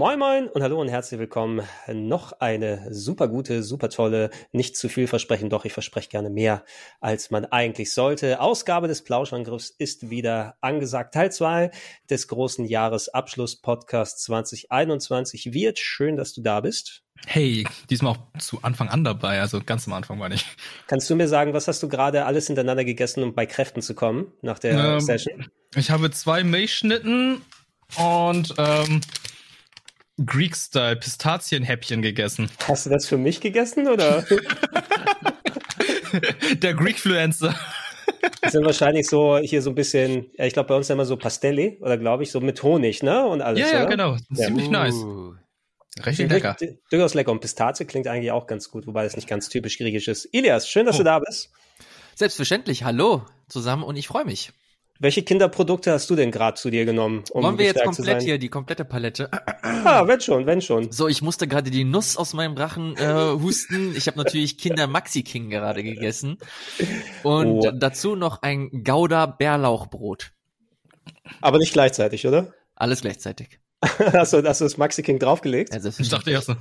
Moin Moin und hallo und herzlich willkommen. Noch eine super gute, super tolle, nicht zu viel versprechen, doch ich verspreche gerne mehr, als man eigentlich sollte. Ausgabe des Plauschangriffs ist wieder angesagt. Teil 2 des großen Jahresabschluss-Podcasts 2021 wird. Schön, dass du da bist. Hey, diesmal auch zu Anfang an dabei, also ganz am Anfang war ich. Kannst du mir sagen, was hast du gerade alles hintereinander gegessen, um bei Kräften zu kommen nach der ähm, Session? Ich habe zwei Milchschnitten und ähm, Greek-Style Pistazienhäppchen gegessen. Hast du das für mich gegessen oder? Der Greekfluencer. Das sind wahrscheinlich so hier so ein bisschen, ja, ich glaube bei uns immer so Pastelli oder glaube ich so mit Honig, ne? Und alles. Ja, ja, oder? genau. Ja. Ziemlich Uh. nice. Richtig lecker. Durch- Durchaus lecker. Und Pistazie klingt eigentlich auch ganz gut, wobei das nicht ganz typisch griechisch ist. Ilias, schön, dass Oh. du da bist. Selbstverständlich, hallo zusammen und ich freue mich. Welche Kinderprodukte hast du denn gerade zu dir genommen, um Wollen wir jetzt komplett hier die komplette Palette? Ah, wenn schon, wenn schon. So, ich musste gerade die Nuss aus meinem Rachen äh, husten. Ich habe natürlich Kinder Maxi King gerade gegessen und Oh. dazu noch ein Gouda Bärlauchbrot. Aber nicht gleichzeitig, oder? Alles gleichzeitig. hast, du, hast du das Maxi King draufgelegt? Also, Ich dachte erst so.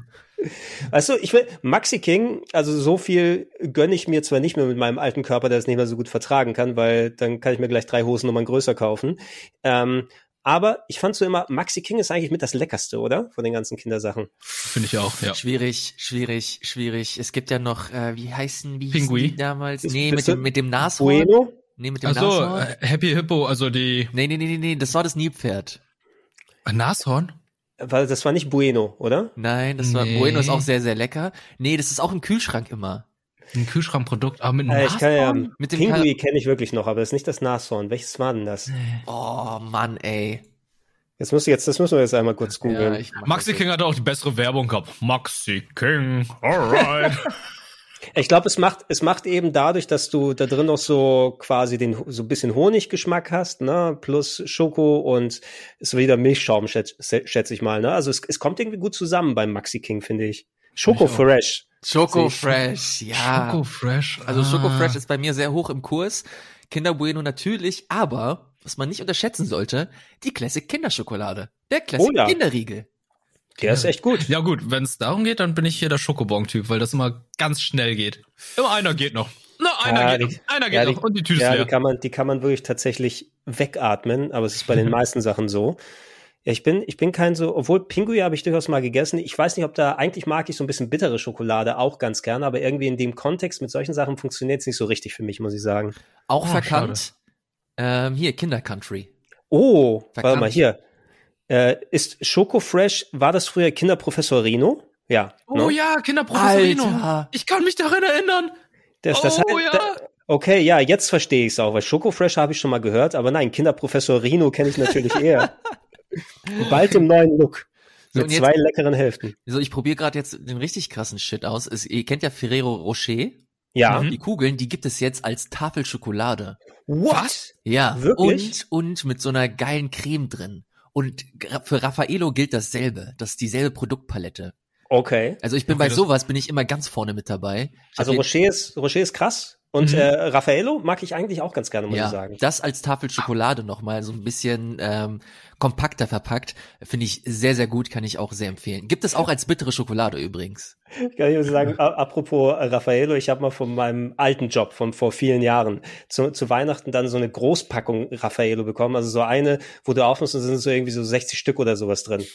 Weißt du, ich will, Maxi King, also so viel gönne ich mir zwar nicht mehr mit meinem alten Körper, der es nicht mehr so gut vertragen kann, weil dann kann ich mir gleich drei Hosennummern größer kaufen. Ähm, aber ich fand so immer, Maxi King ist eigentlich mit das Leckerste, oder? Von den ganzen Kindersachen. Finde ich auch, ja. Schwierig, schwierig, schwierig. Es gibt ja noch, äh, wie heißen, wie hießen Pingui? die damals? Ist- Nee, mit dem, mit dem Nashorn. Bueno? Nee, mit dem Also Nashorn. äh, Happy Hippo, also die Nee, nee, nee, nee, nee, das war das Nilpferd. Äh, Nashorn. Weil das war nicht Bueno, oder? Nein, das war, Nee. Bueno ist auch sehr, sehr lecker. Nee, das ist auch im Kühlschrank immer. Ein Kühlschrankprodukt, aber mit einem Äh, ich kann ja, Nashorn? Mit dem Pinguin kenne ich wirklich noch, aber das ist nicht das Nashorn. Welches war denn das? Oh, Mann, ey. Das muss jetzt, das müssen wir jetzt einmal kurz googeln. ich mach Maxi King hat auch die bessere Werbung gehabt. Maxi King, alright. Ich glaube, es macht, es macht eben dadurch, dass du da drin noch so quasi den, so ein bisschen Honiggeschmack hast, ne, plus Schoko und ist wieder Milchschaum, schätze schätz ich mal, ne. Also es, es kommt irgendwie gut zusammen beim Maxi King, finde ich. Schoko. Fresh. Schoko. Fresh, ja. Schoko Fresh. Also Schoko ah. Fresh ist bei mir sehr hoch im Kurs. Kinder Bueno natürlich, aber was man nicht unterschätzen sollte, die Classic Kinderschokolade. Der Classic Oh ja. Kinderriegel. Der ist echt gut. Ja gut, wenn es darum geht, dann bin ich hier der Schokobon-Typ, weil das immer ganz schnell geht. Immer einer geht noch. Na, einer Ja, geht die- noch. Einer geht ja, noch. Und die Tüte Ja, ist die leer. kann man, die kann man wirklich tatsächlich wegatmen, aber es ist bei den meisten Sachen so. Ja, ich bin, ich bin kein so, obwohl Pinguin habe ich durchaus mal gegessen. Ich weiß nicht, ob da, eigentlich mag ich so ein bisschen bittere Schokolade auch ganz gerne, aber irgendwie in dem Kontext mit solchen Sachen funktioniert es nicht so richtig für mich, muss ich sagen. Auch Oh, verkannt. Ähm, hier, Kinder Country. Oh, warte Verkannt. mal hier. Äh, ist Schoko Fresh, war das früher Kinderprofessor Rino? Ja. Oh ne? ja, Kinderprofessor Rino. Alter. Ich kann mich daran erinnern. Das, das oh, heißt, ja. da, okay, ja, jetzt verstehe ich es auch, weil Schoko Fresh habe ich schon mal gehört, aber nein, Kinderprofessor Rino kenne ich natürlich eher. Bald im neuen Look. So, Mit jetzt- zwei leckeren Hälften. So, ich probiere gerade jetzt den richtig krassen Shit aus. Es, ihr kennt ja Ferrero Rocher. Ja. Mhm. Die Kugeln, die gibt es jetzt als Tafel Schokolade. What? Ja, Wirklich? und und mit so einer geilen Creme drin. Und gra- für Raffaello gilt dasselbe, das ist dieselbe Produktpalette. Okay. Also ich bin Okay, bei sowas bin ich immer ganz vorne mit dabei. Ich Also Rocher ist, Rocher ist krass. Und Mhm. äh, Raffaello mag ich eigentlich auch ganz gerne, muss ich Ja, sagen. das als Tafel Schokolade nochmal so ein bisschen ähm, kompakter verpackt, finde ich sehr, sehr gut, kann ich auch sehr empfehlen. Gibt es auch als bittere Schokolade übrigens. Kann ich nur sagen, apropos Raffaello, ich habe mal von meinem alten Job von vor vielen Jahren zu, zu Weihnachten dann so eine Großpackung Raffaello bekommen. Also so eine, wo du aufmachst und sind so irgendwie so 60 Stück oder sowas drin.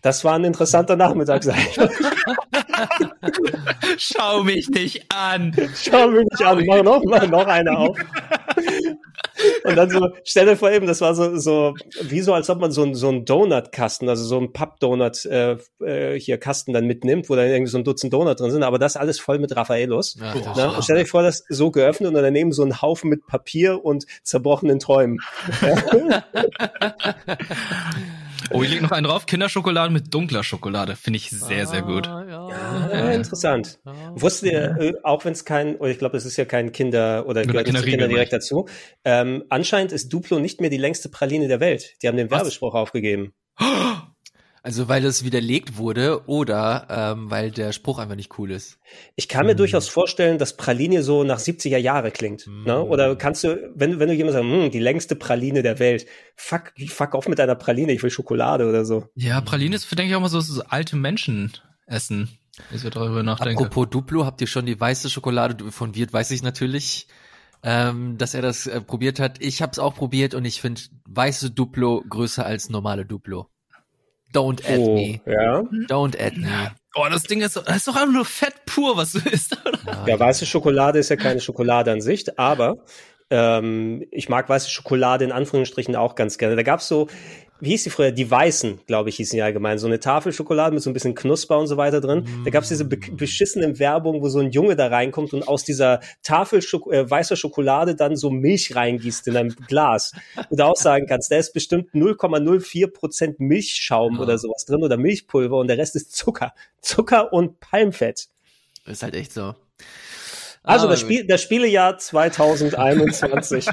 Das war ein interessanter Nachmittag, sag ich. Schau mich nicht an. Schau mich nicht an, mach noch, mach noch eine auf. Und dann so, stell dir vor eben, das war so, so, wie so, als ob man so, ein- so einen Donut-Kasten, also so einen Papp-Donut, äh, äh, hier Kasten dann mitnimmt, wo dann irgendwie so ein Dutzend Donut drin sind, aber das alles voll mit Raffaellos. Ja, Ne? Und stell dir vor, das so geöffnet und daneben so ein Haufen mit Papier und zerbrochenen Träumen. Oh, ich leg noch einen drauf. Kinderschokolade mit dunkler Schokolade. Finde ich sehr, sehr gut. Ah, ja. Ja, interessant. Wusstet ihr, äh, auch wenn es kein, oder ich glaube, es ist ja kein Kinder oder gehört nicht zu Kinderriegel, Kinder direkt dazu, ähm, anscheinend ist Duplo nicht mehr die längste Praline der Welt. Die haben den Was? Werbespruch aufgegeben. Also weil es widerlegt wurde oder ähm, weil der Spruch einfach nicht cool ist. Ich kann mir Hm. durchaus vorstellen, dass Praline so nach 70er Jahre klingt. Hm. Ne? Oder kannst du, wenn, wenn du jemand sagst, hm, die längste Praline der Welt, fuck, fuck auf mit deiner Praline, ich will Schokolade oder so. Ja, Praline ist, denke ich, auch mal so, so alte Menschen essen. Ich so darüber nachdenke. Apropos Duplo, habt ihr schon die weiße Schokolade von Wirt, weiß ich natürlich, ähm, dass er das äh, probiert hat. Ich habe es auch probiert und ich finde weiße Duplo größer als normale Duplo. Don't add Oh, me. ja. Don't add me. Oh, das Ding ist, das ist doch einfach nur Fett pur, was du isst, oder? Ja, weiße Schokolade ist ja keine Schokolade an sich, aber ähm, ich mag weiße Schokolade in Anführungsstrichen auch ganz gerne. Da gab's so, wie hieß die früher? Die Weißen, glaube ich, hießen die allgemein. So eine Tafel Schokolade mit so ein bisschen Knusper und so weiter drin. Da gab's diese be beschissenen Werbung, wo so ein Junge da reinkommt und aus dieser Tafel Schoko äh, weißer Schokolade dann so Milch reingießt in ein Glas. Und auch sagen kannst, da ist bestimmt 0,04 Prozent Milchschaum Ja. oder sowas drin oder Milchpulver und der Rest ist Zucker. Zucker und Palmfett. Ist halt echt so. Also das, Spiel, das Spielejahr 2021.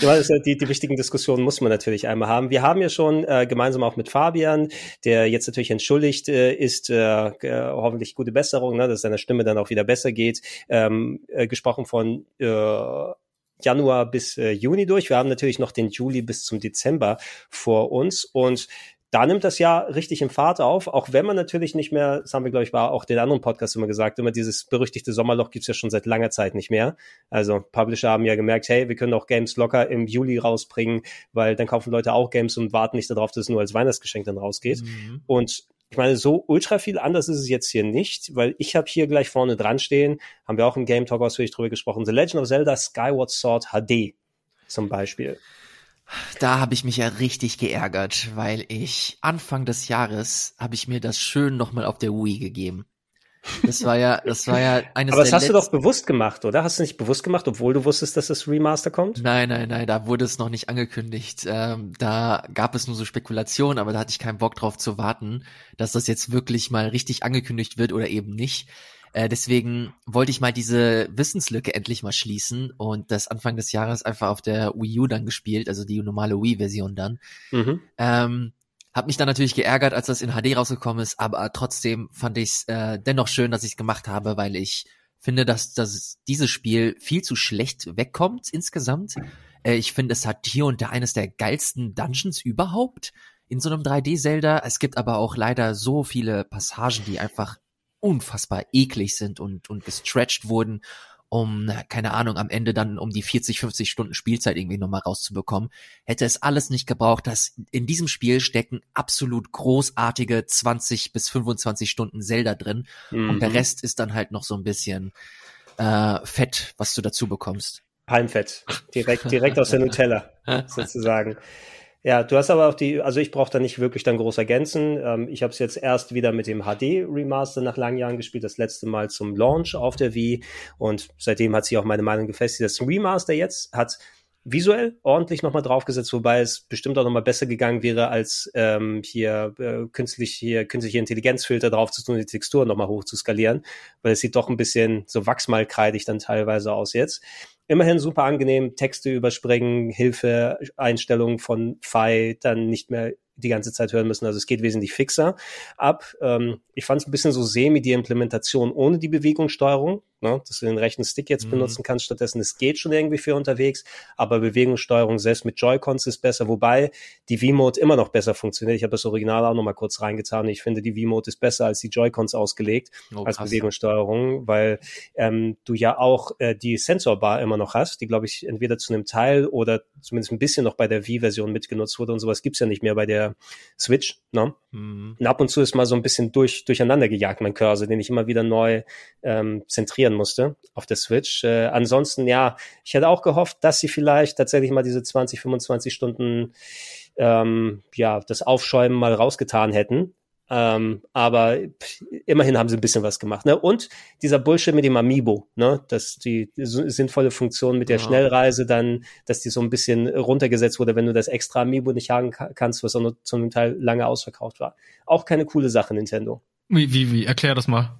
Du weißt ja, die, die wichtigen Diskussionen muss man natürlich einmal haben. Wir haben ja schon äh, gemeinsam auch mit Fabian, der jetzt natürlich entschuldigt äh, ist, äh, äh, hoffentlich gute Besserung, ne, dass seine Stimme dann auch wieder besser geht, ähm, äh, gesprochen von äh, Januar bis äh, Juni durch. Wir haben natürlich noch den Juli bis zum Dezember vor uns und da nimmt das Jahr richtig im Fahrt auf, auch wenn man natürlich nicht mehr, das haben wir, glaube ich, war auch den anderen Podcast immer gesagt, immer dieses berüchtigte Sommerloch gibt's ja schon seit langer Zeit nicht mehr. Also Publisher haben ja gemerkt, hey, wir können auch Games locker im Juli rausbringen, weil dann kaufen Leute auch Games und warten nicht darauf, dass es nur als Weihnachtsgeschenk dann rausgeht. Mhm. Und ich meine, so ultra viel anders ist es jetzt hier nicht, weil ich habe hier gleich vorne dran stehen, haben wir auch im Game Talk ausführlich drüber gesprochen, The Legend of Zelda Skyward Sword HD zum Beispiel. Da habe ich mich ja richtig geärgert, weil ich Anfang des Jahres habe ich mir das schön nochmal auf der Wii gegeben. Das war ja, das war ja eines Aber das hast du doch bewusst gemacht, oder? Hast du nicht bewusst gemacht, obwohl du wusstest, dass das Remaster kommt? Nein, nein, nein, da wurde es noch nicht angekündigt. Ähm, da gab es nur so Spekulationen, aber da hatte ich keinen Bock drauf zu warten, dass das jetzt wirklich mal richtig angekündigt wird oder eben nicht. Äh, deswegen wollte ich mal diese Wissenslücke endlich mal schließen und das Anfang des Jahres einfach auf der Wii U dann gespielt, also die normale Wii-Version dann. Mhm. Ähm, hab mich dann natürlich geärgert, als das in HD rausgekommen ist, aber trotzdem fand ich es äh, dennoch schön, dass ich es gemacht habe, weil ich finde, dass, dass dieses Spiel viel zu schlecht wegkommt insgesamt. Äh, ich finde, es hat hier und da eines der geilsten Dungeons überhaupt in so einem 3D-Zelda. Es gibt aber auch leider so viele Passagen, die einfach unfassbar eklig sind und, und gestretched wurden, um, keine Ahnung, am Ende dann um die 40, 50 Stunden Spielzeit irgendwie nochmal rauszubekommen. Hätte es alles nicht gebraucht, dass in diesem Spiel stecken absolut großartige 20 bis 25 Stunden Zelda drin und der Mhm. Rest ist dann halt noch so ein bisschen äh, Fett, was du dazu bekommst. Palmfett. Direkt, direkt aus der Nutella, sozusagen. Ja, du hast aber auch die, also ich brauche da nicht wirklich dann groß ergänzen. Ähm, ich habe es jetzt erst wieder mit dem HD-Remaster nach langen Jahren gespielt, das letzte Mal zum Launch auf der Wii und seitdem hat sich auch meine Meinung gefestigt. Das Remaster jetzt hat visuell ordentlich nochmal draufgesetzt, wobei es bestimmt auch nochmal besser gegangen wäre, als ähm, hier äh, künstlich hier künstliche Intelligenzfilter drauf zu tun, die Texturen nochmal hoch zu skalieren, weil es sieht doch ein bisschen so wachsmalkreidig dann teilweise aus jetzt. Immerhin super angenehm, Texte überspringen, Hilfe, Einstellungen von Fi dann nicht mehr die ganze Zeit hören müssen. Also es geht wesentlich fixer ab. Ähm, ich fand es ein bisschen so semi die Implementation ohne die Bewegungssteuerung. Ne? dass du den rechten Stick jetzt Mhm. benutzen kannst stattdessen. Es geht schon irgendwie für unterwegs, aber Bewegungssteuerung selbst mit Joy-Cons ist besser, wobei die V-Mode immer noch besser funktioniert. Ich habe das Original auch noch mal kurz reingetan. Ich finde, die V-Mode ist besser als die Joy-Cons ausgelegt Oh, als. Bewegungssteuerung, weil ähm, du ja auch äh, die Sensorbar immer noch hast, die glaube ich entweder zu einem Teil oder zumindest ein bisschen noch bei der Wii-Version mitgenutzt wurde und sowas gibt's ja nicht mehr bei der Switch. Ne? Mhm. Und ab und zu ist mal so ein bisschen durch, durcheinander gejagt, mein Cursor, den ich immer wieder neu ähm, zentrieren musste auf der Switch. Äh, ansonsten, ja, ich hätte auch gehofft, dass sie vielleicht tatsächlich mal diese 20, 25 Stunden ähm, ja, das Aufschäumen mal rausgetan hätten. Ähm, aber pff, immerhin haben sie ein bisschen was gemacht. Ne? Und dieser Bullshit mit dem Amiibo, ne? dass die sinnvolle Funktion mit der Ja. Schnellreise dann, dass die so ein bisschen runtergesetzt wurde, wenn du das extra Amiibo nicht haben ka- kannst, was auch nur zum Teil lange ausverkauft war. Auch keine coole Sache, Nintendo. Wie, wie, wie? Erklär das mal.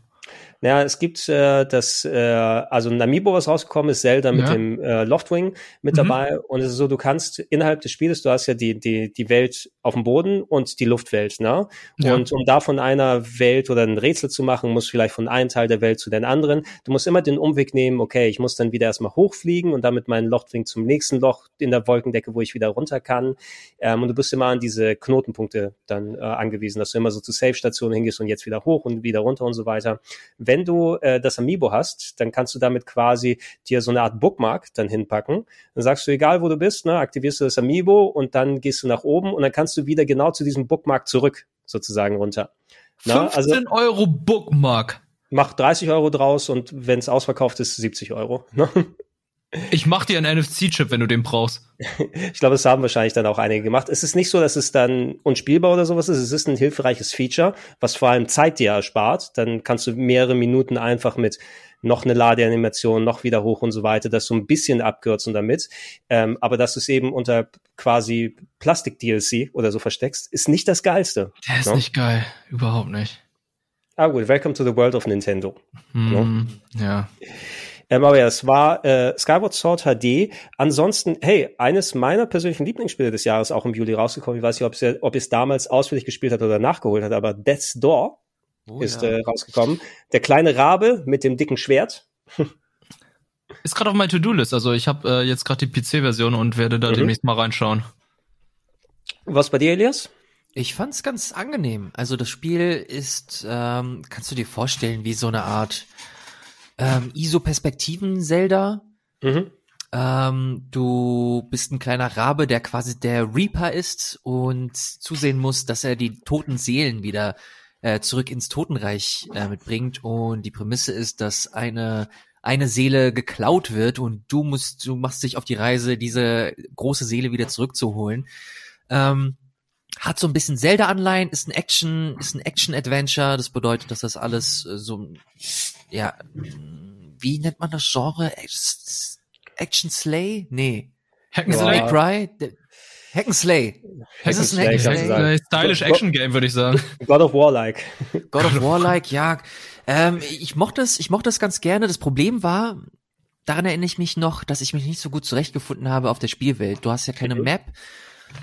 Naja, es gibt äh, das, äh, also ein Amiibo, was rausgekommen ist, Zelda mit Ja. dem äh, Loftwing mit Mhm. dabei. Und es ist so, du kannst innerhalb des Spieles, du hast ja die, die, die Welt auf dem Boden und die Luftwelt, ne? Ja. Und um da von einer Welt oder ein Rätsel zu machen, musst du vielleicht von einem Teil der Welt zu den anderen. Du musst immer den Umweg nehmen, okay, ich muss dann wieder erstmal hochfliegen und damit meinen Loftwing zum nächsten Loch in der Wolkendecke, wo ich wieder runter kann. Ähm, und du bist immer an diese Knotenpunkte dann äh, angewiesen, dass du immer so zu Safe-Stationen hingehst und jetzt wieder hoch und wieder runter und so weiter. Wenn du äh, das Amiibo hast, dann kannst du damit quasi dir so eine Art Bookmark dann hinpacken. Dann sagst du, egal wo du bist, ne, aktivierst du das Amiibo und dann gehst du nach oben und dann kannst du wieder genau zu diesem Bookmark zurück sozusagen runter. Na, 15 also Euro Bookmark. mach 30 Euro draus und wenn es ausverkauft ist, 70 Euro. Ne? Ich mach dir einen NFC-Chip, wenn du den brauchst. Ich glaube, das haben wahrscheinlich dann auch einige gemacht. Es ist nicht so, dass es dann unspielbar oder sowas ist. Es ist ein hilfreiches Feature, was vor allem Zeit dir erspart. Dann kannst du mehrere Minuten einfach mit noch eine Ladeanimation, noch wieder hoch und so weiter, das so ein bisschen abkürzen damit. Ähm, aber dass du es eben unter quasi Plastik-DLC oder so versteckst, ist nicht das Geilste. Der ist Ja. nicht geil. Überhaupt nicht. Ah gut, welcome to the world of Nintendo. Hm, ja. Ähm, aber ja, es war äh, Skyward Sword HD. Ansonsten, hey, eines meiner persönlichen Lieblingsspiele des Jahres auch im Juli rausgekommen. Ich weiß nicht, ob es, ob es damals ausführlich gespielt hat oder nachgeholt hat, aber Death's Door Oh, ist ja. äh, rausgekommen. Der kleine Rabe mit dem dicken Schwert. Ist gerade auf meiner To-Do-List. Also ich habe äh, jetzt gerade die PC-Version und werde da Mhm. demnächst mal reinschauen. Was bei dir, Elias? Ich fand's ganz angenehm. Also das Spiel ist, ähm, kannst du dir vorstellen, wie so eine Art ähm, ISO-Perspektiven-Zelda. Mhm. Ähm, du bist ein kleiner Rabe, der quasi der Reaper ist und zusehen muss, dass er die toten Seelen wieder äh, zurück ins Totenreich äh, mitbringt. Und die Prämisse ist, dass eine eine Seele geklaut wird und du musst, du machst dich auf die Reise, diese große Seele wieder zurückzuholen. Ähm, hat so ein bisschen Zelda-Anleihen, ist ein Action, ist ein Action-Adventure. Das bedeutet, dass das alles äh, so, ja, wie nennt man das Genre? Action Slay? Nee. Cry? Hack and Slay. Ist es ein Hackenslay, Hack and sagen. Slay? Stylish Action Game, würde ich sagen. God of War-like. God of War-like, ja. Ähm, ich mochte es, ich mochte es ganz gerne. Das Problem war, daran erinnere ich mich noch, dass ich mich nicht so gut zurechtgefunden habe auf der Spielwelt. Du hast ja keine. Map.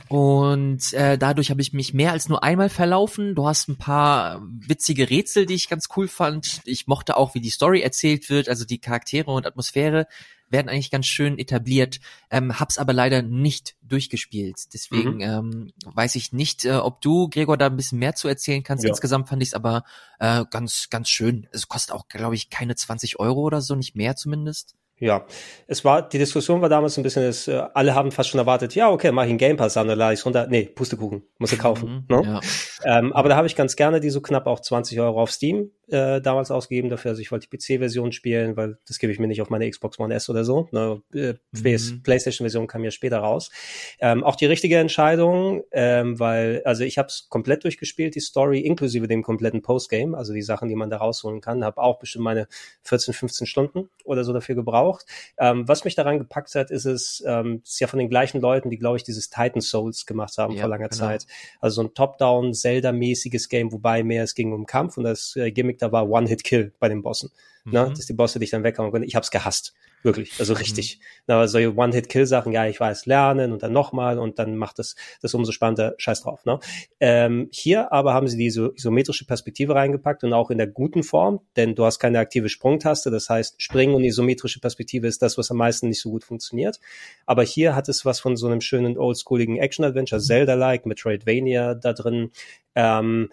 Und äh, dadurch habe ich mich mehr als nur einmal verlaufen. Du hast ein paar witzige Rätsel, die ich ganz cool fand. Ich mochte auch, wie die Story erzählt wird, also die Charaktere und Atmosphäre werden eigentlich ganz schön etabliert. Ähm, hab's aber leider nicht durchgespielt. Deswegen Mhm. ähm, weiß ich nicht, äh, ob du, Gregor, da ein bisschen mehr zu erzählen kannst. Ja. Insgesamt fand ich es aber äh, ganz, ganz schön. Es kostet auch, glaube ich, keine 20 Euro oder so, nicht mehr zumindest. Ja, es war, die Diskussion war damals ein bisschen, dass, äh, alle haben fast schon erwartet, ja, okay, mach ich einen Game Pass an, dann lade ich's runter. Nee, Pustekuchen, muss ich kaufen. Mhm, ne? Ja. Ähm, aber da habe ich ganz gerne die so knapp auch 20 Euro auf Steam äh, damals ausgegeben dafür. Also ich wollte die PC-Version spielen, weil das gebe ich mir nicht auf meine Xbox One S oder so. Ne? Äh, Mhm. PlayStation-Version kam ja später raus. Ähm, auch die richtige Entscheidung, ähm, weil, also ich habe es komplett durchgespielt, die Story, inklusive dem kompletten Postgame, also die Sachen, die man da rausholen kann. Habe auch bestimmt meine 14, 15 Stunden oder so dafür gebraucht. Ähm, was mich daran gepackt hat, ist es, ähm, es ist ja von den gleichen Leuten, die, glaube ich, dieses Titan Souls gemacht haben Ja, vor langer genau. Zeit. Also so ein Top-Down, Zelda-mäßiges Game, wobei mehr es ging um Kampf und das äh, Gimmick da war One-Hit-Kill bei den Bossen. Ne? Mhm. Dass die Bosse dich dann weghauen können. Ich hab's gehasst. Wirklich, also richtig. Mhm. Na, solche One-Hit-Kill-Sachen, ja, ich weiß, lernen und dann nochmal und dann macht das das umso spannender, scheiß drauf. Ne? Ähm, hier aber haben sie diese isometrische Perspektive reingepackt und auch in der guten Form, denn du hast keine aktive Sprungtaste, das heißt, Springen und isometrische Perspektive ist das, was am meisten nicht so gut funktioniert. Aber hier hat es was von so einem schönen oldschooligen Action-Adventure, Zelda-like, Metroidvania da drin. Ähm,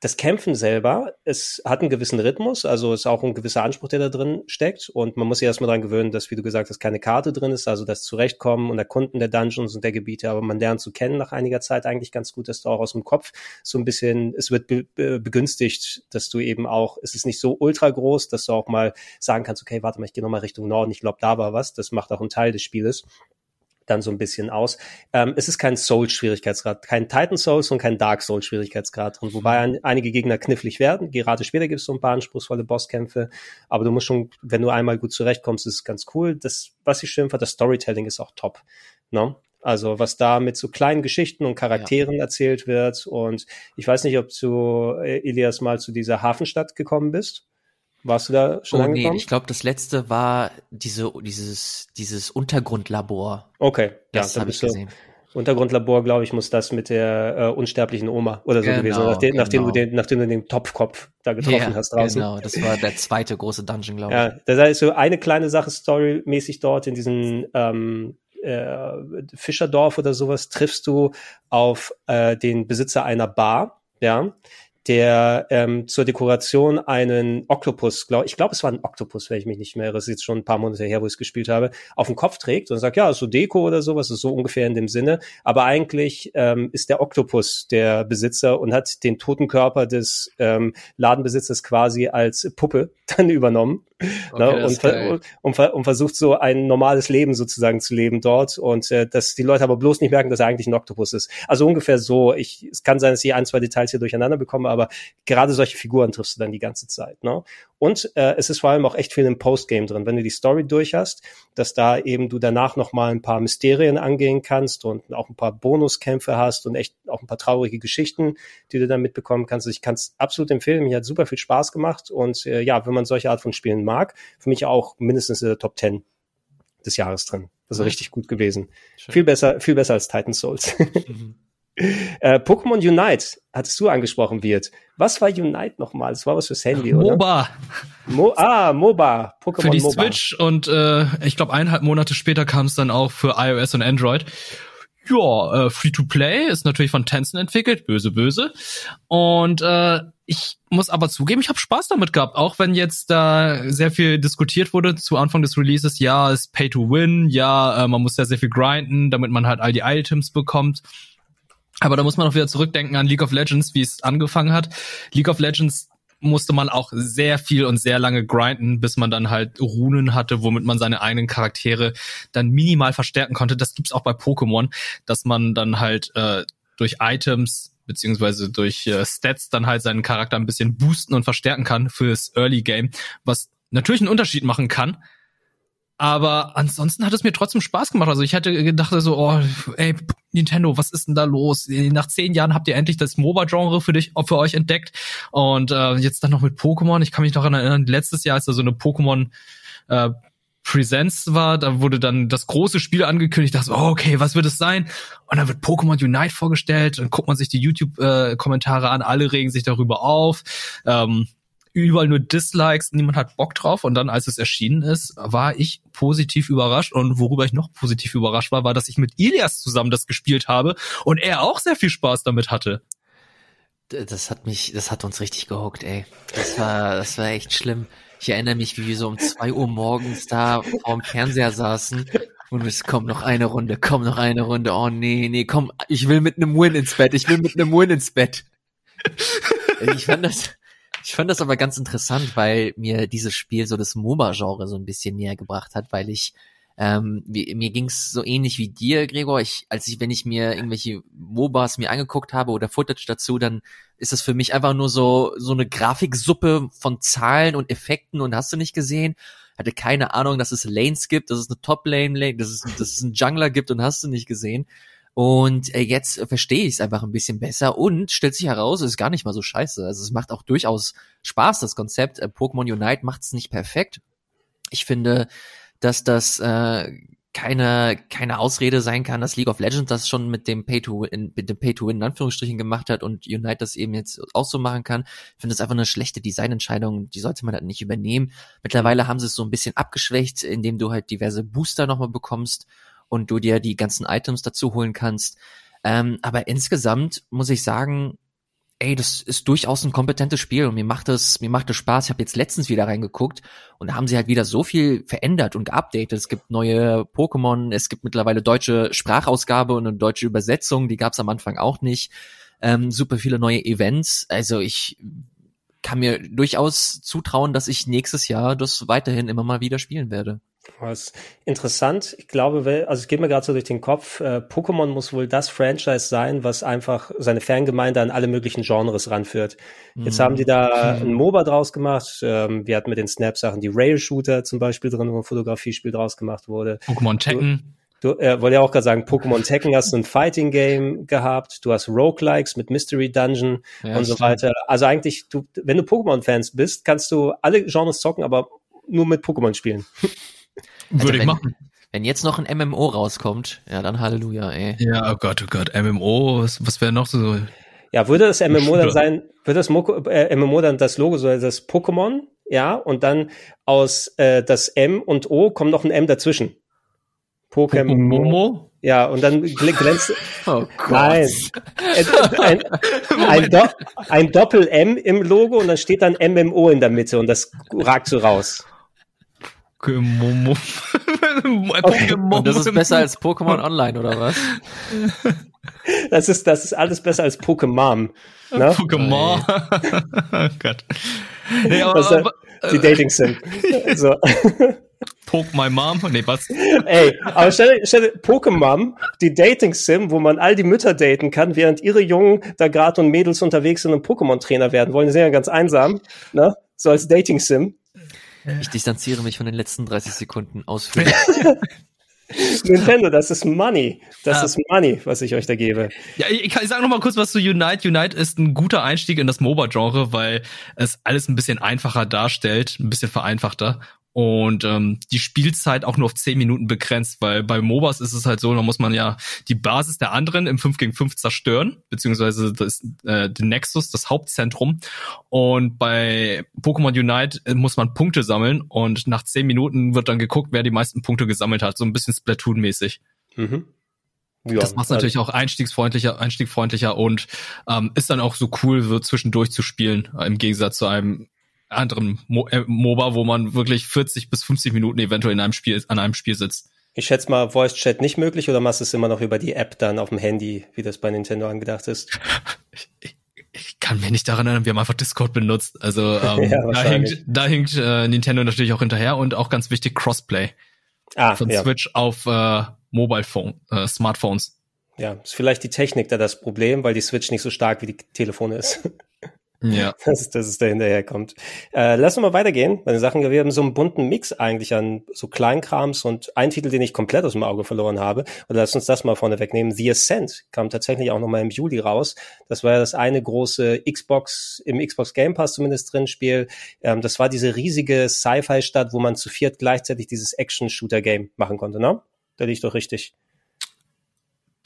das Kämpfen selber, es hat einen gewissen Rhythmus, also ist auch ein gewisser Anspruch, der da drin steckt. Und man muss sich erstmal daran gewöhnen, dass, wie du gesagt hast, keine Karte drin ist, also das Zurechtkommen und Erkunden der Dungeons und der Gebiete, aber man lernt zu kennen nach einiger Zeit eigentlich ganz gut, dass du auch aus dem Kopf so ein bisschen, es wird be begünstigt, dass du eben auch, es ist nicht so ultra groß, dass du auch mal sagen kannst, okay, warte mal, ich gehe nochmal Richtung Norden, ich glaube, da war was. Das macht auch einen Teil des Spieles dann so ein bisschen aus. Ähm, es ist kein Soul-Schwierigkeitsgrad, kein Titan Souls und kein Dark Souls-Schwierigkeitsgrad drin, wobei ein, einige Gegner knifflig werden. Gerade später gibt es so ein paar anspruchsvolle Bosskämpfe, aber du musst schon, wenn du einmal gut zurechtkommst, ist es ganz cool. Das, was ich schön fand, das Storytelling ist auch top. No? Ne? Also was da mit so kleinen Geschichten und Charakteren ja. erzählt wird. Und ich weiß nicht, ob du, äh, Elias, mal zu dieser Hafenstadt gekommen bist. Warst du da schon oh, angekommen? Nee, ich glaube, das letzte war diese, dieses, dieses Untergrundlabor. Okay, das ja, habe ich gesehen. Untergrundlabor, glaube ich, muss das mit der äh, unsterblichen Oma oder so genau, gewesen, nachdem, genau. nachdem, du den, nachdem du den Topfkopf da getroffen ja, hast draußen. Genau, das war der zweite große Dungeon, glaube ich. Ja, das heißt so eine kleine Sache storymäßig dort in diesem ähm, äh, Fischerdorf oder sowas triffst du auf äh, den Besitzer einer Bar, ja, der ähm, zur Dekoration einen Oktopus, glaub, ich glaube, es war ein Oktopus, wenn ich mich nicht mehr das ist jetzt schon ein paar Monate her, wo ich es gespielt habe, auf dem Kopf trägt und sagt, ja, so Deko oder sowas, ist so ungefähr in dem Sinne. Aber eigentlich ähm, ist der Oktopus der Besitzer und hat den toten Körper des ähm, Ladenbesitzers quasi als Puppe dann übernommen okay, ne, und, ver und, und, versucht so ein normales Leben sozusagen zu leben dort und äh, dass die Leute aber bloß nicht merken, dass er eigentlich ein Oktopus ist. Also ungefähr so. Ich, es kann sein, dass ich ein, zwei Details hier durcheinander bekomme, aber gerade solche Figuren triffst du dann die ganze Zeit. Ne? Und äh, es ist vor allem auch echt viel im Postgame drin. Wenn du die Story durch hast, dass da eben du danach noch mal ein paar Mysterien angehen kannst und auch ein paar Bonuskämpfe hast und echt auch ein paar traurige Geschichten, die du dann mitbekommen kannst. Also ich kann es absolut empfehlen. Mir hat super viel Spaß gemacht und äh, ja, wenn man solche Art von Spielen mag, für mich auch mindestens in der Top 10 des Jahres drin. Also mhm. richtig gut gewesen. Schön. Viel besser, viel besser als Titan Souls. Mhm. Äh, Pokémon Unite, hattest du angesprochen, wird. Was war Unite nochmal? Das war was fürs Handy, oder? MOBA. Mo ah, MOBA. Pokémon Für die MOBA. Switch und äh, ich glaube eineinhalb Monate später kam es dann auch für iOS und Android. Ja, äh, Free-to-Play ist natürlich von Tencent entwickelt, böse, böse. Und äh, ich muss aber zugeben, ich habe Spaß damit gehabt, auch wenn jetzt da sehr viel diskutiert wurde zu Anfang des Releases. Ja, es Pay to Win, ja, äh, man muss ja sehr viel grinden, damit man halt all die Items bekommt. Aber da muss man auch wieder zurückdenken an League of Legends, wie es angefangen hat. League of Legends musste man auch sehr viel und sehr lange grinden, bis man dann halt Runen hatte, womit man seine eigenen Charaktere dann minimal verstärken konnte. Das gibt's auch bei Pokémon, dass man dann halt äh, durch Items beziehungsweise durch äh, Stats dann halt seinen Charakter ein bisschen boosten und verstärken kann fürs Early Game, was natürlich einen Unterschied machen kann, aber ansonsten hat es mir trotzdem Spaß gemacht. Also ich hatte gedacht so, oh, ey, Nintendo, was ist denn da los? Nach zehn Jahren habt ihr endlich das MOBA-Genre für dich, für euch entdeckt. Und äh, jetzt dann noch mit Pokémon. Ich kann mich noch erinnern, letztes Jahr, als da so eine Pokémon äh, Presents war, da wurde dann das große Spiel angekündigt, dachte, oh, okay, was wird es sein? Und dann wird Pokémon Unite vorgestellt, dann guckt man sich die YouTube-Kommentare äh, an, alle regen sich darüber auf. Ähm, überall nur Dislikes, niemand hat Bock drauf. Und dann, als es erschienen ist, war ich positiv überrascht. Und worüber ich noch positiv überrascht war, war, dass ich mit Ilias zusammen das gespielt habe und er auch sehr viel Spaß damit hatte. Das hat mich, das hat uns richtig gehuckt, ey. Das war, das war echt schlimm. Ich erinnere mich, wie wir so um zwei Uhr morgens da vorm Fernseher saßen und es kommt noch eine Runde, komm noch eine Runde. Oh nee, nee, komm, ich will mit einem Win ins Bett, ich will mit einem Win ins Bett. Ich fand das, ich fand das aber ganz interessant, weil mir dieses Spiel so das MOBA-Genre so ein bisschen näher gebracht hat, weil ich ähm, wie, mir ging's so ähnlich wie dir, Gregor. Ich, als ich, wenn ich mir irgendwelche MOBAs mir angeguckt habe oder Footage dazu, dann ist das für mich einfach nur so so eine Grafiksuppe von Zahlen und Effekten und hast du nicht gesehen? Hatte keine Ahnung, dass es Lanes gibt, dass es eine Top-Lane, dass es, dass es einen Jungler gibt und hast du nicht gesehen. Und äh, jetzt verstehe ich es einfach ein bisschen besser und stellt sich heraus, es ist gar nicht mal so scheiße. Also es macht auch durchaus Spaß, das Konzept. Äh, Pokémon Unite macht es nicht perfekt. Ich finde, dass das äh, keine keine Ausrede sein kann, dass League of Legends das schon mit dem Pay to Win, mit dem Pay to Win in Anführungsstrichen gemacht hat und Unite das eben jetzt auch so machen kann. Ich finde das einfach eine schlechte Designentscheidung, die sollte man halt nicht übernehmen. Mittlerweile haben sie es so ein bisschen abgeschwächt, indem du halt diverse Booster nochmal bekommst und du dir die ganzen Items dazu holen kannst. Ähm, aber insgesamt muss ich sagen, ey, das ist durchaus ein kompetentes Spiel und mir macht es, mir macht es Spaß. Ich habe jetzt letztens wieder reingeguckt und da haben sie halt wieder so viel verändert und geupdatet. Es gibt neue Pokémon, es gibt mittlerweile deutsche Sprachausgabe und eine deutsche Übersetzung, die gab es am Anfang auch nicht. Ähm, super viele neue Events. Also ich kann mir durchaus zutrauen, dass ich nächstes Jahr das weiterhin immer mal wieder spielen werde. Was interessant. Ich glaube, also es geht mir gerade so durch den Kopf, äh, Pokémon muss wohl das Franchise sein, was einfach seine Fangemeinde an alle möglichen Genres ranführt. Jetzt haben die da ein MOBA draus gemacht. Ähm, wir hatten mit den Snap-Sachen die Rail-Shooter zum Beispiel drin, wo ein Fotografiespiel draus gemacht wurde. Pokémon Tekken. Du, du äh, wollte ja auch gerade sagen, Pokémon Tekken hast du ein Fighting Game gehabt, du hast Roguelikes mit Mystery Dungeon ja, und so weiter. Also eigentlich, du, wenn du Pokémon-Fans bist, kannst du alle Genres zocken, aber nur mit Pokémon spielen. Würde also ich wenn, machen. Wenn jetzt noch ein MMO rauskommt, ja, dann Halleluja, ey. Ja, oh Gott, oh Gott, MMO, was, was wäre noch so? Ja, würde das MMO dann sein, würde das Moko, äh, MMO dann das Logo so das Pokémon, ja, und dann aus äh, das M und O kommt noch ein M dazwischen. Pokémon. Momo? Ja, und dann glänzt. Oh Gott. Nein. Ein, ein, ein, Do ein Doppel-M im Logo und dann steht dann MMO in der Mitte und das ragt so raus. Pokémon. Okay. Das ist besser als Pokémon Online, oder was? Das ist, das ist alles besser als Pokémon. Ne? Pokémon. oh Gott. Nee, aber, was, aber, die Dating sind. so. Poke my mom? Nee, was? Ey, aber stell, stell Pokémon, die Dating-Sim, wo man all die Mütter daten kann, während ihre Jungen da gerade und Mädels unterwegs sind und Pokémon-Trainer werden wollen. Die sind ja ganz einsam, ne? So als Dating-Sim. Ich distanziere mich von den letzten 30 Sekunden ausführlich. Nintendo, das ist Money. Das ah. ist Money, was ich euch da gebe. Ja, ich, ich sage noch mal kurz was zu Unite. Unite ist ein guter Einstieg in das MOBA-Genre, weil es alles ein bisschen einfacher darstellt, ein bisschen vereinfachter und ähm, die Spielzeit auch nur auf 10 Minuten begrenzt, weil bei MOBAs ist es halt so, da muss man ja die Basis der anderen im 5 gegen 5 zerstören, beziehungsweise das, äh, den Nexus, das Hauptzentrum. Und bei Pokémon Unite äh, muss man Punkte sammeln und nach 10 Minuten wird dann geguckt, wer die meisten Punkte gesammelt hat, so ein bisschen Splatoon-mäßig. Mhm. Ja, das macht natürlich also, auch einstiegsfreundlicher, einstiegfreundlicher und ähm, ist dann auch so cool, so zwischendurch zu spielen, im Gegensatz zu einem anderen Mo äh, MOBA, wo man wirklich 40 bis 50 Minuten eventuell in einem Spiel, an einem Spiel sitzt. Ich schätze mal, Voice Chat nicht möglich oder machst du es immer noch über die App dann auf dem Handy, wie das bei Nintendo angedacht ist? ich, ich kann mich nicht daran erinnern, wir haben einfach Discord benutzt. Also ähm, ja, da hinkt, da hinkt äh, Nintendo natürlich auch hinterher und auch ganz wichtig Crossplay. Ah, Von ja. Switch auf äh, Mobile Phone, äh, Smartphones. Ja, ist vielleicht die Technik da das Problem, weil die Switch nicht so stark wie die Telefone ist. Ja. Dass, dass es da hinterherkommt. Äh, lass uns mal weitergehen bei den Sachen. Wir haben so einen bunten Mix eigentlich an so Kleinkrams und ein Titel, den ich komplett aus dem Auge verloren habe. Und lass uns das mal vorne wegnehmen. The Ascent kam tatsächlich auch nochmal im Juli raus. Das war ja das eine große Xbox, im Xbox Game Pass zumindest drin Spiel. Ähm, das war diese riesige Sci-Fi-Stadt, wo man zu viert gleichzeitig dieses Action-Shooter-Game machen konnte, ne? Da liegt doch richtig.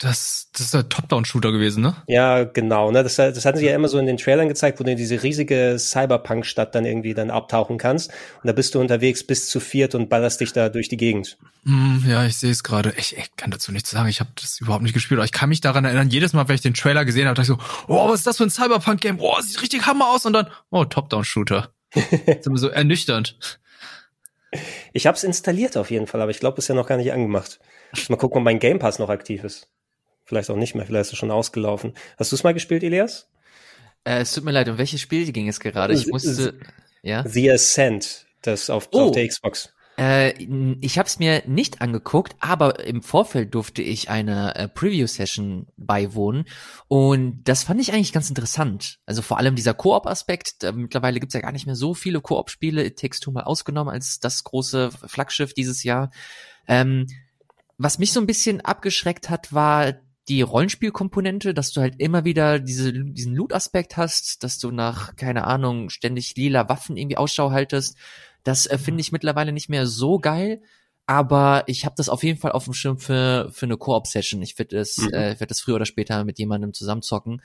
Das, das ist ein Top-Down-Shooter gewesen, ne? Ja, genau. Ne? Das, das hatten sie ja immer so in den Trailern gezeigt, wo du in diese riesige Cyberpunk-Stadt dann irgendwie dann abtauchen kannst. Und da bist du unterwegs bis zu viert und ballerst dich da durch die Gegend. Mm, ja, ich sehe es gerade. Ich, ich kann dazu nichts sagen. Ich habe das überhaupt nicht gespielt. Aber ich kann mich daran erinnern, jedes Mal, wenn ich den Trailer gesehen habe, dachte ich so, oh, was ist das für ein Cyberpunk-Game? Oh, sieht richtig Hammer aus. Und dann, oh, Top-Down-Shooter. ist immer so ernüchternd. Ich habe es installiert auf jeden Fall, aber ich glaube, ist ja noch gar nicht angemacht. Mal gucken, ob mein Game Pass noch aktiv ist. Vielleicht auch nicht mehr, vielleicht ist es schon ausgelaufen. Hast du es mal gespielt, Elias? Äh, es tut mir leid, um welches Spiel ging es gerade? Ich musste, ja. The Ascent, das auf, oh. auf der Xbox. Äh, ich habe es mir nicht angeguckt, aber im Vorfeld durfte ich eine äh, Preview-Session beiwohnen und das fand ich eigentlich ganz interessant. Also vor allem dieser Koop-Aspekt. Mittlerweile gibt's ja gar nicht mehr so viele Koop-Spiele, It Takes Two mal ausgenommen als das große Flaggschiff dieses Jahr. Ähm, was mich so ein bisschen abgeschreckt hat, war die Rollenspielkomponente, dass du halt immer wieder diese, diesen Loot-Aspekt hast, dass du nach, keine Ahnung, ständig lila Waffen irgendwie Ausschau haltest. Das äh, finde ich mittlerweile nicht mehr so geil. aber ich habe das auf jeden Fall auf dem Schirm für, für eine Koop-Session. Ich werde es, mhm. äh, werd das früher oder später mit jemandem zusammenzocken.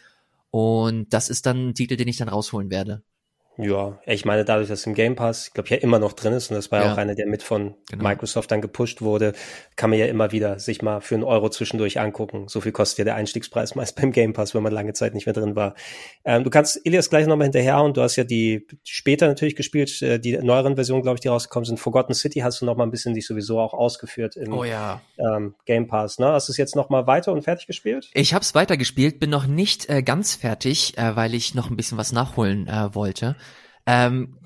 Und das ist dann ein Titel, den ich dann rausholen werde. Ja, ich meine, dadurch, dass im Game Pass, ich glaube, ja immer noch drin ist, und das war ja auch einer, der mit von genau. Microsoft dann gepusht wurde, kann man ja immer wieder sich mal für einen Euro zwischendurch angucken. So viel kostet ja der Einstiegspreis meist beim Game Pass, wenn man lange Zeit nicht mehr drin war. Ähm, du kannst Ilias gleich nochmal hinterher und du hast ja die später natürlich gespielt, äh, die neueren Versionen, glaube ich, die rausgekommen sind. Forgotten City hast du noch mal ein bisschen dich sowieso auch ausgeführt im oh, ja. ähm, Game Pass. Ne? Hast du es jetzt noch mal weiter und fertig gespielt? Ich habe es weiter gespielt, bin noch nicht äh, ganz fertig, äh, weil ich noch ein bisschen was nachholen äh, wollte. Ähm,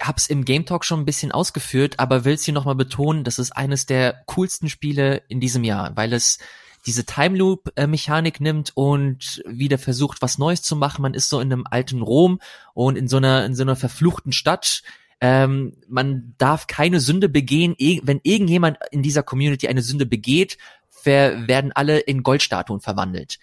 hab's im Game Talk schon ein bisschen ausgeführt, aber will's hier nochmal betonen, das ist eines der coolsten Spiele in diesem Jahr, weil es diese Time Loop Mechanik nimmt und wieder versucht, was Neues zu machen. Man ist so in einem alten Rom und in so einer, in so einer verfluchten Stadt. Ähm, man darf keine Sünde begehen. Wenn irgendjemand in dieser Community eine Sünde begeht, werden alle in Goldstatuen verwandelt.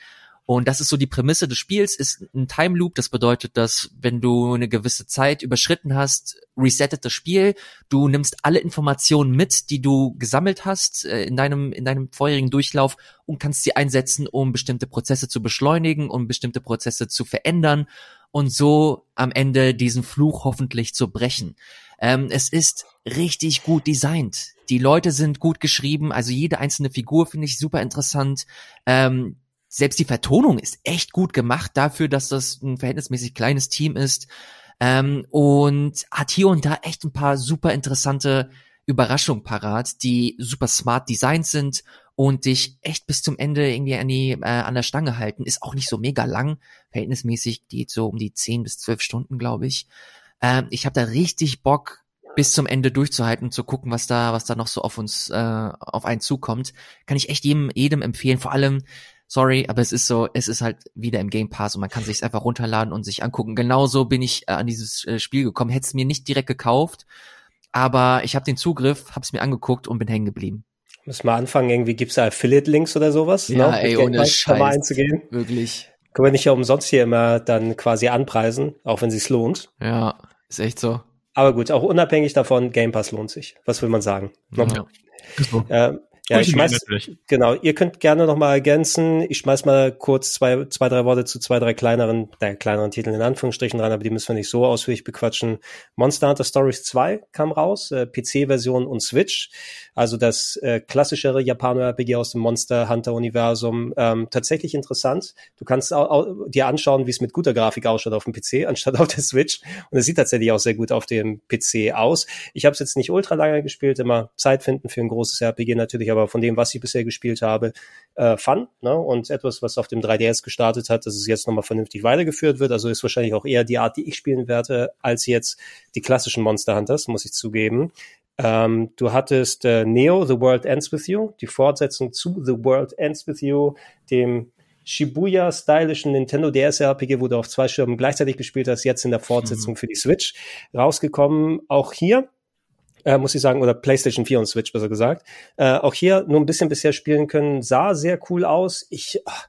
Und das ist so die Prämisse des Spiels, ist ein Time Loop. Das bedeutet, dass wenn du eine gewisse Zeit überschritten hast, resettet das Spiel. Du nimmst alle Informationen mit, die du gesammelt hast äh, in deinem, in deinem vorherigen Durchlauf und kannst sie einsetzen, um bestimmte Prozesse zu beschleunigen, um bestimmte Prozesse zu verändern und so am Ende diesen Fluch hoffentlich zu brechen. Ähm, es ist richtig gut designt. Die Leute sind gut geschrieben, also jede einzelne Figur finde ich super interessant. Ähm, selbst die Vertonung ist echt gut gemacht dafür, dass das ein verhältnismäßig kleines Team ist ähm, und hat hier und da echt ein paar super interessante Überraschungen parat, die super smart designt sind und dich echt bis zum Ende irgendwie an, die, äh, an der Stange halten. Ist auch nicht so mega lang, verhältnismäßig geht so um die 10 bis 12 Stunden, glaube ich. Ähm, ich habe da richtig Bock, bis zum Ende durchzuhalten, zu gucken, was da, was da noch so auf uns, äh, auf einen zukommt. Kann ich echt jedem, jedem empfehlen. Vor allem, sorry, aber es ist so, es ist halt wieder im Game Pass und man kann sich einfach runterladen und sich angucken. Genauso bin ich äh, an dieses äh, Spiel gekommen. Hätte es mir nicht direkt gekauft, aber ich habe den Zugriff, habe es mir angeguckt und bin hängen geblieben. Müssen wir anfangen, irgendwie gibt's da Affiliate-Links oder sowas? Ja, ne? ey, ohne Scheiß. Einzugehen. Wirklich. Können wir nicht ja umsonst hier immer dann quasi anpreisen, auch wenn sich's lohnt. Ja, ist echt so. Aber gut, auch unabhängig davon, Game Pass lohnt sich. Was will man sagen? Ja. ja. Ja, ich schmeiß, genau, ihr könnt gerne noch mal ergänzen. Ich schmeiß mal kurz zwei, zwei, drei Worte zu zwei, drei kleineren, äh, kleineren Titeln in Anführungsstrichen rein, aber die müssen wir nicht so ausführlich bequatschen. Monster Hunter Stories 2 kam raus, äh, PC-Version und Switch. Also das äh, klassischere Japaner-RPG aus dem Monster Hunter-Universum. Ähm, tatsächlich interessant. Du kannst auch, auch dir anschauen, wie es mit guter Grafik ausschaut auf dem PC, anstatt auf der Switch. Und es sieht tatsächlich auch sehr gut auf dem PC aus. Ich habe es jetzt nicht ultra lange gespielt, immer Zeit finden für ein großes RPG natürlich, aber von dem, was ich bisher gespielt habe, äh, Fun. Ne? Und etwas, was auf dem 3DS gestartet hat, dass es jetzt nochmal vernünftig weitergeführt wird. Also ist wahrscheinlich auch eher die Art, die ich spielen werde, als jetzt die klassischen Monster Hunters, muss ich zugeben. Ähm, du hattest äh, Neo, The World Ends With You, die Fortsetzung zu The World Ends With You, dem Shibuya-stylischen Nintendo DS-RPG, wo du auf zwei Schirmen gleichzeitig gespielt hast, jetzt in der Fortsetzung mhm. für die Switch rausgekommen. Auch hier äh, muss ich sagen, oder PlayStation 4 und Switch besser gesagt. Äh, auch hier nur ein bisschen bisher spielen können, sah sehr cool aus. Ich, ach,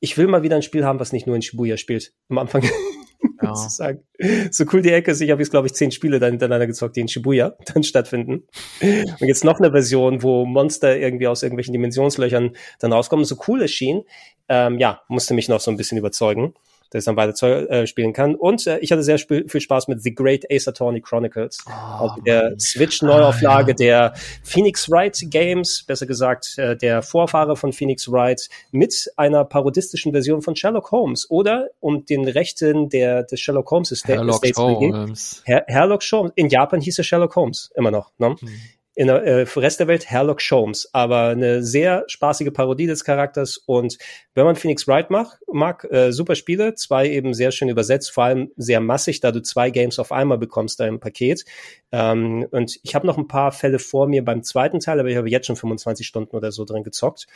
ich will mal wieder ein Spiel haben, was nicht nur in Shibuya spielt. Am Anfang ja. sagen. So cool die Ecke ist, ich habe jetzt, glaube ich, zehn Spiele dann hintereinander gezockt, die in Shibuya dann stattfinden. Und jetzt noch eine Version, wo Monster irgendwie aus irgendwelchen Dimensionslöchern dann rauskommen. So cool es schien, ähm, ja, musste mich noch so ein bisschen überzeugen dass dann weiter äh, spielen kann. Und äh, ich hatte sehr viel Spaß mit The Great Ace Attorney Chronicles, oh, also der Switch-Neuauflage ah, ja. der Phoenix Wright Games, besser gesagt äh, der Vorfahre von Phoenix Wright, mit einer parodistischen Version von Sherlock Holmes oder um den Rechten der des Sherlock Holmes Estate Herlock Holmes. Her Herlock Holmes. In Japan hieß er Sherlock Holmes immer noch. Ne? Hm in der äh, Rest der Welt Herlock Sholmes, aber eine sehr spaßige Parodie des Charakters. Und wenn man Phoenix Wright mag, mag äh, super Spiele, zwei eben sehr schön übersetzt, vor allem sehr massig, da du zwei Games auf einmal bekommst da im Paket. Ähm, und ich habe noch ein paar Fälle vor mir beim zweiten Teil, aber ich habe jetzt schon 25 Stunden oder so drin gezockt.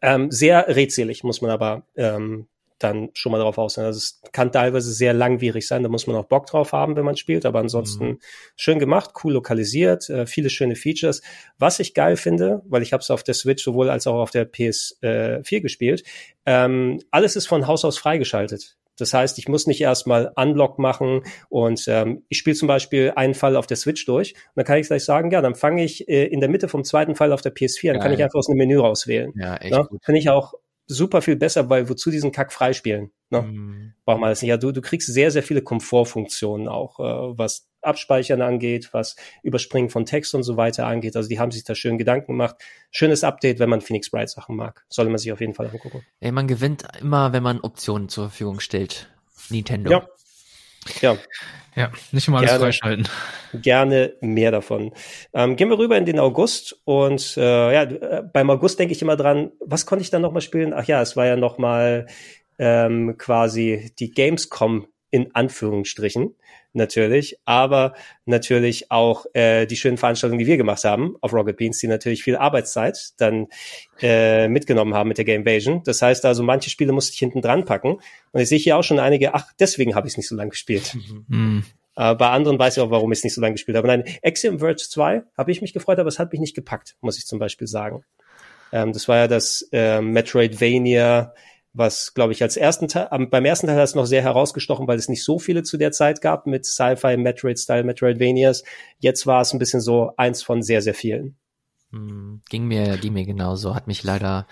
Ähm, sehr rätselig, muss man aber ähm, dann schon mal darauf aus. Also es kann teilweise sehr langwierig sein, da muss man auch Bock drauf haben, wenn man spielt, aber ansonsten mhm. schön gemacht, cool lokalisiert, äh, viele schöne Features. Was ich geil finde, weil ich habe es auf der Switch sowohl als auch auf der PS4 äh, gespielt, ähm, alles ist von Haus aus freigeschaltet Das heißt, ich muss nicht erstmal Unlock machen und ähm, ich spiele zum Beispiel einen Fall auf der Switch durch und dann kann ich gleich sagen, ja, dann fange ich äh, in der Mitte vom zweiten Fall auf der PS4, dann Geil. kann ich einfach aus einem Menü rauswählen. Ja, echt ja, gut. Finde ich auch super viel besser, weil wozu diesen Kack freispielen? Ne? Mm. Braucht man das nicht. Ja, du, du kriegst sehr, sehr viele Komfortfunktionen auch, äh, was Abspeichern angeht, was Überspringen von Text und so weiter angeht. Also die haben sich da schön Gedanken gemacht. Schönes Update, wenn man Phoenix Bright Sachen mag. Sollte man sich auf jeden Fall angucken. Ey, man gewinnt immer, wenn man Optionen zur Verfügung stellt. Nintendo. Ja. Ja. Ja, nicht immer alles gerne, freischalten. Gerne mehr davon. Ähm, gehen wir rüber in den August und äh, ja, äh, beim August denke ich immer dran, was konnte ich dann nochmal spielen? Ach ja, es war ja nochmal ähm, quasi die Gamescom in Anführungsstrichen natürlich, aber natürlich auch äh, die schönen Veranstaltungen, die wir gemacht haben auf Rocket Beans, die natürlich viel Arbeitszeit dann äh, mitgenommen haben mit der Game Invasion. Das heißt also, manche Spiele musste ich hinten dran packen. Und ich sehe hier auch schon einige, ach, deswegen habe ich es nicht so lange gespielt. Mhm. Äh, bei anderen weiß ich auch, warum ich es nicht so lange gespielt habe. Nein, Axiom Verge 2 habe ich mich gefreut, aber es hat mich nicht gepackt, muss ich zum Beispiel sagen. Ähm, das war ja das äh, Metroidvania was, glaube ich, als ersten Teil, beim ersten Teil hat es noch sehr herausgestochen, weil es nicht so viele zu der Zeit gab mit Sci-Fi, Metroid-Style, Metroidvanias. Jetzt war es ein bisschen so eins von sehr, sehr vielen. Hm, ging mir, ging mir genauso, hat mich leider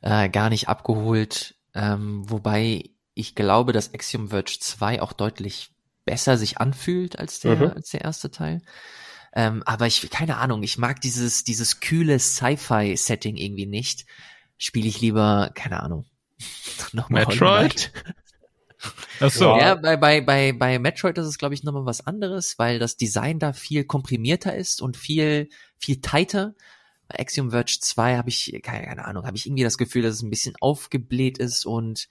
äh, gar nicht abgeholt, ähm, wobei ich glaube, dass Axiom Verge 2 auch deutlich besser sich anfühlt als der, mhm. als der erste Teil. Ähm, aber ich, keine Ahnung, ich mag dieses, dieses kühle Sci-Fi-Setting irgendwie nicht. Spiele ich lieber, keine Ahnung, nochmal Metroid? Ach so. Ja, bei, bei, bei, bei Metroid ist es, glaube ich, nochmal was anderes, weil das Design da viel komprimierter ist und viel, viel tighter. Bei Axiom Verge 2 habe ich, keine, keine Ahnung, habe ich irgendwie das Gefühl, dass es ein bisschen aufgebläht ist und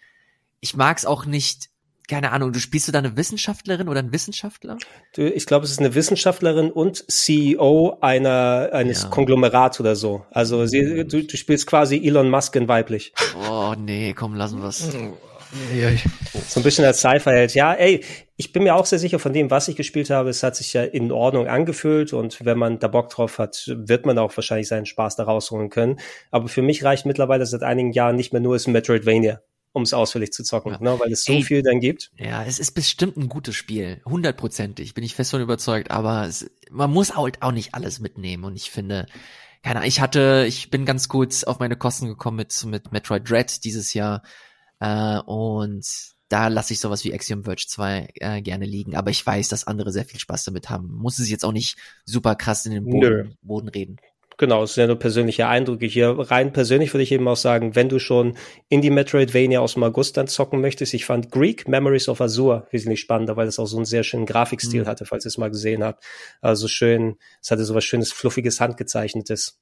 ich mag es auch nicht, keine Ahnung, du spielst du da eine Wissenschaftlerin oder einen Wissenschaftler? Du, ich glaube, es ist eine Wissenschaftlerin und CEO einer, eines ja. Konglomerats oder so. Also sie, du, du spielst quasi Elon Musk in weiblich. Oh nee, komm, lassen wir's. So ein bisschen als Sci-Fi-Held. Ja, ey, ich bin mir auch sehr sicher von dem, was ich gespielt habe. Es hat sich ja in Ordnung angefühlt und wenn man da Bock drauf hat, wird man auch wahrscheinlich seinen Spaß da rausholen können. Aber für mich reicht mittlerweile seit einigen Jahren nicht mehr nur es Metroidvania um es ausführlich zu zocken, ja. ne, weil es so Ey, viel dann gibt. Ja, es ist bestimmt ein gutes Spiel, hundertprozentig, bin ich fest von überzeugt, aber es, man muss halt auch nicht alles mitnehmen und ich finde, keine Ahnung, ich hatte, ich bin ganz gut auf meine Kosten gekommen mit, mit Metroid Dread dieses Jahr äh, und da lasse ich sowas wie Axiom Verge 2 äh, gerne liegen, aber ich weiß, dass andere sehr viel Spaß damit haben. Muss es jetzt auch nicht super krass in den Boden, Boden reden. Genau, es sind ja nur persönliche Eindrücke hier. Rein persönlich würde ich eben auch sagen, wenn du schon in die Metroidvania aus dem August dann zocken möchtest, ich fand Greek Memories of Azure wesentlich spannender, weil es auch so einen sehr schönen Grafikstil mhm. hatte, falls ihr es mal gesehen habt. Also schön, es hatte so was schönes, fluffiges, handgezeichnetes.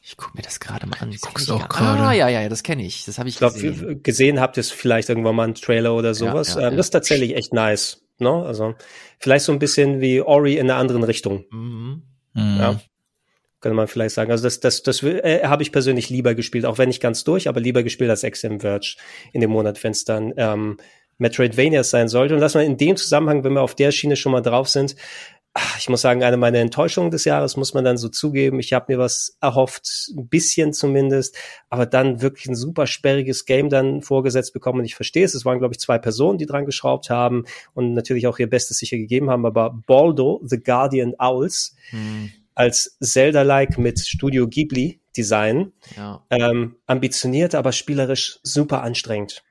Ich guck mir das gerade mal an. Guckst auch gerade. Ah, ja, ja, das kenne ich. Das habe ich, ich glaub, gesehen. gesehen habt ihr es vielleicht irgendwann mal einen Trailer oder sowas. Ja, ja, ähm, das ist tatsächlich echt nice. Ne? Also vielleicht so ein bisschen wie Ori in einer anderen Richtung. Mhm. Ja könnte man vielleicht sagen. Also das, das, das äh, habe ich persönlich lieber gespielt, auch wenn nicht ganz durch, aber lieber gespielt als XM Verge in dem Monat, wenn es dann ähm, Metroidvania sein sollte. Und lass mal in dem Zusammenhang, wenn wir auf der Schiene schon mal drauf sind, ach, ich muss sagen, eine meiner Enttäuschungen des Jahres muss man dann so zugeben. Ich habe mir was erhofft, ein bisschen zumindest, aber dann wirklich ein super sperriges Game dann vorgesetzt bekommen. Und ich verstehe es. Es waren, glaube ich, zwei Personen, die dran geschraubt haben und natürlich auch ihr Bestes sicher gegeben haben. Aber Baldo, The Guardian Owls, hm als Zelda-like mit Studio Ghibli Design. Ja. Ähm, ambitioniert, aber spielerisch super anstrengend,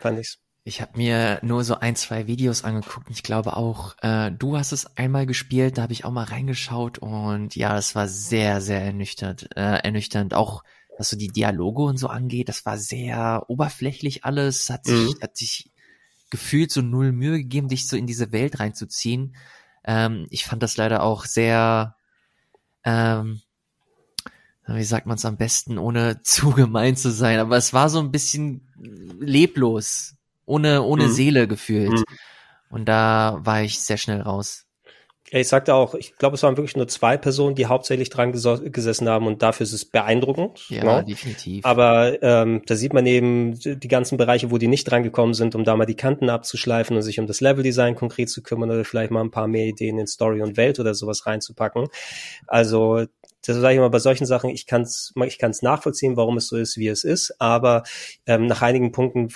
fand ich's. Ich habe mir nur so ein, zwei Videos angeguckt. Ich glaube auch, äh, du hast es einmal gespielt, da habe ich auch mal reingeschaut und ja, es war sehr, sehr ernüchternd. Äh, ernüchternd. Auch was so die Dialoge und so angeht, das war sehr oberflächlich alles. Hat sich, mhm. hat sich gefühlt so null Mühe gegeben, dich so in diese Welt reinzuziehen. Ähm, ich fand das leider auch sehr ähm, wie sagt man es am besten, ohne zu gemein zu sein, aber es war so ein bisschen leblos, ohne, ohne mhm. Seele gefühlt. Mhm. Und da war ich sehr schnell raus. Ich sagte auch, ich glaube, es waren wirklich nur zwei Personen, die hauptsächlich dran gesessen haben und dafür ist es beeindruckend. Ja, genau. definitiv. Aber ähm, da sieht man eben die ganzen Bereiche, wo die nicht dran gekommen sind, um da mal die Kanten abzuschleifen und sich um das Leveldesign konkret zu kümmern oder vielleicht mal ein paar mehr Ideen in Story und Welt oder sowas reinzupacken. Also das sage ich immer bei solchen Sachen, ich kann es ich kann's nachvollziehen, warum es so ist, wie es ist, aber ähm, nach einigen Punkten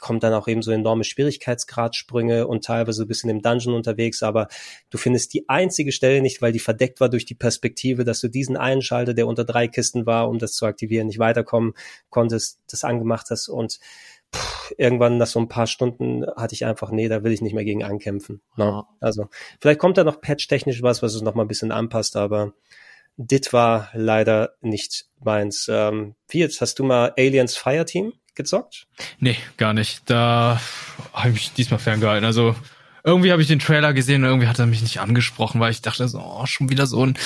kommt dann auch eben so enorme Schwierigkeitsgradsprünge und teilweise ein bisschen im Dungeon unterwegs, aber du findest die einzige Stelle nicht, weil die verdeckt war durch die Perspektive, dass du diesen einen Schalter, der unter drei Kisten war, um das zu aktivieren, nicht weiterkommen konntest, das angemacht hast und pff, irgendwann nach so ein paar Stunden hatte ich einfach, nee, da will ich nicht mehr gegen ankämpfen. No. Ne? Also vielleicht kommt da noch patch-technisch was, was es noch mal ein bisschen anpasst, aber dit war leider nicht meins. Ähm, wie jetzt, hast du mal Aliens Fireteam gezockt? Nee, gar nicht. Da habe ich diesmal ferngehalten. Also irgendwie habe ich den Trailer gesehen und irgendwie hat er mich nicht angesprochen, weil ich dachte so, oh, schon wieder so ein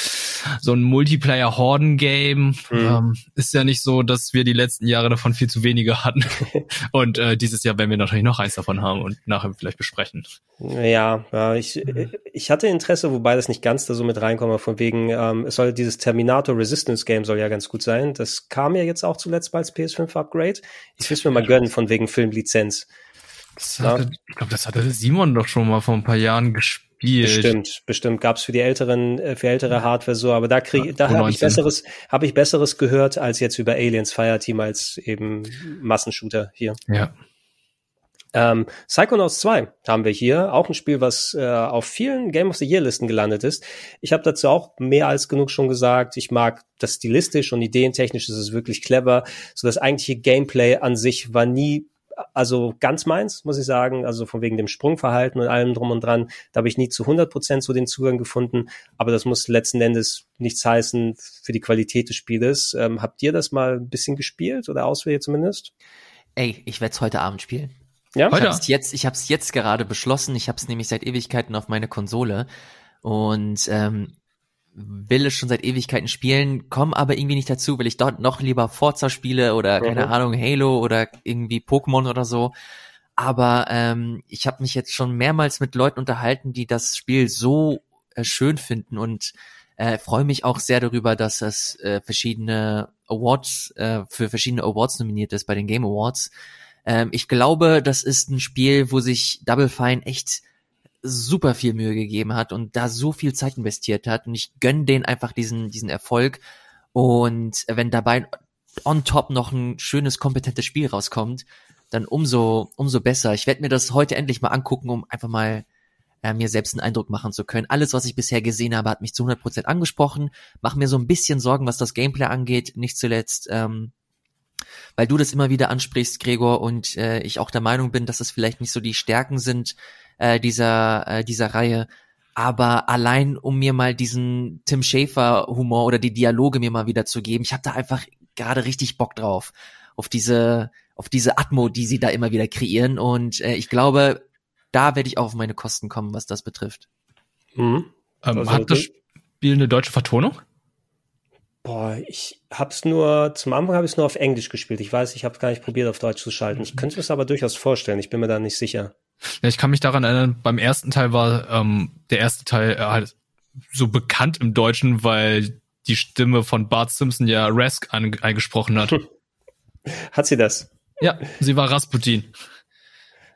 so ein Multiplayer-Horden-Game. Mhm. Ähm, ist ja nicht so, dass wir die letzten Jahre davon viel zu wenige hatten. und äh, dieses Jahr werden wir natürlich noch eins davon haben und nachher vielleicht besprechen. Ja, ja ich, ich hatte Interesse, wobei das nicht ganz da so mit reinkommt, von wegen, ähm, es soll dieses Terminator Resistance Game soll ja ganz gut sein. Das kam ja jetzt auch zuletzt als PS5 Upgrade. Ich will es mir mal gönnen, von wegen Filmlizenz. Hatte, ich glaube, das hatte Simon doch schon mal vor ein paar Jahren gespielt. Bestimmt, bestimmt gab's für die älteren, äh, für ältere Hardware so, aber da krieg, ja, da habe ich besseres, habe ich besseres gehört als jetzt über Aliens Fireteam als eben Massenshooter hier. Ja. Ähm, Psychonauts 2 haben wir hier, auch ein Spiel, was äh, auf vielen Game of the Year Listen gelandet ist. Ich habe dazu auch mehr als genug schon gesagt. Ich mag das stilistisch und ideentechnisch ist es wirklich clever. So das eigentliche Gameplay an sich war nie also ganz meins, muss ich sagen, also von wegen dem Sprungverhalten und allem drum und dran, da habe ich nie zu 100 Prozent so den Zugang gefunden, aber das muss letzten Endes nichts heißen für die Qualität des Spieles. Ähm, habt ihr das mal ein bisschen gespielt oder auswählt zumindest? Ey, ich werde es heute Abend spielen. Ja, heute? Ich hab's jetzt, ich habe es jetzt gerade beschlossen. Ich habe es nämlich seit Ewigkeiten auf meine Konsole und ähm, will es schon seit Ewigkeiten spielen, komme aber irgendwie nicht dazu, weil ich dort noch lieber Forza spiele oder mhm. keine Ahnung, Halo oder irgendwie Pokémon oder so. Aber ähm, ich habe mich jetzt schon mehrmals mit Leuten unterhalten, die das Spiel so äh, schön finden und äh, freue mich auch sehr darüber, dass es äh, verschiedene Awards äh, für verschiedene Awards nominiert ist bei den Game Awards. Ähm, ich glaube, das ist ein Spiel, wo sich Double Fine echt super viel Mühe gegeben hat und da so viel Zeit investiert hat und ich gönn denen einfach diesen, diesen Erfolg und wenn dabei on top noch ein schönes, kompetentes Spiel rauskommt, dann umso, umso besser. Ich werde mir das heute endlich mal angucken, um einfach mal äh, mir selbst einen Eindruck machen zu können. Alles, was ich bisher gesehen habe, hat mich zu 100% angesprochen. Mach mir so ein bisschen Sorgen, was das Gameplay angeht. Nicht zuletzt, ähm, weil du das immer wieder ansprichst, Gregor, und äh, ich auch der Meinung bin, dass es vielleicht nicht so die Stärken sind äh, dieser, äh, dieser Reihe. Aber allein, um mir mal diesen Tim Schafer Humor oder die Dialoge mir mal wieder zu geben, ich habe da einfach gerade richtig Bock drauf. Auf diese, auf diese Atmo, die sie da immer wieder kreieren. Und äh, ich glaube, da werde ich auch auf meine Kosten kommen, was das betrifft. Mhm. Ähm, hat das Spiel eine deutsche Vertonung? Boah, ich hab's nur, zum Anfang habe ich es nur auf Englisch gespielt. Ich weiß, ich habe gar nicht probiert, auf Deutsch zu schalten. Ich könnte es aber durchaus vorstellen. Ich bin mir da nicht sicher. Ja, ich kann mich daran erinnern, beim ersten Teil war ähm, der erste Teil äh, halt so bekannt im Deutschen, weil die Stimme von Bart Simpson ja Rask eingesprochen hat. Hat sie das? Ja, sie war Rasputin.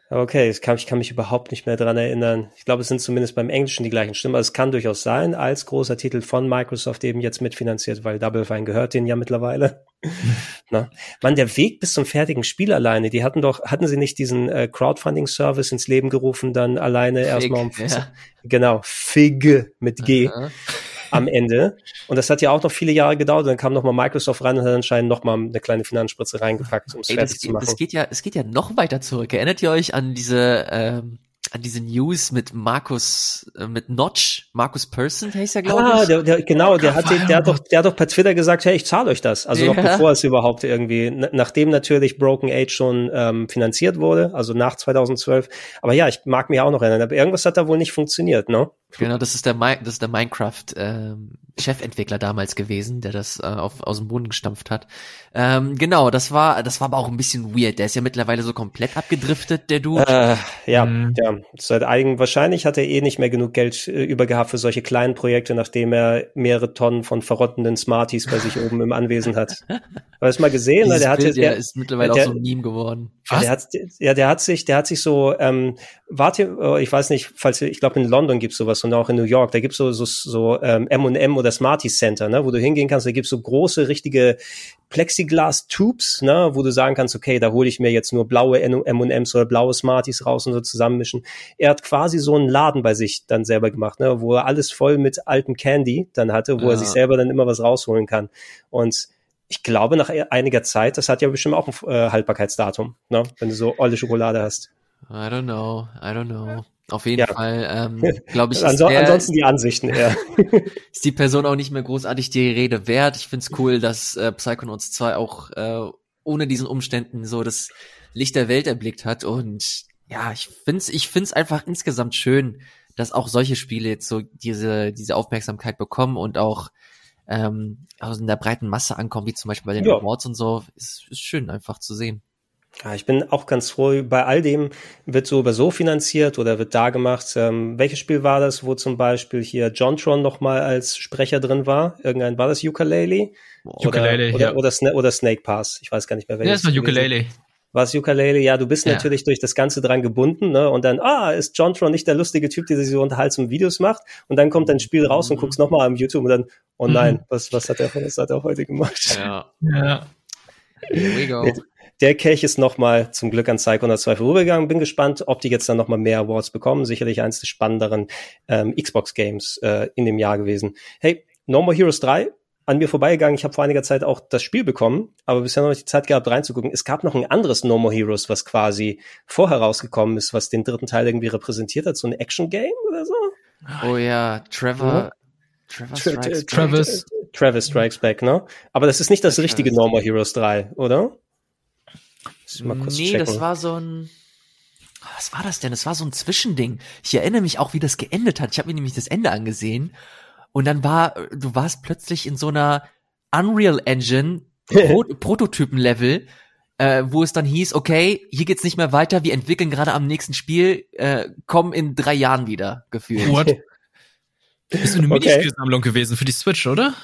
Okay, ich kann, ich kann mich überhaupt nicht mehr dran erinnern. Ich glaube, es sind zumindest beim Englischen die gleichen Stimmen. Also es kann durchaus sein, als großer Titel von Microsoft eben jetzt mitfinanziert, weil Double Fine gehört denen ja mittlerweile. Na? Man, der Weg bis zum fertigen Spiel alleine, die hatten doch, hatten sie nicht diesen äh, Crowdfunding-Service ins Leben gerufen, dann alleine erstmal um ja. genau, Fig mit G. Aha am Ende. Und das hat ja auch noch viele Jahre gedauert. Dann kam nochmal Microsoft rein und hat anscheinend nochmal eine kleine Finanzspritze reingepackt, um es fertig das, zu machen. Es geht ja, es geht ja noch weiter zurück. Erinnert ihr euch an diese ähm, an diese News mit Markus, äh, mit Notch, Markus Person heißt er, glaube ah, ich. Der, der, genau, der hat, der, hat doch, der hat doch per Twitter gesagt, hey, ich zahle euch das. Also ja. noch bevor es überhaupt irgendwie, nachdem natürlich Broken Age schon ähm, finanziert wurde, also nach 2012. Aber ja, ich mag mich auch noch erinnern, aber irgendwas hat da wohl nicht funktioniert, ne? Genau, das ist der, das ist der Minecraft ähm, Chefentwickler damals gewesen, der das äh, auf, aus dem Boden gestampft hat. Ähm, genau, das war, das war aber auch ein bisschen weird. Der ist ja mittlerweile so komplett abgedriftet, der Dude. Äh, ja, mhm. ja. Seit einigen, wahrscheinlich hat er eh nicht mehr genug Geld äh, übergehabt für solche kleinen Projekte, nachdem er mehrere Tonnen von verrottenden Smarties bei sich oben im Anwesen hat. Hast du es mal gesehen? Dieses der hatte, Bild, der ist mittlerweile der, auch so ein Meme geworden. Was? Der hat, ja, der hat sich, der hat sich so ähm, wart ihr, äh, ich weiß nicht, falls ihr, ich glaube in London gibt's sowas und auch in New York, da gibt's so so, so ähm, M&M oder Smarties Center, ne, wo du hingehen kannst, da gibt's so große richtige Plexiglas-Tubes, ne, wo du sagen kannst, okay, da hole ich mir jetzt nur blaue M&Ms oder blaue Smarties raus und so zusammenmischen. Er hat quasi so einen Laden bei sich dann selber gemacht, ne, wo er alles voll mit altem Candy dann hatte, wo ja. er sich selber dann immer was rausholen kann. Und ich glaube, nach einiger Zeit, das hat ja bestimmt auch ein äh, Haltbarkeitsdatum, ne, wenn du so olle Schokolade hast. I don't know, I don't know. Auf jeden ja. Fall, ähm, glaube ich, Anso der, ansonsten die Ansichten, ja. ist die Person auch nicht mehr großartig die Rede wert. Ich find's cool, dass äh, Psychonauts 2 auch äh, ohne diesen Umständen so das Licht der Welt erblickt hat. Und ja, ich find's, ich find's einfach insgesamt schön, dass auch solche Spiele jetzt so diese, diese Aufmerksamkeit bekommen und auch ähm, also in der breiten Masse ankommen, wie zum Beispiel bei den ja. Awards und so. Ist, ist schön einfach zu sehen. Ja, ich bin auch ganz froh, bei all dem wird so über so finanziert oder wird da gemacht. Ähm, welches Spiel war das, wo zum Beispiel hier Jontron nochmal als Sprecher drin war? Irgendein, war das Ukulele? Ukulele, oder, ja. Oder, oder, Sna oder, Snake Pass, ich weiß gar nicht mehr, welches. Ja, das war Ukulele. War es Ukulele? Ja, du bist ja. natürlich durch das Ganze dran gebunden, ne? Und dann, ah, ist Jontron nicht der lustige Typ, der sich so unterhaltsam Videos macht? Und dann kommt dein Spiel raus und guckst nochmal am YouTube und dann, oh nein, mhm. was, was hat er, was hat er heute gemacht? Ja. ja. Here we go. Der Kelch ist nochmal zum Glück an Psycho 2 vorübergegangen. Bin gespannt, ob die jetzt dann nochmal mehr Awards bekommen. Sicherlich eins der spannenderen ähm, Xbox-Games äh, in dem Jahr gewesen. Hey, No More Heroes 3 an mir vorbeigegangen. Ich habe vor einiger Zeit auch das Spiel bekommen, aber bisher noch nicht die Zeit gehabt, reinzugucken. Es gab noch ein anderes No More Heroes, was quasi vorher rausgekommen ist, was den dritten Teil irgendwie repräsentiert hat, so ein Action-Game oder so. Oh ja, Trevor. Trevor Strikes. Travis. Travis Strikes Back, ne? Aber das ist nicht das richtige No More Heroes 3, oder? Mal kurz nee, checken. das war so ein. Was war das denn? Das war so ein Zwischending. Ich erinnere mich auch, wie das geendet hat. Ich habe mir nämlich das Ende angesehen und dann war, du warst plötzlich in so einer Unreal Engine Pro Prototypen-Level, äh, wo es dann hieß, okay, hier geht's nicht mehr weiter, wir entwickeln gerade am nächsten Spiel, äh, kommen in drei Jahren wieder, gefühlt. What? Ist eine Minispielsammlung okay. gewesen für die Switch, oder?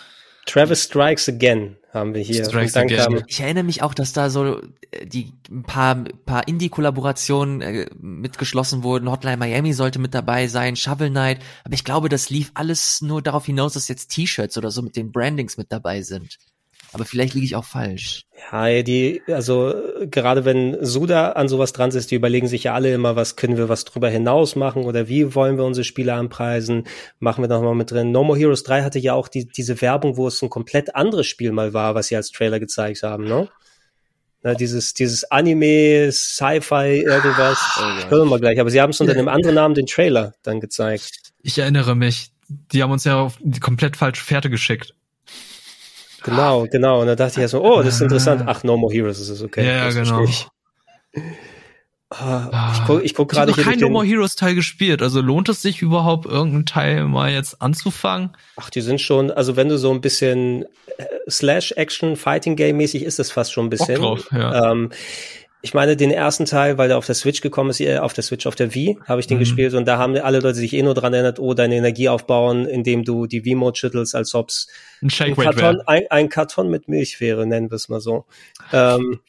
Travis Strikes Again haben wir hier. Strikes Again. Ich erinnere mich auch, dass da so äh, die ein paar, paar Indie-Kollaborationen äh, mitgeschlossen wurden. Hotline Miami sollte mit dabei sein, Shovel Knight. Aber ich glaube, das lief alles nur darauf hinaus, dass jetzt T-Shirts oder so mit den Brandings mit dabei sind. Aber vielleicht liege ich auch falsch. Ja, die, also gerade wenn Suda an sowas dran ist, die überlegen sich ja alle immer, was können wir was drüber hinaus machen oder wie wollen wir unsere Spiele anpreisen, machen wir noch mal mit drin. No More Heroes 3 hatte ja auch die, diese Werbung, wo es ein komplett anderes Spiel mal war, was sie als Trailer gezeigt haben, ne? Na, dieses, dieses Anime, Sci-Fi, irgendwas. Oh, Hören wir gleich. Aber sie haben es unter einem anderen Namen den Trailer dann gezeigt. Ich erinnere mich. Die haben uns ja auf die komplett falsche Fährte geschickt. Genau, genau. Und da dachte ich ja so, oh, das ist interessant. Ach, No More Heroes, das ist okay. Ja, das genau. Ich. Ah, ich guck, ich guck gerade ich habe noch kein No More Heroes Teil gespielt. Also lohnt es sich überhaupt, irgendeinen Teil mal jetzt anzufangen? Ach, die sind schon, also wenn du so ein bisschen äh, Slash-Action-Fighting-Game-mäßig ist das fast schon ein bisschen. Bock drauf, ja. Ähm, ich meine, den ersten Teil, weil der auf der Switch gekommen ist, äh, auf der Switch, auf der Wii, habe ich den mhm. gespielt und da haben alle Leute sich eh nur dran erinnert, oh, deine Energie aufbauen, indem du die Wii-Mode schüttelst, als ob's ein, ein, Karton, ein, ein, Karton mit Milch wäre, nennen wir es mal so. Ähm,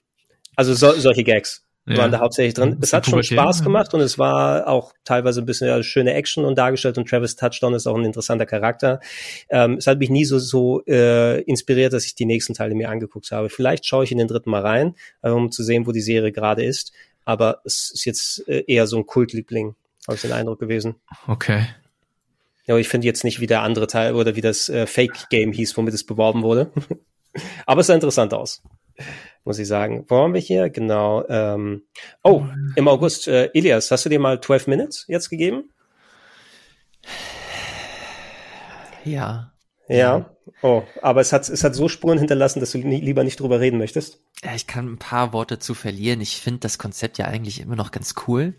also so, solche Gags ja. waren da hauptsächlich drin. Es hat schon Spaß gemacht und es war auch teilweise ein bisschen ja, schöne Action und dargestellt und Travis Touchdown ist auch ein interessanter Charakter. Ähm, es hat mich nie so, so äh, inspiriert, dass ich die nächsten Teile mir angeguckt habe. Vielleicht schaue ich in den dritten mal rein, äh, um zu sehen, wo die Serie gerade ist. Aber es ist jetzt äh, eher so ein Kultliebling, habe ich den Eindruck gewesen. Okay. Ja, aber ich finde jetzt nicht, wie der andere Teil oder wie das äh, Fake-Game hieß, womit es beworben wurde. aber es sah interessant aus muss ich sagen. Wo haben wir hier? Genau. Ähm, oh, im August. Äh, Elias, hast du dir mal 12 Minutes jetzt gegeben? Ja. Ja. Oh, aber es hat, es hat so Spuren hinterlassen, dass du nie, lieber nicht drüber reden möchtest. Ja, ich kann ein paar Worte zu verlieren. Ich finde das Konzept ja eigentlich immer noch ganz cool.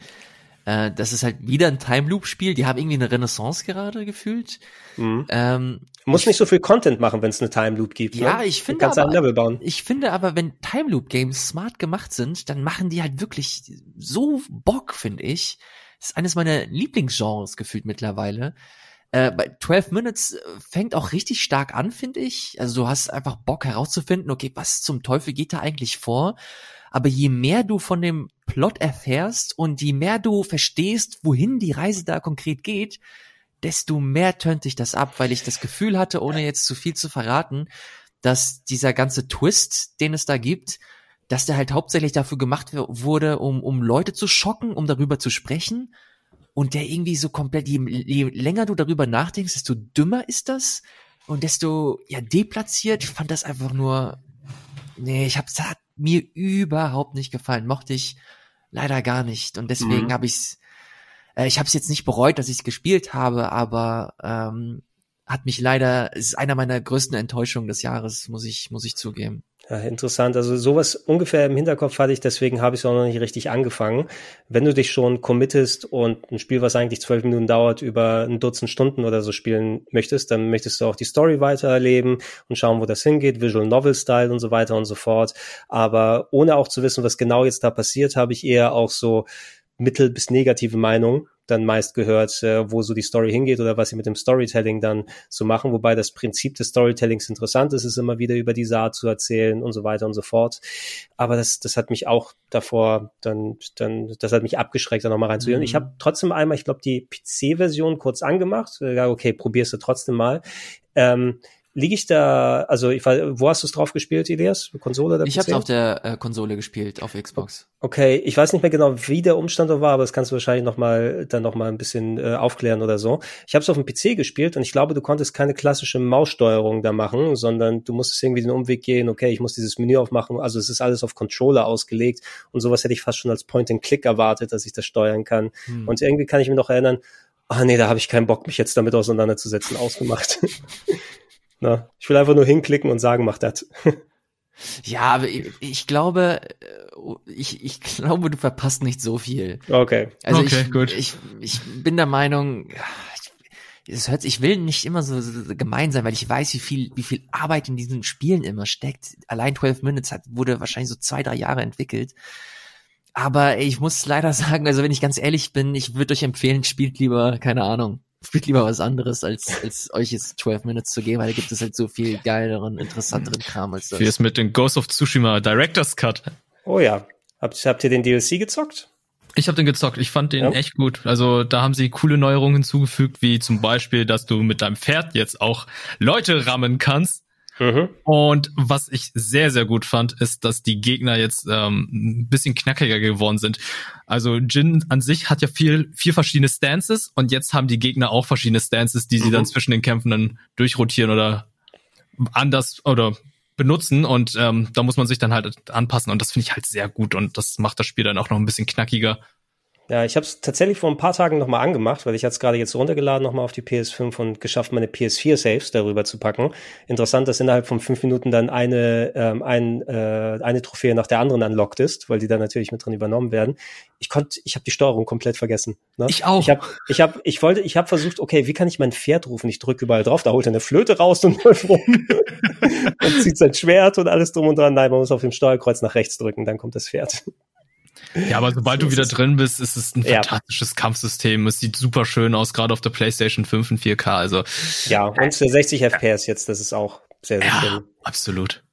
Äh, das ist halt wieder ein Time Loop Spiel. Die haben irgendwie eine Renaissance gerade gefühlt. Mhm. Ähm, Muss nicht so viel Content machen, wenn es eine Time Loop gibt. Ja, ne? ich finde aber, Level bauen. ich finde aber, wenn Time Loop Games smart gemacht sind, dann machen die halt wirklich so Bock, finde ich. Das ist eines meiner Lieblingsgenres gefühlt mittlerweile. Äh, bei 12 Minutes äh, fängt auch richtig stark an, finde ich. Also du hast einfach Bock herauszufinden, okay, was zum Teufel geht da eigentlich vor? Aber je mehr du von dem Plot erfährst und je mehr du verstehst, wohin die Reise da konkret geht, desto mehr tönt dich das ab, weil ich das Gefühl hatte, ohne jetzt zu viel zu verraten, dass dieser ganze Twist, den es da gibt, dass der halt hauptsächlich dafür gemacht wurde, um, um Leute zu schocken, um darüber zu sprechen. Und der irgendwie so komplett, je, je länger du darüber nachdenkst, desto dümmer ist das und desto ja deplatziert. Ich fand das einfach nur, nee, ich hab's hat mir überhaupt nicht gefallen, mochte ich leider gar nicht und deswegen mhm. habe ich's, äh, ich habe es jetzt nicht bereut, dass ich es gespielt habe, aber ähm, hat mich leider, ist einer meiner größten Enttäuschungen des Jahres, muss ich muss ich zugeben. Ja, interessant. Also sowas ungefähr im Hinterkopf hatte ich, deswegen habe ich es auch noch nicht richtig angefangen. Wenn du dich schon committest und ein Spiel, was eigentlich zwölf Minuten dauert, über ein Dutzend Stunden oder so spielen möchtest, dann möchtest du auch die Story weitererleben und schauen, wo das hingeht, Visual Novel Style und so weiter und so fort. Aber ohne auch zu wissen, was genau jetzt da passiert, habe ich eher auch so mittel bis negative Meinung dann meist gehört, äh, wo so die Story hingeht oder was sie mit dem Storytelling dann so machen, wobei das Prinzip des Storytellings interessant ist, ist immer wieder über die Saat zu erzählen und so weiter und so fort. Aber das, das hat mich auch davor dann, dann, das hat mich abgeschreckt, da nochmal reinzuhören. Mhm. Ich habe trotzdem einmal, ich glaube, die PC-Version kurz angemacht. Ja, okay, probierst du trotzdem mal. Ähm, Liege ich da, also ich war, wo hast du es drauf gespielt, Elias? Konsole oder Ich habe es auf der äh, Konsole gespielt, auf Xbox. Okay, ich weiß nicht mehr genau, wie der Umstand war, aber das kannst du wahrscheinlich noch mal dann noch mal ein bisschen äh, aufklären oder so. Ich habe es auf dem PC gespielt und ich glaube, du konntest keine klassische Maussteuerung da machen, sondern du musstest irgendwie den Umweg gehen. Okay, ich muss dieses Menü aufmachen. Also es ist alles auf Controller ausgelegt und sowas hätte ich fast schon als Point-and-Click erwartet, dass ich das steuern kann. Hm. Und irgendwie kann ich mich noch erinnern, ah nee, da habe ich keinen Bock, mich jetzt damit auseinanderzusetzen, ausgemacht. Na, ich will einfach nur hinklicken und sagen, mach das. Ja, aber ich, ich, glaube, äh, ich, ich glaube, du verpasst nicht so viel. Okay. Also okay, ich, gut. Ich, ich bin der Meinung, es hört, ich will nicht immer so, so gemein sein, weil ich weiß, wie viel, wie viel Arbeit in diesen Spielen immer steckt. Allein 12 Minutes hat, wurde wahrscheinlich so zwei, drei Jahre entwickelt. Aber ich muss leider sagen, also wenn ich ganz ehrlich bin, ich würde euch empfehlen, spielt lieber, keine Ahnung, spielt lieber was anderes, als, als euch jetzt 12 Minutes zu geben, weil da gibt es halt so viel geileren, interessanteren Kram als das. Wie ist mit dem Ghost of Tsushima Director's Cut? Oh ja. Habt, habt ihr den DLC gezockt? Ich habe den gezockt. Ich fand den ja. echt gut. Also da haben sie coole Neuerungen hinzugefügt, wie zum Beispiel, dass du mit deinem Pferd jetzt auch Leute rammen kannst. Mhm. Und was ich sehr, sehr gut fand, ist, dass die Gegner jetzt ähm, ein bisschen knackiger geworden sind. Also Jin an sich hat ja viel, vier verschiedene Stances und jetzt haben die Gegner auch verschiedene Stances, die sie mhm. dann zwischen den Kämpfen dann durchrotieren oder anders oder benutzen und ähm, da muss man sich dann halt anpassen und das finde ich halt sehr gut und das macht das Spiel dann auch noch ein bisschen knackiger. Ja, ich habe es tatsächlich vor ein paar Tagen nochmal angemacht, weil ich hatte es gerade jetzt runtergeladen nochmal auf die PS5 und geschafft, meine PS4-Saves darüber zu packen. Interessant, dass innerhalb von fünf Minuten dann eine, ähm, ein, äh, eine Trophäe nach der anderen unlocked ist, weil die dann natürlich mit drin übernommen werden. Ich konnte, ich habe die Steuerung komplett vergessen. Ne? Ich auch. Ich habe, ich habe, ich wollte, ich habe versucht, okay, wie kann ich mein Pferd rufen? Ich drücke überall drauf, da holt er eine Flöte raus und läuft rum und zieht sein Schwert und alles drum und dran. Nein, man muss auf dem Steuerkreuz nach rechts drücken, dann kommt das Pferd. Ja, aber sobald so du wieder drin bist, ist es ein ja. fantastisches Kampfsystem. Es sieht super schön aus, gerade auf der PlayStation 5 in 4K. Also ja, und für 60 FPS jetzt, das ist auch sehr, sehr ja, schön. Absolut.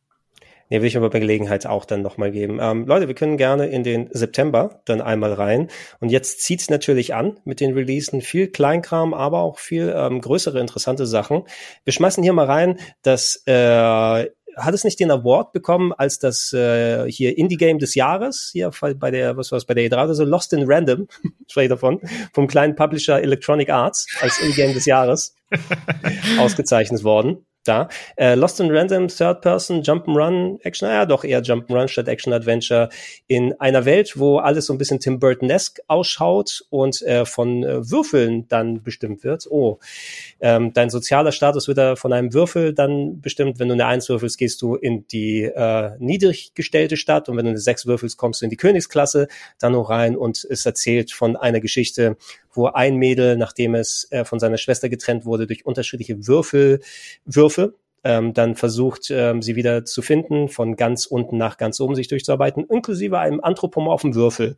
Nee, will ich aber bei Gelegenheit auch dann nochmal geben. Ähm, Leute, wir können gerne in den September dann einmal rein. Und jetzt zieht's natürlich an mit den Releasen. Viel Kleinkram, aber auch viel ähm, größere interessante Sachen. Wir schmeißen hier mal rein, dass äh, hat es nicht den Award bekommen als das äh, hier Indie-Game des Jahres, hier bei der, was war es, bei der E3 oder so, Lost in Random, spreche ich davon, vom kleinen Publisher Electronic Arts als Indie-Game des Jahres ausgezeichnet worden da. Äh, Lost in Random, Third Person, Jump'n'Run, Action, ja doch eher Jump'n'Run statt Action Adventure in einer Welt, wo alles so ein bisschen Tim Burton-esque ausschaut und äh, von äh, Würfeln dann bestimmt wird. Oh, ähm, dein sozialer Status wird da von einem Würfel dann bestimmt. Wenn du eine Eins würfelst, gehst du in die äh, niedrig gestellte Stadt und wenn du eine Sechs würfelst, kommst du in die Königsklasse dann noch rein und es erzählt von einer Geschichte, wo ein Mädel, nachdem es äh, von seiner Schwester getrennt wurde, durch unterschiedliche Würfel, Würfe, ähm, dann versucht, ähm, sie wieder zu finden, von ganz unten nach ganz oben sich durchzuarbeiten, inklusive einem anthropomorphen Würfel,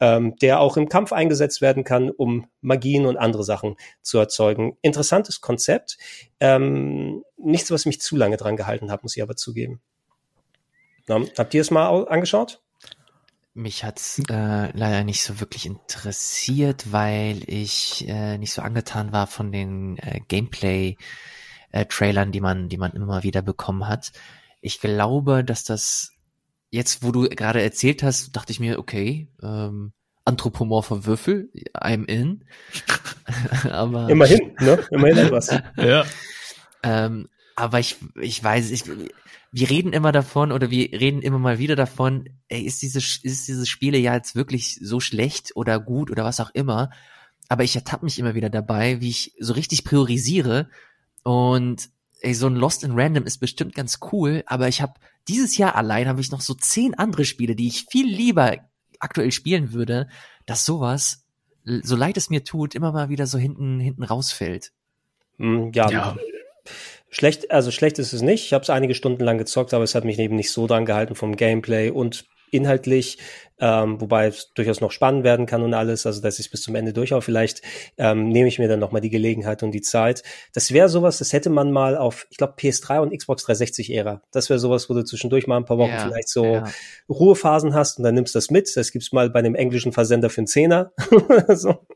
ähm, der auch im Kampf eingesetzt werden kann, um Magien und andere Sachen zu erzeugen. Interessantes Konzept. Ähm, nichts, was mich zu lange dran gehalten hat, muss ich aber zugeben. Na, habt ihr es mal angeschaut? Mich hat's äh, leider nicht so wirklich interessiert, weil ich äh, nicht so angetan war von den äh, Gameplay-Trailern, die man, die man immer wieder bekommen hat. Ich glaube, dass das jetzt, wo du gerade erzählt hast, dachte ich mir, okay, ähm, anthropomorpher Würfel, I'm in. aber Immerhin, ne? Immerhin etwas. Ja. ähm, aber ich, ich weiß, ich, wir reden immer davon oder wir reden immer mal wieder davon, ey, ist dieses, ist dieses Spiele ja jetzt wirklich so schlecht oder gut oder was auch immer. Aber ich ertappe mich immer wieder dabei, wie ich so richtig priorisiere und ey, so ein Lost in Random ist bestimmt ganz cool, aber ich habe dieses Jahr allein habe ich noch so zehn andere Spiele, die ich viel lieber aktuell spielen würde, dass sowas, so leid es mir tut, immer mal wieder so hinten hinten rausfällt. Mm, Ja, Ja. Schlecht, also schlecht ist es nicht. Ich habe es einige Stunden lang gezockt, aber es hat mich eben nicht so dran gehalten vom Gameplay und inhaltlich, ähm, wobei es durchaus noch spannend werden kann und alles, also dass ich bis zum Ende durchhaue. Vielleicht ähm, nehme ich mir dann nochmal die Gelegenheit und die Zeit. Das wäre sowas, das hätte man mal auf, ich glaube, PS3 und Xbox 360-Ära. Das wäre sowas, wo du zwischendurch mal ein paar Wochen Ja, vielleicht so ja. Ruhephasen hast und dann nimmst du das mit. Das gibt's mal bei einem englischen Versender für einen Zehner. so.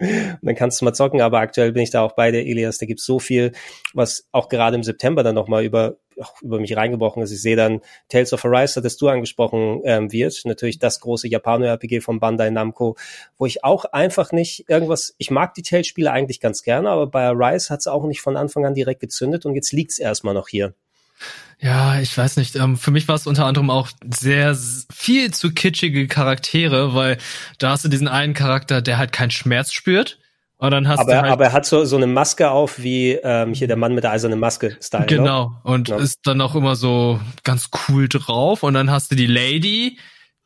Und dann kannst du mal zocken, aber aktuell bin ich da auch bei der Elias. Da gibt's so viel, was auch gerade im September dann nochmal über, über mich reingebrochen ist. Ich sehe dann Tales of Arise, das du angesprochen ähm, wird. Natürlich das große Japano-RPG von Bandai Namco, wo ich auch einfach nicht irgendwas, ich mag die Tales-Spiele eigentlich ganz gerne, aber bei Arise hat's auch nicht von Anfang an direkt gezündet und jetzt liegt's erstmal noch hier. Ja, ich weiß nicht. Ähm, für mich war es unter anderem auch sehr viel zu kitschige Charaktere, weil da hast du diesen einen Charakter, der halt keinen Schmerz spürt. Und dann hast Aber, du halt aber er hat so, so eine Maske auf, wie ähm, hier der Mann mit der eisernen Maske-Style. Ne? Genau. Und Ja. ist dann auch immer so ganz cool drauf. Und dann hast du die Lady,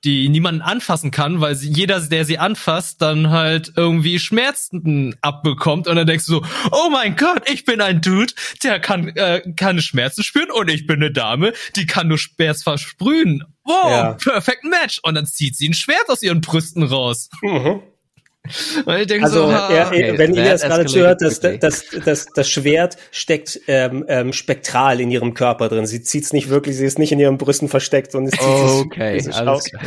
die niemanden anfassen kann, weil sie, jeder, der sie anfasst, dann halt irgendwie Schmerzen abbekommt. Und dann denkst du so, oh mein Gott, ich bin ein Dude, der kann äh, keine Schmerzen spüren und ich bin eine Dame, die kann nur Schmerz versprühen. Wow, Ja. perfect match. Und dann zieht sie ein Schwert aus ihren Brüsten raus. Mhm. Also, so, ha, er, okay, wenn ihr das gerade zuhört, das, das, das, das Schwert steckt ähm, ähm, spektral in ihrem Körper drin. Sie zieht's nicht wirklich, sie ist nicht in ihren Brüsten versteckt und es zieht Okay, alles klar.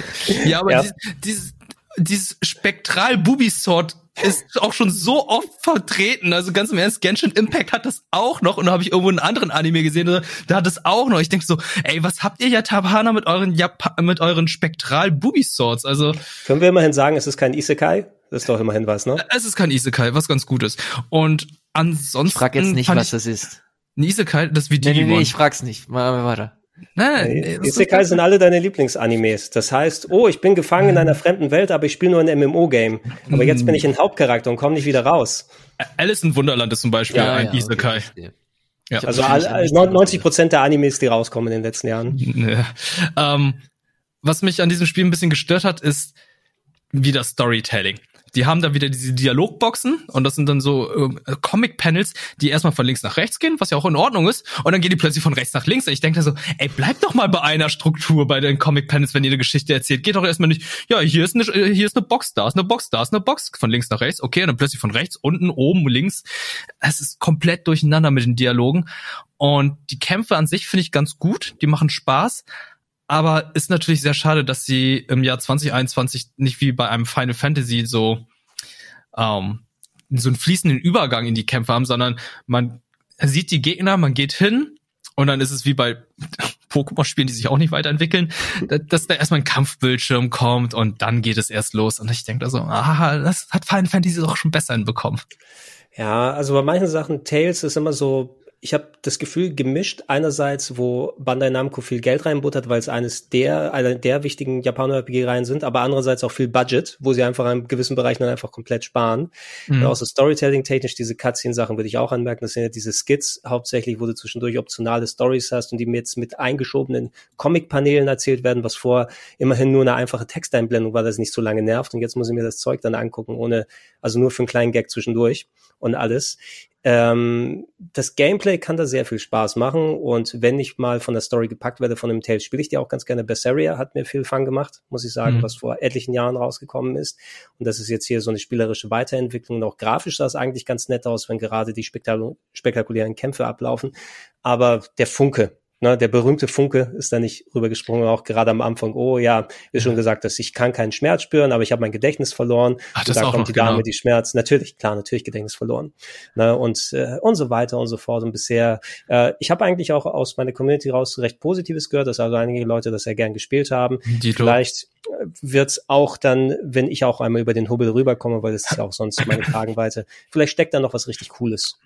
Ja, aber Ja. Dieses, dieses, dieses spektral Booby Sword ist auch schon so oft vertreten. Also ganz im Ernst, Genshin Impact hat das auch noch und da habe ich irgendwo einen anderen Anime gesehen, da hat es auch noch. Ich denke so, ey, was habt ihr Japaner mit euren Jap mit euren spektral Booby Swords? Also, Können wir immerhin sagen, es ist kein Isekai? Das ist doch immerhin was, ne? es ist kein Isekai, was ganz gut ist. Und ansonsten Ich frag jetzt nicht, was ich, das ist. ein Isekai, das ist wie Nee, nee, nee, ich frag's nicht. Mal, mal weiter. Nein, das ist- Isekai sind alle deine Lieblingsanimes. Das heißt, oh, ich bin gefangen in einer fremden Welt, aber ich spiele nur ein MMO-Game. Aber jetzt bin ich ein Hauptcharakter und komme nicht wieder raus. Alice in Wunderland ist zum Beispiel Ja, ein okay, Isekai. verstehe. Ja. Also das all, nicht- all, nicht 90 Prozent der Animes, die rauskommen in den letzten Jahren. Ja. Ähm, was mich an diesem Spiel ein bisschen gestört hat, ist wieder Storytelling. Die haben da wieder diese Dialogboxen und das sind dann so ähm, Comic-Panels, die erstmal von links nach rechts gehen, was ja auch in Ordnung ist, und dann gehen die plötzlich von rechts nach links. Und ich denke da so, ey, bleibt doch mal bei einer Struktur bei den Comic-Panels, wenn ihr eine Geschichte erzählt. Geht doch erstmal nicht, ja, hier ist eine, äh, hier ist eine Box, da ist eine Box, da ist eine Box, von links nach rechts, okay, und dann plötzlich von rechts, unten, oben, links. Es ist komplett durcheinander mit den Dialogen. Und die Kämpfe an sich finde ich ganz gut, die machen Spaß. Aber ist natürlich sehr schade, dass sie im Jahr 2021 nicht wie bei einem Final Fantasy so, ähm, so einen fließenden Übergang in die Kämpfe haben, sondern man sieht die Gegner, man geht hin und dann ist es wie bei Pokémon-Spielen, die sich auch nicht weiterentwickeln, da- dass da erstmal ein Kampfbildschirm kommt und dann geht es erst los. Und ich denke da so, ah, das hat Final Fantasy doch schon besser hinbekommen. Ja, also bei manchen Sachen, Tales ist immer so, ich habe das Gefühl gemischt, einerseits, wo Bandai Namco viel Geld reinbuttert, weil es eines der, einer der wichtigen Japaner-RPG-Reihen sind, aber andererseits auch viel Budget, wo sie einfach in gewissen Bereichen dann einfach komplett sparen. Mhm. Und auch so Storytelling-technisch, diese Cutscene-Sachen würde ich auch anmerken, das sind ja diese Skits hauptsächlich, wo du zwischendurch optionale Stories hast und die mir jetzt mit eingeschobenen Comic-Paneelen erzählt werden, was vor immerhin nur eine einfache Texteinblendung war, das nicht so lange nervt. Und jetzt muss ich mir das Zeug dann angucken, ohne, also nur für einen kleinen Gag zwischendurch und alles. Ähm, das Gameplay kann da sehr viel Spaß machen und wenn ich mal von der Story gepackt werde von einem Tales, spiele ich die auch ganz gerne. Berseria hat mir viel Fun gemacht, muss ich sagen, Mhm. was vor etlichen Jahren rausgekommen ist. Und das ist jetzt hier so eine spielerische Weiterentwicklung. Und auch grafisch sah es eigentlich ganz nett aus, wenn gerade die spektakul spektakulären Kämpfe ablaufen. Aber der Funke, Ne, der berühmte Funke ist da nicht rübergesprungen, auch gerade am Anfang. Oh ja, wie schon gesagt, dass ich kann keinen Schmerz spüren, aber ich habe mein Gedächtnis verloren. Ach, das und da auch kommt die Dame genau. die Schmerz. Natürlich, klar, natürlich Gedächtnis verloren. Ne, und äh, und so weiter und so fort. Und bisher, äh, ich habe eigentlich auch aus meiner Community raus recht Positives gehört, dass also einige Leute das sehr gern gespielt haben. Die Vielleicht äh, wird's auch dann, wenn ich auch einmal über den Hubbel rüberkomme, weil das ist ja auch sonst meine Kragenweite, vielleicht steckt da noch was richtig Cooles.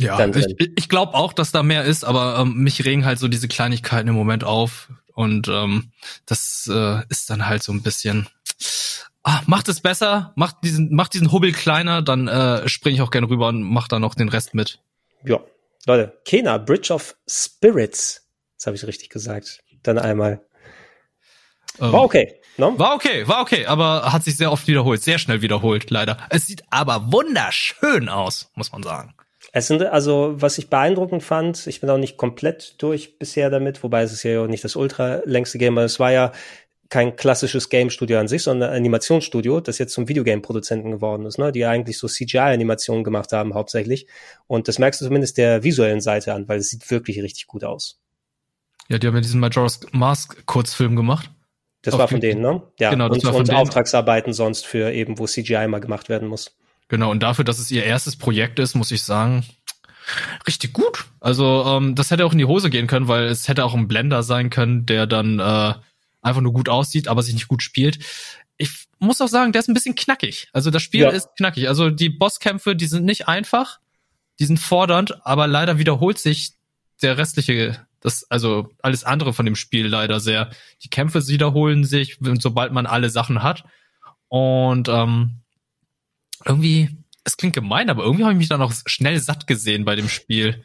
Ja, dann ich, ich glaube auch, dass da mehr ist, aber ähm, mich regen halt so diese Kleinigkeiten im Moment auf und ähm, das äh, ist dann halt so ein bisschen. Ah, macht es besser, macht diesen, macht diesen Hubbel kleiner, dann äh, springe ich auch gerne rüber und mach dann noch den Rest mit. Ja, Leute, Kena, Bridge of Spirits. Das habe ich richtig gesagt. Dann einmal. Ähm, War okay. Ne? War okay, war okay, aber hat sich sehr oft wiederholt, sehr schnell wiederholt, leider. Es sieht aber wunderschön aus, muss man sagen. Es sind also, was ich beeindruckend fand, ich bin auch nicht komplett durch bisher damit, wobei es ist ja auch nicht das ultra längste Game, aber es war ja kein klassisches Game-Studio an sich, sondern ein Animationsstudio, das jetzt zum Videogame-Produzenten geworden ist, ne? die eigentlich so CGI-Animationen gemacht haben hauptsächlich. Und das merkst du zumindest der visuellen Seite an, weil es sieht wirklich richtig gut aus. Ja, die haben ja diesen Majora's Mask Kurzfilm gemacht. Das Auf war von denen, ne? Ja, Genau, das und, war von und denen. Auftragsarbeiten sonst für eben, wo CGI mal gemacht werden muss. Genau, und dafür, dass es ihr erstes Projekt ist, muss ich sagen, richtig gut. Also ähm, das hätte auch in die Hose gehen können, weil es hätte auch ein Blender sein können, der dann äh, einfach nur gut aussieht, aber sich nicht gut spielt. Ich muss auch sagen, der ist ein bisschen knackig. Also das Spiel Ja. ist knackig. Also die Bosskämpfe, die sind nicht einfach, die sind fordernd, aber leider wiederholt sich der restliche, das also alles andere von dem Spiel leider sehr. Die Kämpfe wiederholen sich, sobald man alle Sachen hat. Und ähm, irgendwie, es klingt gemein, aber irgendwie habe ich mich dann auch schnell satt gesehen bei dem Spiel.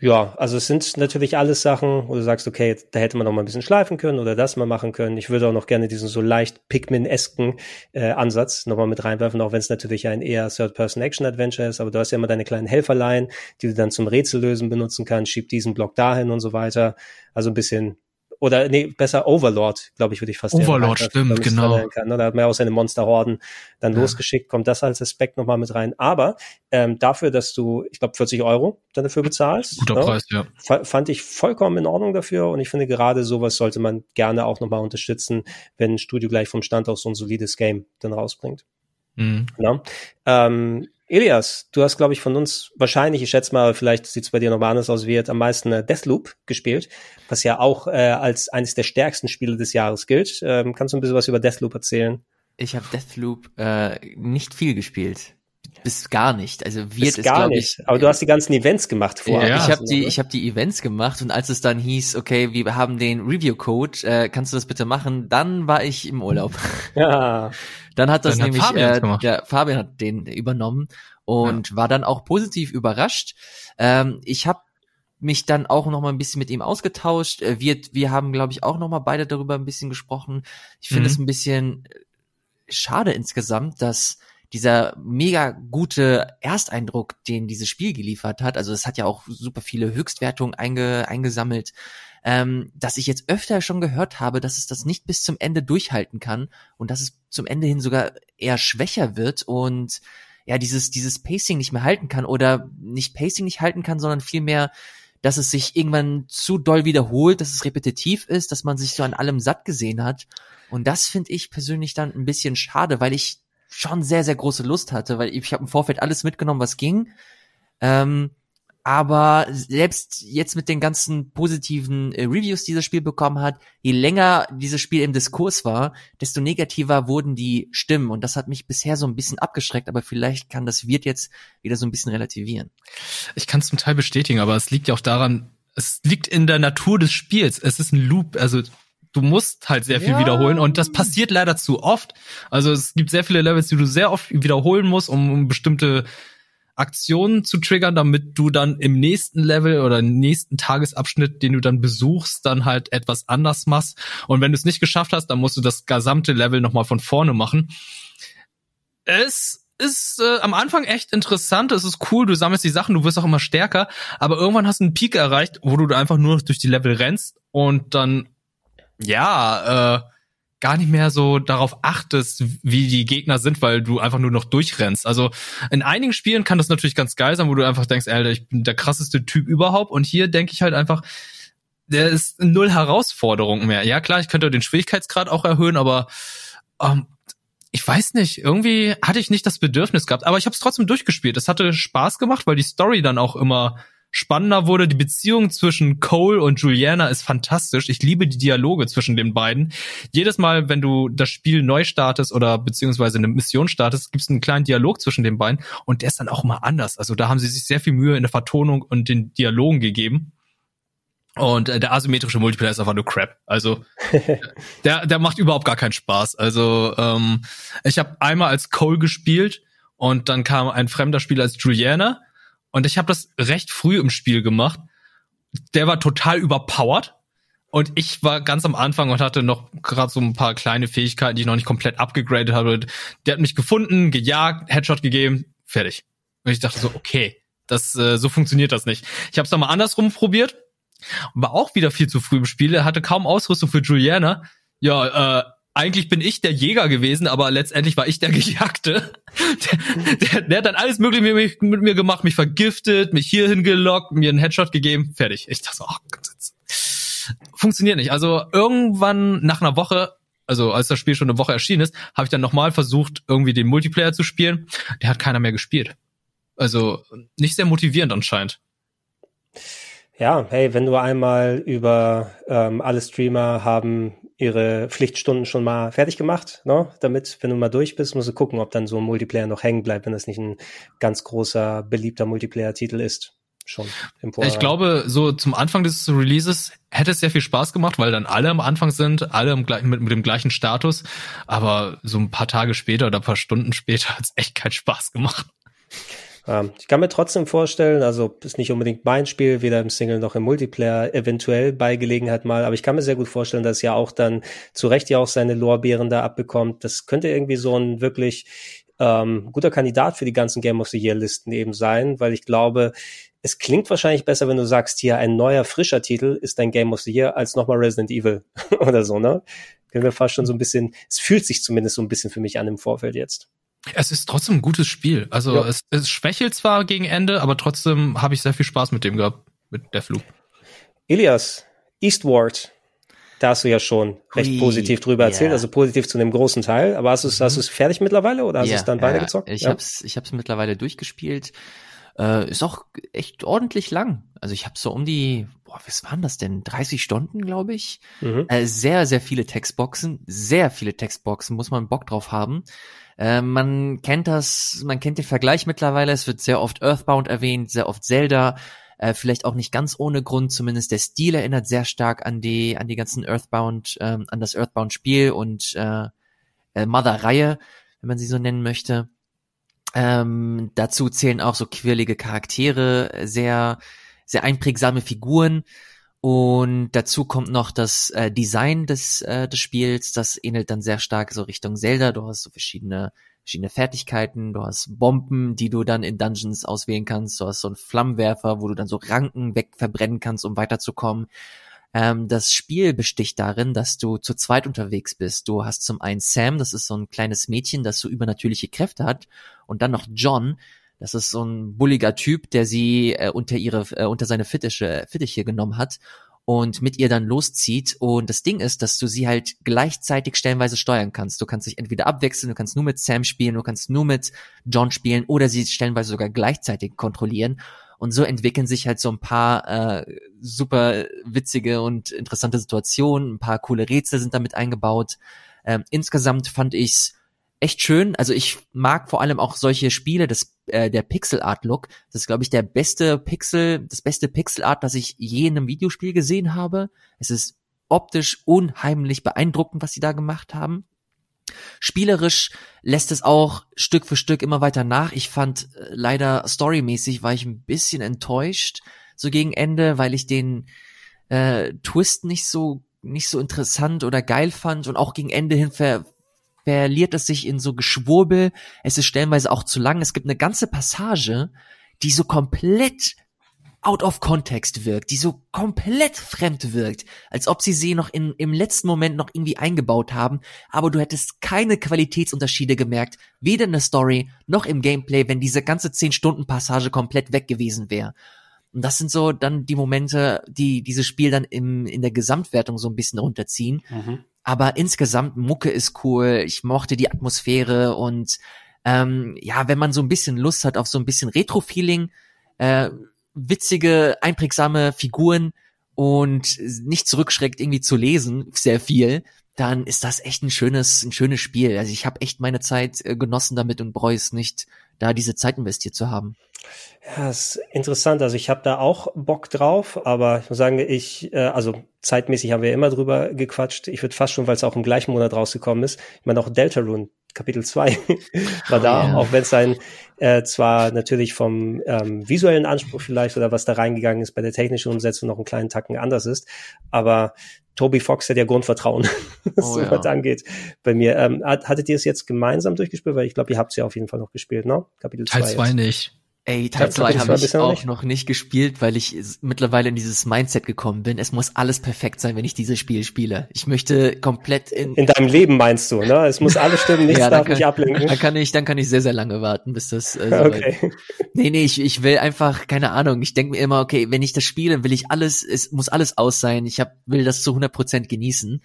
Ja, also es sind natürlich alles Sachen, wo du sagst, okay, da hätte man noch mal ein bisschen schleifen können oder das mal machen können. Ich würde auch noch gerne diesen so leicht Pikmin-esken äh, Ansatz noch mal mit reinwerfen, auch wenn es natürlich ein eher Third-Person-Action-Adventure ist, aber du hast ja immer deine kleinen Helferlein, die du dann zum Rätsellösen benutzen kannst, schieb diesen Block dahin und so weiter. Also ein bisschen oder nee, besser Overlord, glaube ich, würde ich fast eher Overlord, reinwerfen, stimmt, genau. Kann, ne? Da hat man ja auch seine Monsterhorden dann Ja. losgeschickt, kommt das als Aspekt nochmal mit rein. Aber ähm, dafür, dass du, ich glaube, 40 Euro dann dafür bezahlst, Guter ne? Preis, ja. fa- fand ich vollkommen in Ordnung dafür und ich finde gerade sowas sollte man gerne auch nochmal unterstützen, wenn ein Studio gleich vom Stand aus so ein solides Game dann rausbringt. Mhm. Ne? Ähm, Elias, du hast, glaube ich, von uns wahrscheinlich, ich schätze mal, vielleicht sieht es bei dir nochmal anders aus, wie jetzt am meisten äh, Deathloop gespielt, was ja auch äh, als eines der stärksten Spiele des Jahres gilt. Ähm, kannst du ein bisschen was über Deathloop erzählen? Ich habe Deathloop äh, nicht viel gespielt. Bis gar nicht. Also wird Bis es, gar nicht. Ich, Aber du hast die ganzen Events gemacht vorher. Ja, ich habe die, ich habe die Events gemacht und als es dann hieß, okay, wir haben den Review-Code, äh, kannst du das bitte machen? Dann war ich im Urlaub. ja. Dann hat das Dann hat nämlich, Fabian das äh, gemacht. der Fabian hat den übernommen und war dann auch positiv überrascht. Ähm, ich habe mich dann auch noch mal ein bisschen mit ihm ausgetauscht. Äh, Wir, wir haben, glaube ich, auch noch mal beide darüber ein bisschen gesprochen. Ich finde Mhm. es ein bisschen äh, schade insgesamt, dass dieser mega gute Ersteindruck, den dieses Spiel geliefert hat, also es hat ja auch super viele Höchstwertungen einge, eingesammelt, ähm, dass ich jetzt öfter schon gehört habe, dass es das nicht bis zum Ende durchhalten kann und dass es zum Ende hin sogar eher schwächer wird und ja, dieses, dieses Pacing nicht mehr halten kann oder nicht Pacing nicht halten kann, sondern vielmehr, dass es sich irgendwann zu doll wiederholt, dass es repetitiv ist, dass man sich so an allem satt gesehen hat. Und das finde ich persönlich dann ein bisschen schade, weil ich schon sehr, sehr große Lust hatte, weil ich habe im Vorfeld alles mitgenommen, was ging. Ähm, aber selbst jetzt mit den ganzen positiven äh, Reviews, die das Spiel bekommen hat, je länger dieses Spiel im Diskurs war, desto negativer wurden die Stimmen. Und das hat mich bisher so ein bisschen abgeschreckt, aber vielleicht kann das Wirt jetzt wieder so ein bisschen relativieren. Ich kann es zum Teil bestätigen, aber es liegt ja auch daran, es liegt in der Natur des Spiels. Es ist ein Loop, also du musst halt sehr viel Ja. wiederholen und das passiert leider zu oft. Also es gibt sehr viele Levels, die du sehr oft wiederholen musst, um, um bestimmte Aktionen zu triggern, damit du dann im nächsten Level oder im nächsten Tagesabschnitt, den du dann besuchst, dann halt etwas anders machst. Und wenn du es nicht geschafft hast, dann musst du das gesamte Level nochmal von vorne machen. Es ist äh, am Anfang echt interessant, es ist cool, du sammelst die Sachen, du wirst auch immer stärker, aber irgendwann hast du einen Peak erreicht, wo du einfach nur durch die Level rennst und dann, ja, äh, gar nicht mehr so darauf achtest, wie die Gegner sind, weil du einfach nur noch durchrennst. Also in einigen Spielen kann das natürlich ganz geil sein, wo du einfach denkst, Alter, ich bin der krasseste Typ überhaupt. Und hier denke ich halt einfach, der ist null Herausforderung mehr. Ja klar, ich könnte den Schwierigkeitsgrad auch erhöhen, aber ähm, ich weiß nicht, irgendwie hatte ich nicht das Bedürfnis gehabt, aber ich habe es trotzdem durchgespielt. Es hatte Spaß gemacht, weil die Story dann auch immer spannender wurde. Die Beziehung zwischen Cole und Juliana ist fantastisch. Ich liebe die Dialoge zwischen den beiden. Jedes Mal, wenn du das Spiel neu startest oder beziehungsweise eine Mission startest, gibt es einen kleinen Dialog zwischen den beiden und der ist dann auch mal anders. Also da haben sie sich sehr viel Mühe in der Vertonung und den Dialogen gegeben. Und äh, der asymmetrische Multiplayer ist einfach nur Crap. Also der, der macht überhaupt gar keinen Spaß. Also ähm, ich habe einmal als Cole gespielt und dann kam ein fremder Spieler als Juliana und ich habe das recht früh im Spiel gemacht. Der war total überpowered. Und ich war ganz am Anfang und hatte noch gerade so ein paar kleine Fähigkeiten, die ich noch nicht komplett abgegradet habe. Der hat mich gefunden, gejagt, Headshot gegeben, fertig. Und ich dachte so, okay, das äh, so funktioniert das nicht. Ich habe es mal andersrum probiert, war auch wieder viel zu früh im Spiel. Er hatte kaum Ausrüstung für Juliana. Ja, äh, eigentlich bin ich der Jäger gewesen, aber letztendlich war ich der Gejagte. Der, der, der hat dann alles mögliche mit, mich, mit mir gemacht, mich vergiftet, mich hierhin gelockt, mir einen Headshot gegeben, fertig. Ich dachte oh Gott, funktioniert nicht. Also irgendwann nach einer Woche, also als das Spiel schon eine Woche erschienen ist, habe ich dann nochmal versucht, irgendwie den Multiplayer zu spielen. Der hat keiner mehr gespielt. Also nicht sehr motivierend anscheinend. Ja, hey, wenn du einmal über ähm, alle Streamer haben ihre Pflichtstunden schon mal fertig gemacht, ne? damit, wenn du mal durch bist, musst du gucken, ob dann so ein Multiplayer noch hängen bleibt, wenn das nicht ein ganz großer, beliebter Multiplayer-Titel ist. Schon im Vorhinein. Ich glaube, so zum Anfang des Releases hätte es sehr viel Spaß gemacht, weil dann alle am Anfang sind, alle mit, mit dem gleichen Status. Aber so ein paar Tage später oder ein paar Stunden später hat es echt keinen Spaß gemacht. Ähm, ich kann mir trotzdem vorstellen, also ist nicht unbedingt mein Spiel, weder im Single noch im Multiplayer, eventuell bei Gelegenheit mal, aber ich kann mir sehr gut vorstellen, dass ja auch dann zu Recht ja auch seine Lorbeeren da abbekommt. Das könnte irgendwie so ein wirklich ähm, guter Kandidat für die ganzen Game of the Year Listen eben sein, weil ich glaube, es klingt wahrscheinlich besser, wenn du sagst, hier ein neuer, frischer Titel ist dein Game of the Year, als nochmal Resident Evil oder so, ne? Können wir fast schon so ein bisschen, es fühlt sich zumindest so ein bisschen für mich an im Vorfeld jetzt. Es ist trotzdem ein gutes Spiel. Also ja. es, es schwächelt zwar gegen Ende, aber trotzdem habe ich sehr viel Spaß mit dem gehabt, mit Deathloop. Elias, Eastward, da hast du ja schon recht Ui, positiv drüber erzählt, yeah. also positiv zu einem großen Teil. Aber hast du es mhm. hast du es fertig mittlerweile oder hast yeah, du es dann weitergezockt? Ich ja. hab's ich hab's mittlerweile durchgespielt. Äh, ist auch echt ordentlich lang. Also ich habe so um die, boah, was waren das denn? 30 Stunden, glaube ich. Mhm. Äh, sehr, sehr viele Textboxen, sehr viele Textboxen, muss man Bock drauf haben. Äh, man kennt das, man kennt den Vergleich mittlerweile. Es wird sehr oft Earthbound erwähnt, sehr oft Zelda. Äh, vielleicht auch nicht ganz ohne Grund, zumindest der Stil erinnert sehr stark an die, an die ganzen Earthbound, ähm, an das Earthbound-Spiel und äh, äh, Mother-Reihe, wenn man sie so nennen möchte. Ähm, dazu zählen auch so quirlige Charaktere, sehr, sehr einprägsame Figuren. Und dazu kommt noch das äh, Design des, äh, des Spiels, das ähnelt dann sehr stark so Richtung Zelda. Du hast so verschiedene, verschiedene Fertigkeiten, du hast Bomben, die du dann in Dungeons auswählen kannst, du hast so einen Flammenwerfer, wo du dann so Ranken wegverbrennen kannst, um weiterzukommen. Ähm, das Spiel besticht darin, dass du zu zweit unterwegs bist. Du hast zum einen Sam, das ist so ein kleines Mädchen, das so übernatürliche Kräfte hat, und dann noch John, das ist so ein bulliger Typ, der sie äh, unter ihre, äh, unter seine Fittiche, Fittiche genommen hat und mit ihr dann loszieht. Und das Ding ist, dass du sie halt gleichzeitig stellenweise steuern kannst. Du kannst dich entweder abwechseln, du kannst nur mit Sam spielen, du kannst nur mit John spielen oder sie stellenweise sogar gleichzeitig kontrollieren. Und so entwickeln sich halt so ein paar äh, super witzige und interessante Situationen, ein paar coole Rätsel sind damit eingebaut. Ähm, insgesamt fand ich's echt schön. Also ich mag vor allem auch solche Spiele, das, äh, der Pixel Art Look. Das ist, glaube ich, der beste Pixel, das beste Pixel Art, das ich je in einem Videospiel gesehen habe. Es ist optisch unheimlich beeindruckend, was sie da gemacht haben. Spielerisch lässt es auch Stück für Stück immer weiter nach. Ich fand äh, leider storymäßig war ich ein bisschen enttäuscht so gegen Ende, weil ich den äh, Twist nicht so nicht so interessant oder geil fand und auch gegen Ende hin ver verliert es sich in so Geschwurbel. Es ist stellenweise auch zu lang. Es gibt eine ganze Passage, die so komplett out of context wirkt, die so komplett fremd wirkt, als ob sie sie noch in, im letzten Moment noch irgendwie eingebaut haben, aber du hättest keine Qualitätsunterschiede gemerkt, weder in der Story noch im Gameplay, wenn diese ganze 10-Stunden-Passage komplett weg gewesen wäre. Und das sind so dann die Momente, die dieses Spiel dann im, in der Gesamtwertung so ein bisschen runterziehen. Mhm. Aber insgesamt, Mucke ist cool, ich mochte die Atmosphäre und ähm, ja, wenn man so ein bisschen Lust hat auf so ein bisschen Retro-Feeling, äh, witzige, einprägsame Figuren und nicht zurückschreckt irgendwie zu lesen, sehr viel, dann ist das echt ein schönes, ein schönes Spiel. Also ich habe echt meine Zeit äh, genossen damit und bereue es nicht, da diese Zeit investiert zu haben. Ja, ist interessant. Also ich habe da auch Bock drauf, aber ich muss sagen, ich, äh, also zeitmäßig haben wir immer drüber gequatscht. Ich würde fast schon, weil es auch im gleichen Monat rausgekommen ist, ich meine auch Deltarune Kapitel 2 war da, yeah. auch wenn es ein äh, zwar natürlich vom ähm, visuellen Anspruch vielleicht oder was da reingegangen ist bei der technischen Umsetzung noch einen kleinen Tacken anders ist, aber Toby Fox hat ja Grundvertrauen, was oh, ja. angeht bei mir. Ähm, hattet ihr es jetzt gemeinsam durchgespielt? Weil ich glaube, ihr habt es ja auf jeden Fall noch gespielt, ne? Kapitel 2 Teil 2 nicht. Ey, Teil 2 habe ich auch nicht. noch nicht gespielt, weil ich mittlerweile in dieses Mindset gekommen bin. Es muss alles perfekt sein, wenn ich dieses Spiel spiele. Ich möchte komplett in... In deinem Leben meinst du, ne? Es muss alles stimmen, nichts ja, darf kann, mich ablenken. Dann kann ich, dann kann ich sehr, sehr lange warten, bis das... Äh, so okay. Nee, nee, ich, ich will einfach, keine Ahnung, ich denke mir immer, okay, wenn ich das spiele, will ich alles, es muss alles aus sein. Ich hab, will das zu 100% genießen.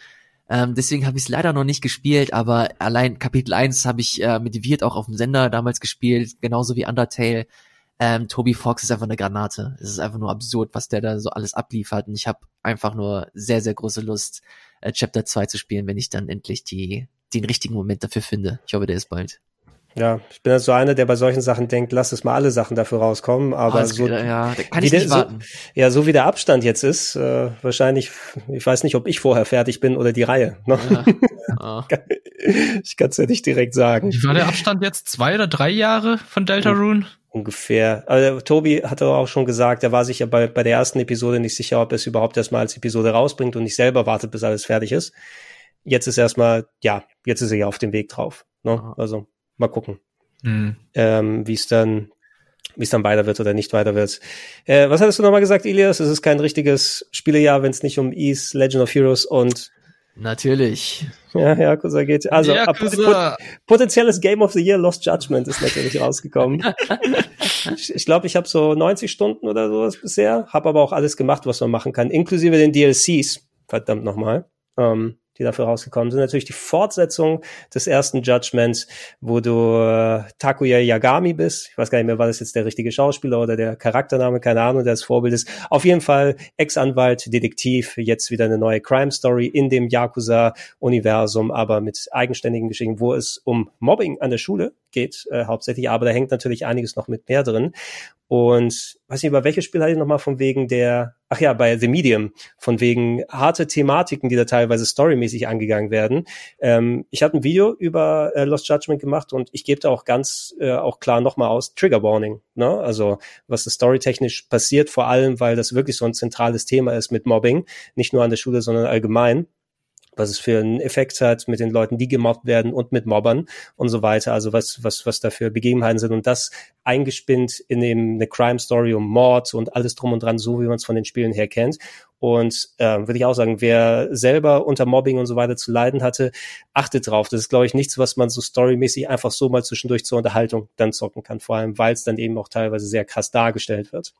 Ähm, deswegen habe ich es leider noch nicht gespielt, aber allein Kapitel 1 habe ich äh, mit Wirt auch auf dem Sender damals gespielt, genauso wie Undertale. Ähm, Toby Fox ist einfach eine Granate. Es ist einfach nur absurd, was der da so alles abliefert. Und ich habe einfach nur sehr, sehr große Lust, äh, Chapter 2 zu spielen, wenn ich dann endlich die, den richtigen Moment dafür finde. Ich hoffe, der ist bald. Ja, ich bin also einer, der bei solchen Sachen denkt, lass es mal alle Sachen dafür rauskommen, aber oh, so, ja, kann ich nicht der, warten. So, ja, so wie der Abstand jetzt ist, äh, wahrscheinlich, ich weiß nicht, ob ich vorher fertig bin oder die Reihe. Ne? Ja. Oh. ich kann es ja nicht direkt sagen. Wie war der Abstand jetzt? Zwei oder drei Jahre von Deltarune? Ungefähr. Also, Tobi hatte auch schon gesagt, er war sich ja bei, bei der ersten Episode nicht sicher, ob er es überhaupt erstmal als Episode rausbringt und nicht selber wartet, bis alles fertig ist. Jetzt ist erstmal, ja, jetzt ist er ja auf dem Weg drauf. Ne? Also mal gucken, mhm. ähm, wie es dann, wie es dann weiter wird oder nicht weiter wird. Äh, was hattest du nochmal gesagt, Ilias? Es ist kein richtiges Spielejahr, wenn es nicht um Ease, Legend of Heroes und Natürlich. Ja, Yakuza geht. Also Yakuza. potenzielles Game of the Year Lost Judgment ist natürlich rausgekommen. ich glaube, ich habe so 90 Stunden oder sowas bisher, habe aber auch alles gemacht, was man machen kann, inklusive den DLCs. Verdammt nochmal. Ähm, die dafür rausgekommen sind. Natürlich die Fortsetzung des ersten Judgments, wo du äh, Takuya Yagami bist. Ich weiß gar nicht mehr, war das jetzt der richtige Schauspieler oder der Charaktername, keine Ahnung, der das Vorbild ist. Auf jeden Fall Ex-Anwalt, Detektiv, jetzt wieder eine neue Crime-Story in dem Yakuza-Universum, aber mit eigenständigen Geschichten, wo es um Mobbing an der Schule geht, äh, hauptsächlich, aber da hängt natürlich einiges noch mit mehr drin. Und weiß nicht, über welches Spiel hatte ich nochmal von wegen der, ach ja, bei The Medium, von wegen harte Thematiken, die da teilweise storymäßig angegangen werden. Ähm, ich habe ein Video über äh, Lost Judgment gemacht und ich gebe da auch ganz äh, auch klar nochmal aus, Trigger Warning, ne? Also was da storytechnisch passiert, vor allem, weil das wirklich so ein zentrales Thema ist mit Mobbing, nicht nur an der Schule, sondern allgemein was es für einen Effekt hat mit den Leuten, die gemobbt werden und mit Mobbern und so weiter. Also was, was, was da für Begebenheiten sind und das eingespinnt in eben eine Crime Story um Mord und alles drum und dran, so wie man es von den Spielen her kennt. Und äh, würde ich auch sagen, wer selber unter Mobbing und so weiter zu leiden hatte, achtet drauf. Das ist, glaube ich, nichts, was man so storymäßig einfach so mal zwischendurch zur Unterhaltung dann zocken kann. Vor allem, weil es dann eben auch teilweise sehr krass dargestellt wird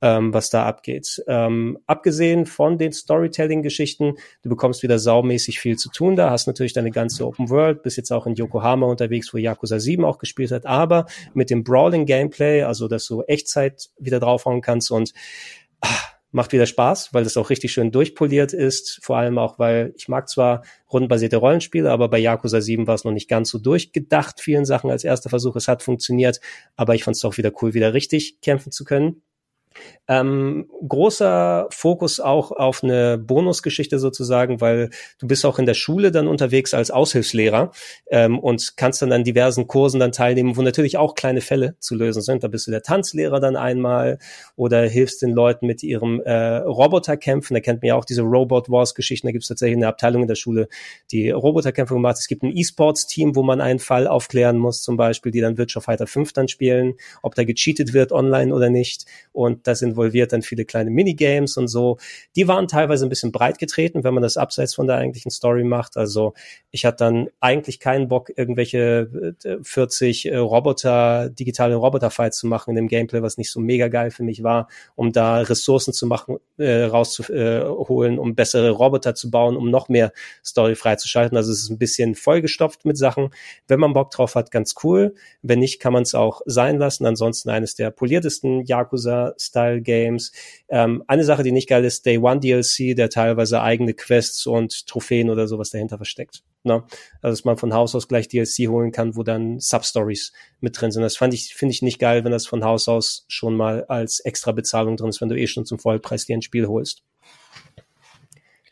ähm, was da abgeht. Ähm, abgesehen von den Storytelling-Geschichten, du bekommst wieder saumäßig viel zu tun da, hast natürlich deine ganze Open World, bist jetzt auch in Yokohama unterwegs, wo Yakuza 7 auch gespielt hat, aber mit dem Brawling-Gameplay, also dass du Echtzeit wieder draufhauen kannst und ach, macht wieder Spaß, weil das auch richtig schön durchpoliert ist. Vor allem auch, weil ich mag zwar rundenbasierte Rollenspiele, aber bei Yakuza 7 war es noch nicht ganz so durchgedacht, vielen Sachen als erster Versuch. Es hat funktioniert, aber ich fand es doch wieder cool, wieder richtig kämpfen zu können. Ähm, großer Fokus auch auf eine Bonusgeschichte sozusagen, weil du bist auch in der Schule dann unterwegs als Aushilfslehrer ähm, und kannst dann an diversen Kursen dann teilnehmen, wo natürlich auch kleine Fälle zu lösen sind. Da bist du der Tanzlehrer dann einmal oder hilfst den Leuten mit ihrem äh, Roboterkämpfen. Da kennt man ja auch diese Robot Wars Geschichten. Da gibt es tatsächlich eine Abteilung in der Schule, die Roboterkämpfe gemacht. Es gibt ein E-Sports-Team, wo man einen Fall aufklären muss, zum Beispiel, die dann Virtua Fighter 5 dann spielen, ob da gecheatet wird online oder nicht. Und das involviert dann viele kleine Minigames und so. Die waren teilweise ein bisschen breit getreten, wenn man das abseits von der eigentlichen Story macht. Also ich hatte dann eigentlich keinen Bock, irgendwelche 40 äh, Roboter, digitale Roboter-Fights zu machen in dem Gameplay, was nicht so mega geil für mich war, um da Ressourcen zu machen, äh, rauszuholen, um bessere Roboter zu bauen, um noch mehr Story freizuschalten. Also es ist ein bisschen vollgestopft mit Sachen. Wenn man Bock drauf hat, ganz cool. Wenn nicht, kann man es auch sein lassen. Ansonsten eines der poliertesten Yakuza-Style-Games. Ähm, eine Sache, die nicht geil ist, Day One DLC, der teilweise eigene Quests und Trophäen oder sowas dahinter versteckt. Ne? Also dass man von Haus aus gleich DLC holen kann, wo dann Substories mit drin sind. Das fand ich, finde ich nicht geil, wenn das von Haus aus schon mal als extra Bezahlung drin ist, wenn du eh schon zum Vollpreis dir ein Spiel holst.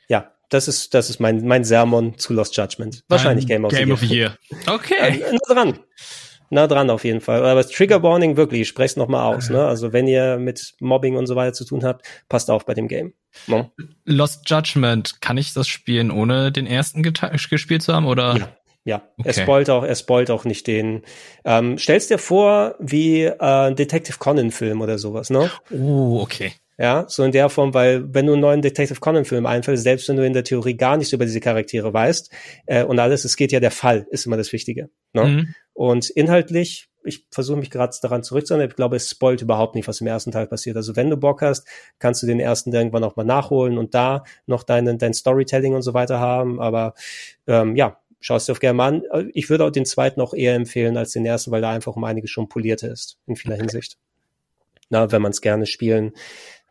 Ja, das ist, das ist mein, mein Sermon zu Lost Judgment. Wahrscheinlich Game of Game the Year. Of the Year. Okay. Äh, nah dran. Nah dran auf jeden Fall. Aber das Trigger Warning wirklich, ich spreche es nochmal aus. Ne? Also wenn ihr mit Mobbing und so weiter zu tun habt, passt auf bei dem Game. No? Lost Judgment, kann ich das spielen, ohne den ersten gespielt zu haben? Oder? Ja. Ja, okay. er spoilt auch, er spoilt auch nicht den. Ähm, stellst dir vor, wie äh, ein Detective Conan Film oder sowas, ne? Oh, okay. Ja, so in der Form, weil wenn du einen neuen Detective Conan Film einfällst, selbst wenn du in der Theorie gar nichts über diese Charaktere weißt äh, und alles, es geht ja der Fall, ist immer das Wichtige. Ne? Mhm. Und inhaltlich, ich versuche mich gerade daran zurückzuerinnern, ich glaube, es spoilt überhaupt nicht, was im ersten Teil passiert. Also wenn du Bock hast, kannst du den ersten irgendwann auch mal nachholen und da noch deinen dein Storytelling und so weiter haben. Aber ähm, ja, schaust dir auf gerne mal an. Ich würde auch den zweiten auch eher empfehlen als den ersten, weil da einfach um einiges schon polierter ist in vieler Hinsicht. Na, wenn man es gerne spielen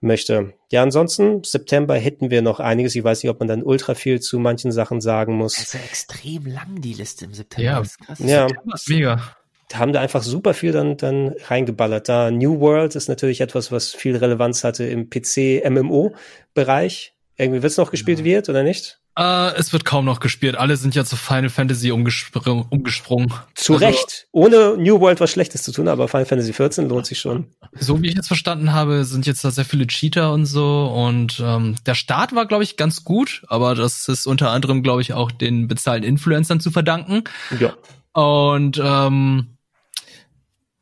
möchte. Ja, ansonsten, September hätten wir noch einiges. Ich weiß nicht, ob man dann ultra viel zu manchen Sachen sagen muss. Also extrem lang, die Liste im September. Ja, das ist krass. ja. mega. Da haben da einfach super viel dann, dann reingeballert. Da New World ist natürlich etwas, was viel Relevanz hatte im PC-MMO-Bereich. Irgendwie wird es noch gespielt ja. wird, oder nicht? Uh, es wird kaum noch gespielt. Alle sind ja zu Final Fantasy umgespr umgesprungen. Zu also, Recht. Ohne New World was Schlechtes zu tun, aber Final Fantasy 14 lohnt sich schon. So wie ich jetzt verstanden habe, sind jetzt da sehr viele Cheater und so. Und ähm, der Start war, glaube ich, ganz gut, aber das ist unter anderem, glaube ich, auch den bezahlten Influencern zu verdanken. Ja. Und ähm,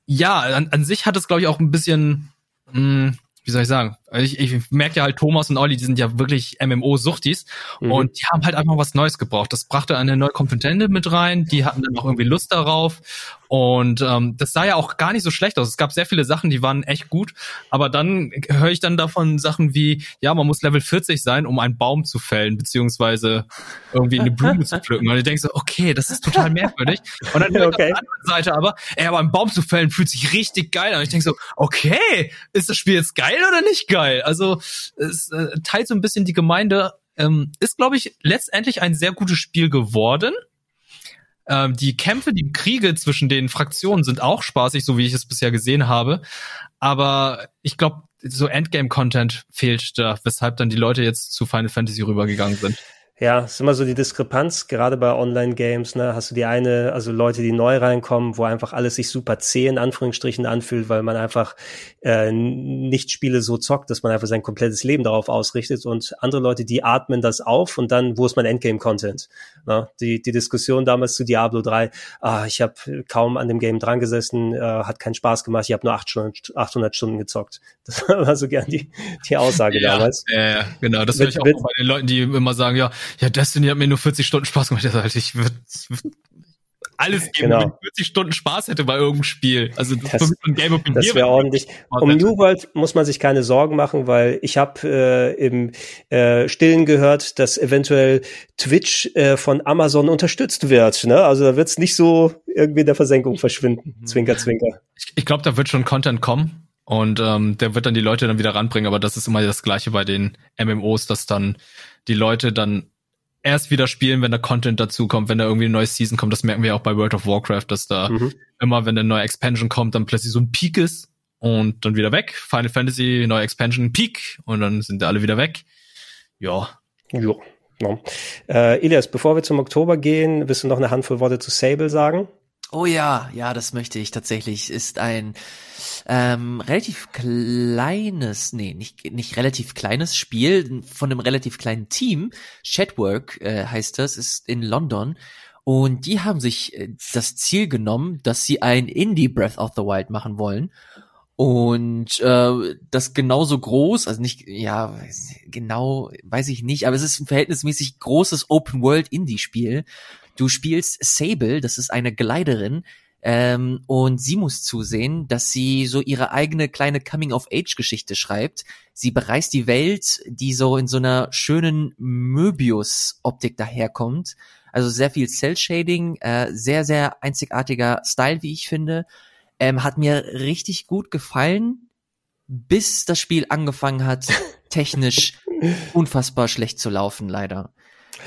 ja, an, an sich hat es, glaube ich, auch ein bisschen mh, hm, wie soll ich sagen? Ich, ich merke ja halt, Thomas und Olli, die sind ja wirklich MMO-Suchtis mhm. und die haben halt einfach was Neues gebraucht. Das brachte eine neue Kompetente mit rein, die hatten dann auch irgendwie Lust darauf und ähm, das sah ja auch gar nicht so schlecht aus. Es gab sehr viele Sachen, die waren echt gut, aber dann höre ich dann davon Sachen wie, ja, man muss Level 40 sein, um einen Baum zu fällen, beziehungsweise irgendwie eine Blume zu pflücken. Und ich denke so, okay, das ist total merkwürdig. Und dann höre ich okay. auf der anderen Seite aber, ey, aber einen Baum zu fällen fühlt sich richtig geil an. Und ich denke so, okay, ist das Spiel jetzt geil oder nicht geil? Also es äh, teilt so ein bisschen die Gemeinde. Ähm, ist, glaube ich, letztendlich ein sehr gutes Spiel geworden. Ähm, die Kämpfe, die Kriege zwischen den Fraktionen sind auch spaßig, so wie ich es bisher gesehen habe. Aber ich glaube, so Endgame-Content fehlt da, weshalb dann die Leute jetzt zu Final Fantasy rübergegangen sind. Ja, ist immer so die Diskrepanz, gerade bei Online-Games, ne, hast du die eine, also Leute, die neu reinkommen, wo einfach alles sich super zäh in Anführungsstrichen anfühlt, weil man einfach äh, nicht Spiele so zockt, dass man einfach sein komplettes Leben darauf ausrichtet und andere Leute, die atmen das auf und dann, wo ist mein Endgame-Content? Ne? Die, die Diskussion damals zu Diablo 3, ah, ich habe kaum an dem Game dran gesessen, äh, hat keinen Spaß gemacht, ich habe nur 800, 800 Stunden gezockt. Das war so gern die, die Aussage ja, damals. Ja, äh, genau, das höre ich auch bei den Leuten, die immer sagen, ja, ja, Destiny hat mir nur 40 Stunden Spaß gemacht. Also, ich würde alles geben, genau. wenn ich 40 Stunden Spaß hätte bei irgendeinem Spiel. Also das, das, ein Game of das wäre ordentlich. Um New World muss man sich keine Sorgen machen, weil ich habe äh, im äh, Stillen gehört, dass eventuell Twitch äh, von Amazon unterstützt wird. Ne? Also da wird es nicht so irgendwie in der Versenkung verschwinden. Mhm. Zwinker, zwinker. Ich, ich glaube, da wird schon Content kommen. Und ähm, der wird dann die Leute dann wieder ranbringen, aber das ist immer das Gleiche bei den MMOs, dass dann die Leute dann erst wieder spielen, wenn der Content dazu kommt, wenn da irgendwie ein neues Season kommt. Das merken wir auch bei World of Warcraft, dass da mhm. immer, wenn eine neue Expansion kommt, dann plötzlich so ein Peak ist und dann wieder weg. Final Fantasy, neue Expansion, Peak und dann sind alle wieder weg. Ja. Ja. ja. Äh, Elias, bevor wir zum Oktober gehen, willst du noch eine Handvoll Worte zu Sable sagen? Oh ja, ja, das möchte ich tatsächlich. Ist ein ähm, relativ kleines, nee, nicht, nicht relativ kleines Spiel von einem relativ kleinen Team. Chatwork äh, heißt das, ist in London. Und die haben sich äh, das Ziel genommen, dass sie ein Indie Breath of the Wild machen wollen. Und äh, das genauso groß, also nicht, ja, genau, weiß ich nicht, aber es ist ein verhältnismäßig großes Open-World-Indie-Spiel. Du spielst Sable, das ist eine Gleiterin, ähm, und sie muss zusehen, dass sie so ihre eigene kleine Coming-of-Age-Geschichte schreibt. Sie bereist die Welt, die so in so einer schönen Möbius-Optik daherkommt. Also sehr viel Cell-Shading, äh, sehr, sehr einzigartiger Style, wie ich finde. Ähm, hat mir richtig gut gefallen, bis das Spiel angefangen hat, technisch unfassbar schlecht zu laufen, leider.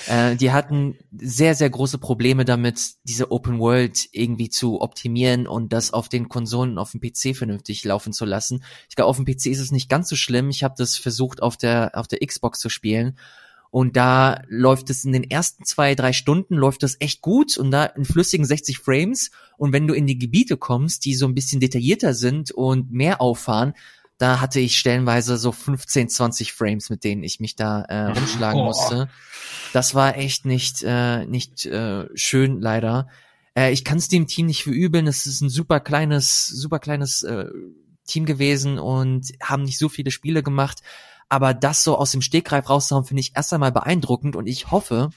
Äh, die hatten sehr, sehr große Probleme damit, diese Open World irgendwie zu optimieren und das auf den Konsolen auf dem PC vernünftig laufen zu lassen. Ich glaube, auf dem PC ist es nicht ganz so schlimm. Ich habe das versucht, auf der, auf der Xbox zu spielen. Und da läuft es in den ersten zwei, drei Stunden läuft das echt gut und da in flüssigen 60 Frames. Und wenn du in die Gebiete kommst, die so ein bisschen detaillierter sind und mehr auffahren, da hatte ich stellenweise so 15, 20 Frames, mit denen ich mich da äh, rumschlagen oh. musste. Das war echt nicht, äh, nicht äh, schön, leider. Äh, ich kann es dem Team nicht verübeln. Es ist ein super kleines, super kleines äh, Team gewesen und haben nicht so viele Spiele gemacht. Aber das so aus dem Stegreif rauszuhauen, finde ich erst einmal beeindruckend und ich hoffe,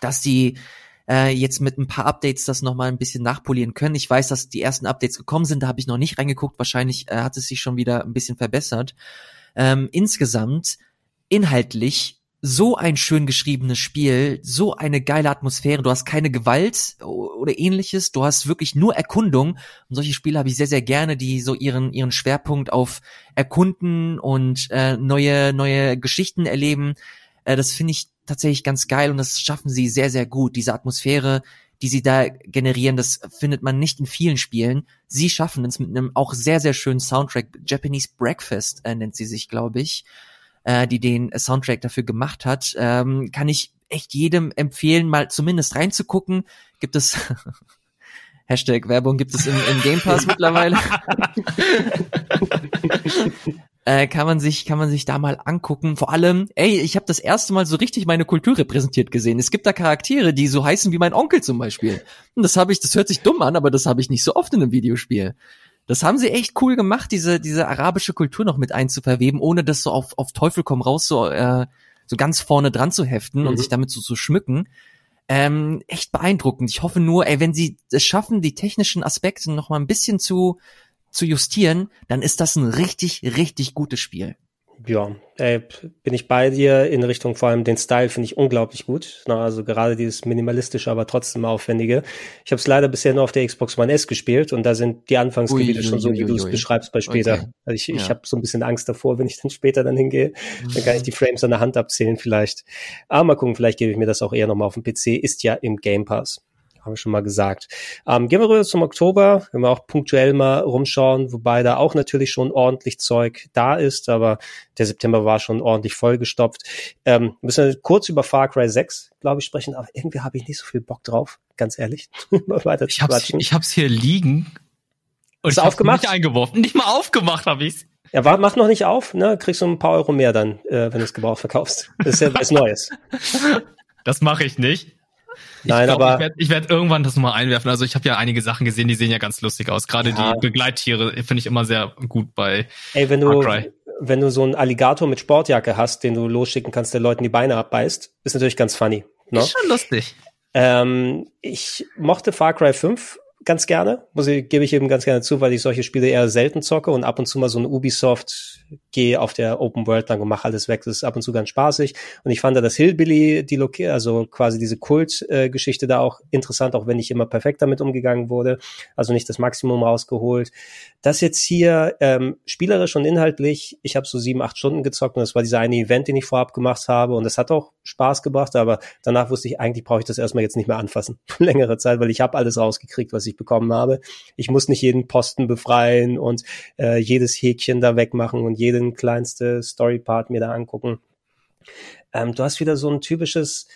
dass die äh, jetzt mit ein paar Updates das nochmal ein bisschen nachpolieren können. Ich weiß, dass die ersten Updates gekommen sind, da habe ich noch nicht reingeguckt. Wahrscheinlich äh, hat es sich schon wieder ein bisschen verbessert. Ähm, insgesamt, inhaltlich, so ein schön geschriebenes Spiel, so eine geile Atmosphäre. Du hast keine Gewalt oder ähnliches. Du hast wirklich nur Erkundung. Und solche Spiele habe ich sehr, sehr gerne, die so ihren, ihren Schwerpunkt auf Erkunden und äh, neue, neue Geschichten erleben. Äh, das finde ich tatsächlich ganz geil und das schaffen sie sehr, sehr gut. Diese Atmosphäre, die sie da generieren, das findet man nicht in vielen Spielen. Sie schaffen es mit einem auch sehr, sehr schönen Soundtrack. Japanese Breakfast äh, nennt sie sich, glaube ich, äh, die den Soundtrack dafür gemacht hat. Ähm, kann ich echt jedem empfehlen, mal zumindest reinzugucken. Gibt es Hashtag Werbung gibt es im, im Game Pass mittlerweile. äh, kann man sich kann man sich da mal angucken. Vor allem, ey, ich habe das erste Mal so richtig meine Kultur repräsentiert gesehen. Es gibt da Charaktere, die so heißen wie mein Onkel zum Beispiel. Und das habe ich, das hört sich dumm an, aber das habe ich nicht so oft in einem Videospiel. Das haben sie echt cool gemacht, diese diese arabische Kultur noch mit einzuverweben, ohne das so auf auf Teufel komm raus so äh, so ganz vorne dran zu heften mhm. und sich damit so zu schmücken ähm, echt beeindruckend. Ich hoffe nur, ey, wenn sie es schaffen, die technischen Aspekte noch mal ein bisschen zu zu justieren, dann ist das ein richtig, richtig gutes Spiel. Ja, ey, bin ich bei dir in Richtung vor allem den Style finde ich unglaublich gut. Na, also gerade dieses minimalistische, aber trotzdem aufwendige. Ich habe es leider bisher nur auf der Xbox One S gespielt und da sind die Anfangsgebiete ui, schon ui, so, wie du es beschreibst bei später. Okay. Also ich, ja. ich habe so ein bisschen Angst davor, wenn ich dann später dann hingehe, dann kann ich die Frames an der Hand abzählen vielleicht. Aber mal gucken, vielleicht gebe ich mir das auch eher nochmal auf dem PC. Ist ja im Game Pass haben wir schon mal gesagt. Ähm, gehen wir rüber zum Oktober, wenn wir auch punktuell mal rumschauen, wobei da auch natürlich schon ordentlich Zeug da ist, aber der September war schon ordentlich vollgestopft. Ähm, müssen wir kurz über Far Cry 6, glaube ich, sprechen, aber irgendwie habe ich nicht so viel Bock drauf, ganz ehrlich. weiter ich, hab's, ich hab's hier liegen. Und Ist ich aufgemacht? Nicht eingeworfen. Nicht mal aufgemacht habe ich's. Ja, war, mach noch nicht auf, ne? Kriegst du ein paar Euro mehr dann, äh, wenn du es gebraucht verkaufst. Das ist ja was Neues. Das mache ich nicht. Nein, glaub, aber ich werde werd irgendwann das mal einwerfen. Also ich habe ja einige Sachen gesehen, die sehen ja ganz lustig aus. Gerade ja. die Begleittiere finde ich immer sehr gut bei Ey, wenn du wenn du so einen Alligator mit Sportjacke hast, den du losschicken kannst, der Leuten die Beine abbeißt, ist natürlich ganz funny. Ne? Ist schon lustig. Ähm, ich mochte Far Cry 5 ganz gerne, muss ich, gebe ich eben ganz gerne zu, weil ich solche Spiele eher selten zocke und ab und zu mal so ein Ubisoft gehe auf der Open World lang und mache alles weg. Das ist ab und zu ganz spaßig. Und ich fand da das Hillbilly, die Loki also quasi diese Kult-Geschichte da auch interessant, auch wenn nicht immer perfekt damit umgegangen wurde. Also nicht das Maximum rausgeholt. Das jetzt hier ähm, spielerisch und inhaltlich, ich habe so sieben, acht Stunden gezockt und das war dieser eine Event, den ich vorab gemacht habe und das hat auch Spaß gebracht, aber danach wusste ich, eigentlich brauche ich das erstmal jetzt nicht mehr anfassen. Längere Zeit, weil ich habe alles rausgekriegt, was ich bekommen habe. Ich muss nicht jeden Posten befreien und äh, jedes Häkchen da wegmachen und jeden kleinste Storypart mir da angucken. Ähm, du hast wieder so ein typisches,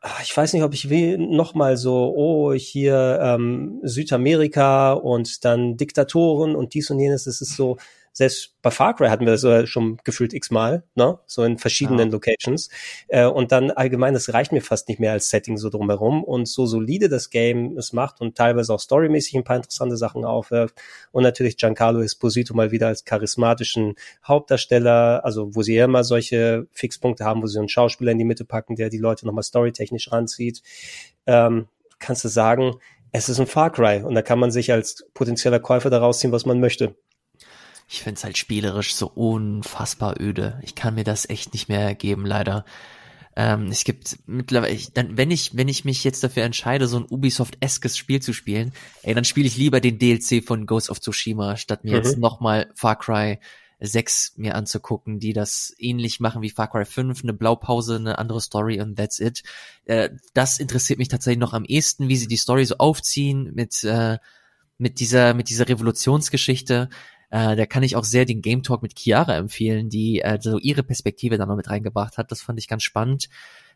ah, ich weiß nicht, ob ich will, noch mal so, oh, hier ähm, Südamerika und dann Diktatoren und dies und jenes. Es ist so, Selbst bei Far Cry hatten wir das schon gefühlt x-mal, ne? So in verschiedenen ja. Locations. Äh, und dann allgemein, das reicht mir fast nicht mehr als Setting so drumherum. Und so solide das Game es macht und teilweise auch storymäßig ein paar interessante Sachen aufwirft. Und natürlich Giancarlo Esposito mal wieder als charismatischen Hauptdarsteller, also wo sie ja immer solche Fixpunkte haben, wo sie einen Schauspieler in die Mitte packen, der die Leute nochmal storytechnisch ranzieht. Ähm, kannst du sagen, es ist ein Far Cry und da kann man sich als potenzieller Käufer daraus ziehen, was man möchte. Ich find's halt spielerisch so unfassbar öde. Ich kann mir das echt nicht mehr geben, leider. Ähm, es gibt mittlerweile, ich, dann, wenn ich, wenn ich mich jetzt dafür entscheide, so ein Ubisoft-eskes Spiel zu spielen, ey, dann spiele ich lieber den DLC von Ghost of Tsushima, statt mir mhm. jetzt nochmal Far Cry 6 mir anzugucken, die das ähnlich machen wie Far Cry 5, eine Blaupause, eine andere Story und that's it. Äh, das interessiert mich tatsächlich noch am ehesten, wie sie die Story so aufziehen mit, äh, mit dieser, mit dieser Revolutionsgeschichte. Äh, da kann ich auch sehr den Game Talk mit Chiara empfehlen, die äh, so ihre Perspektive da noch mit reingebracht hat. Das fand ich ganz spannend.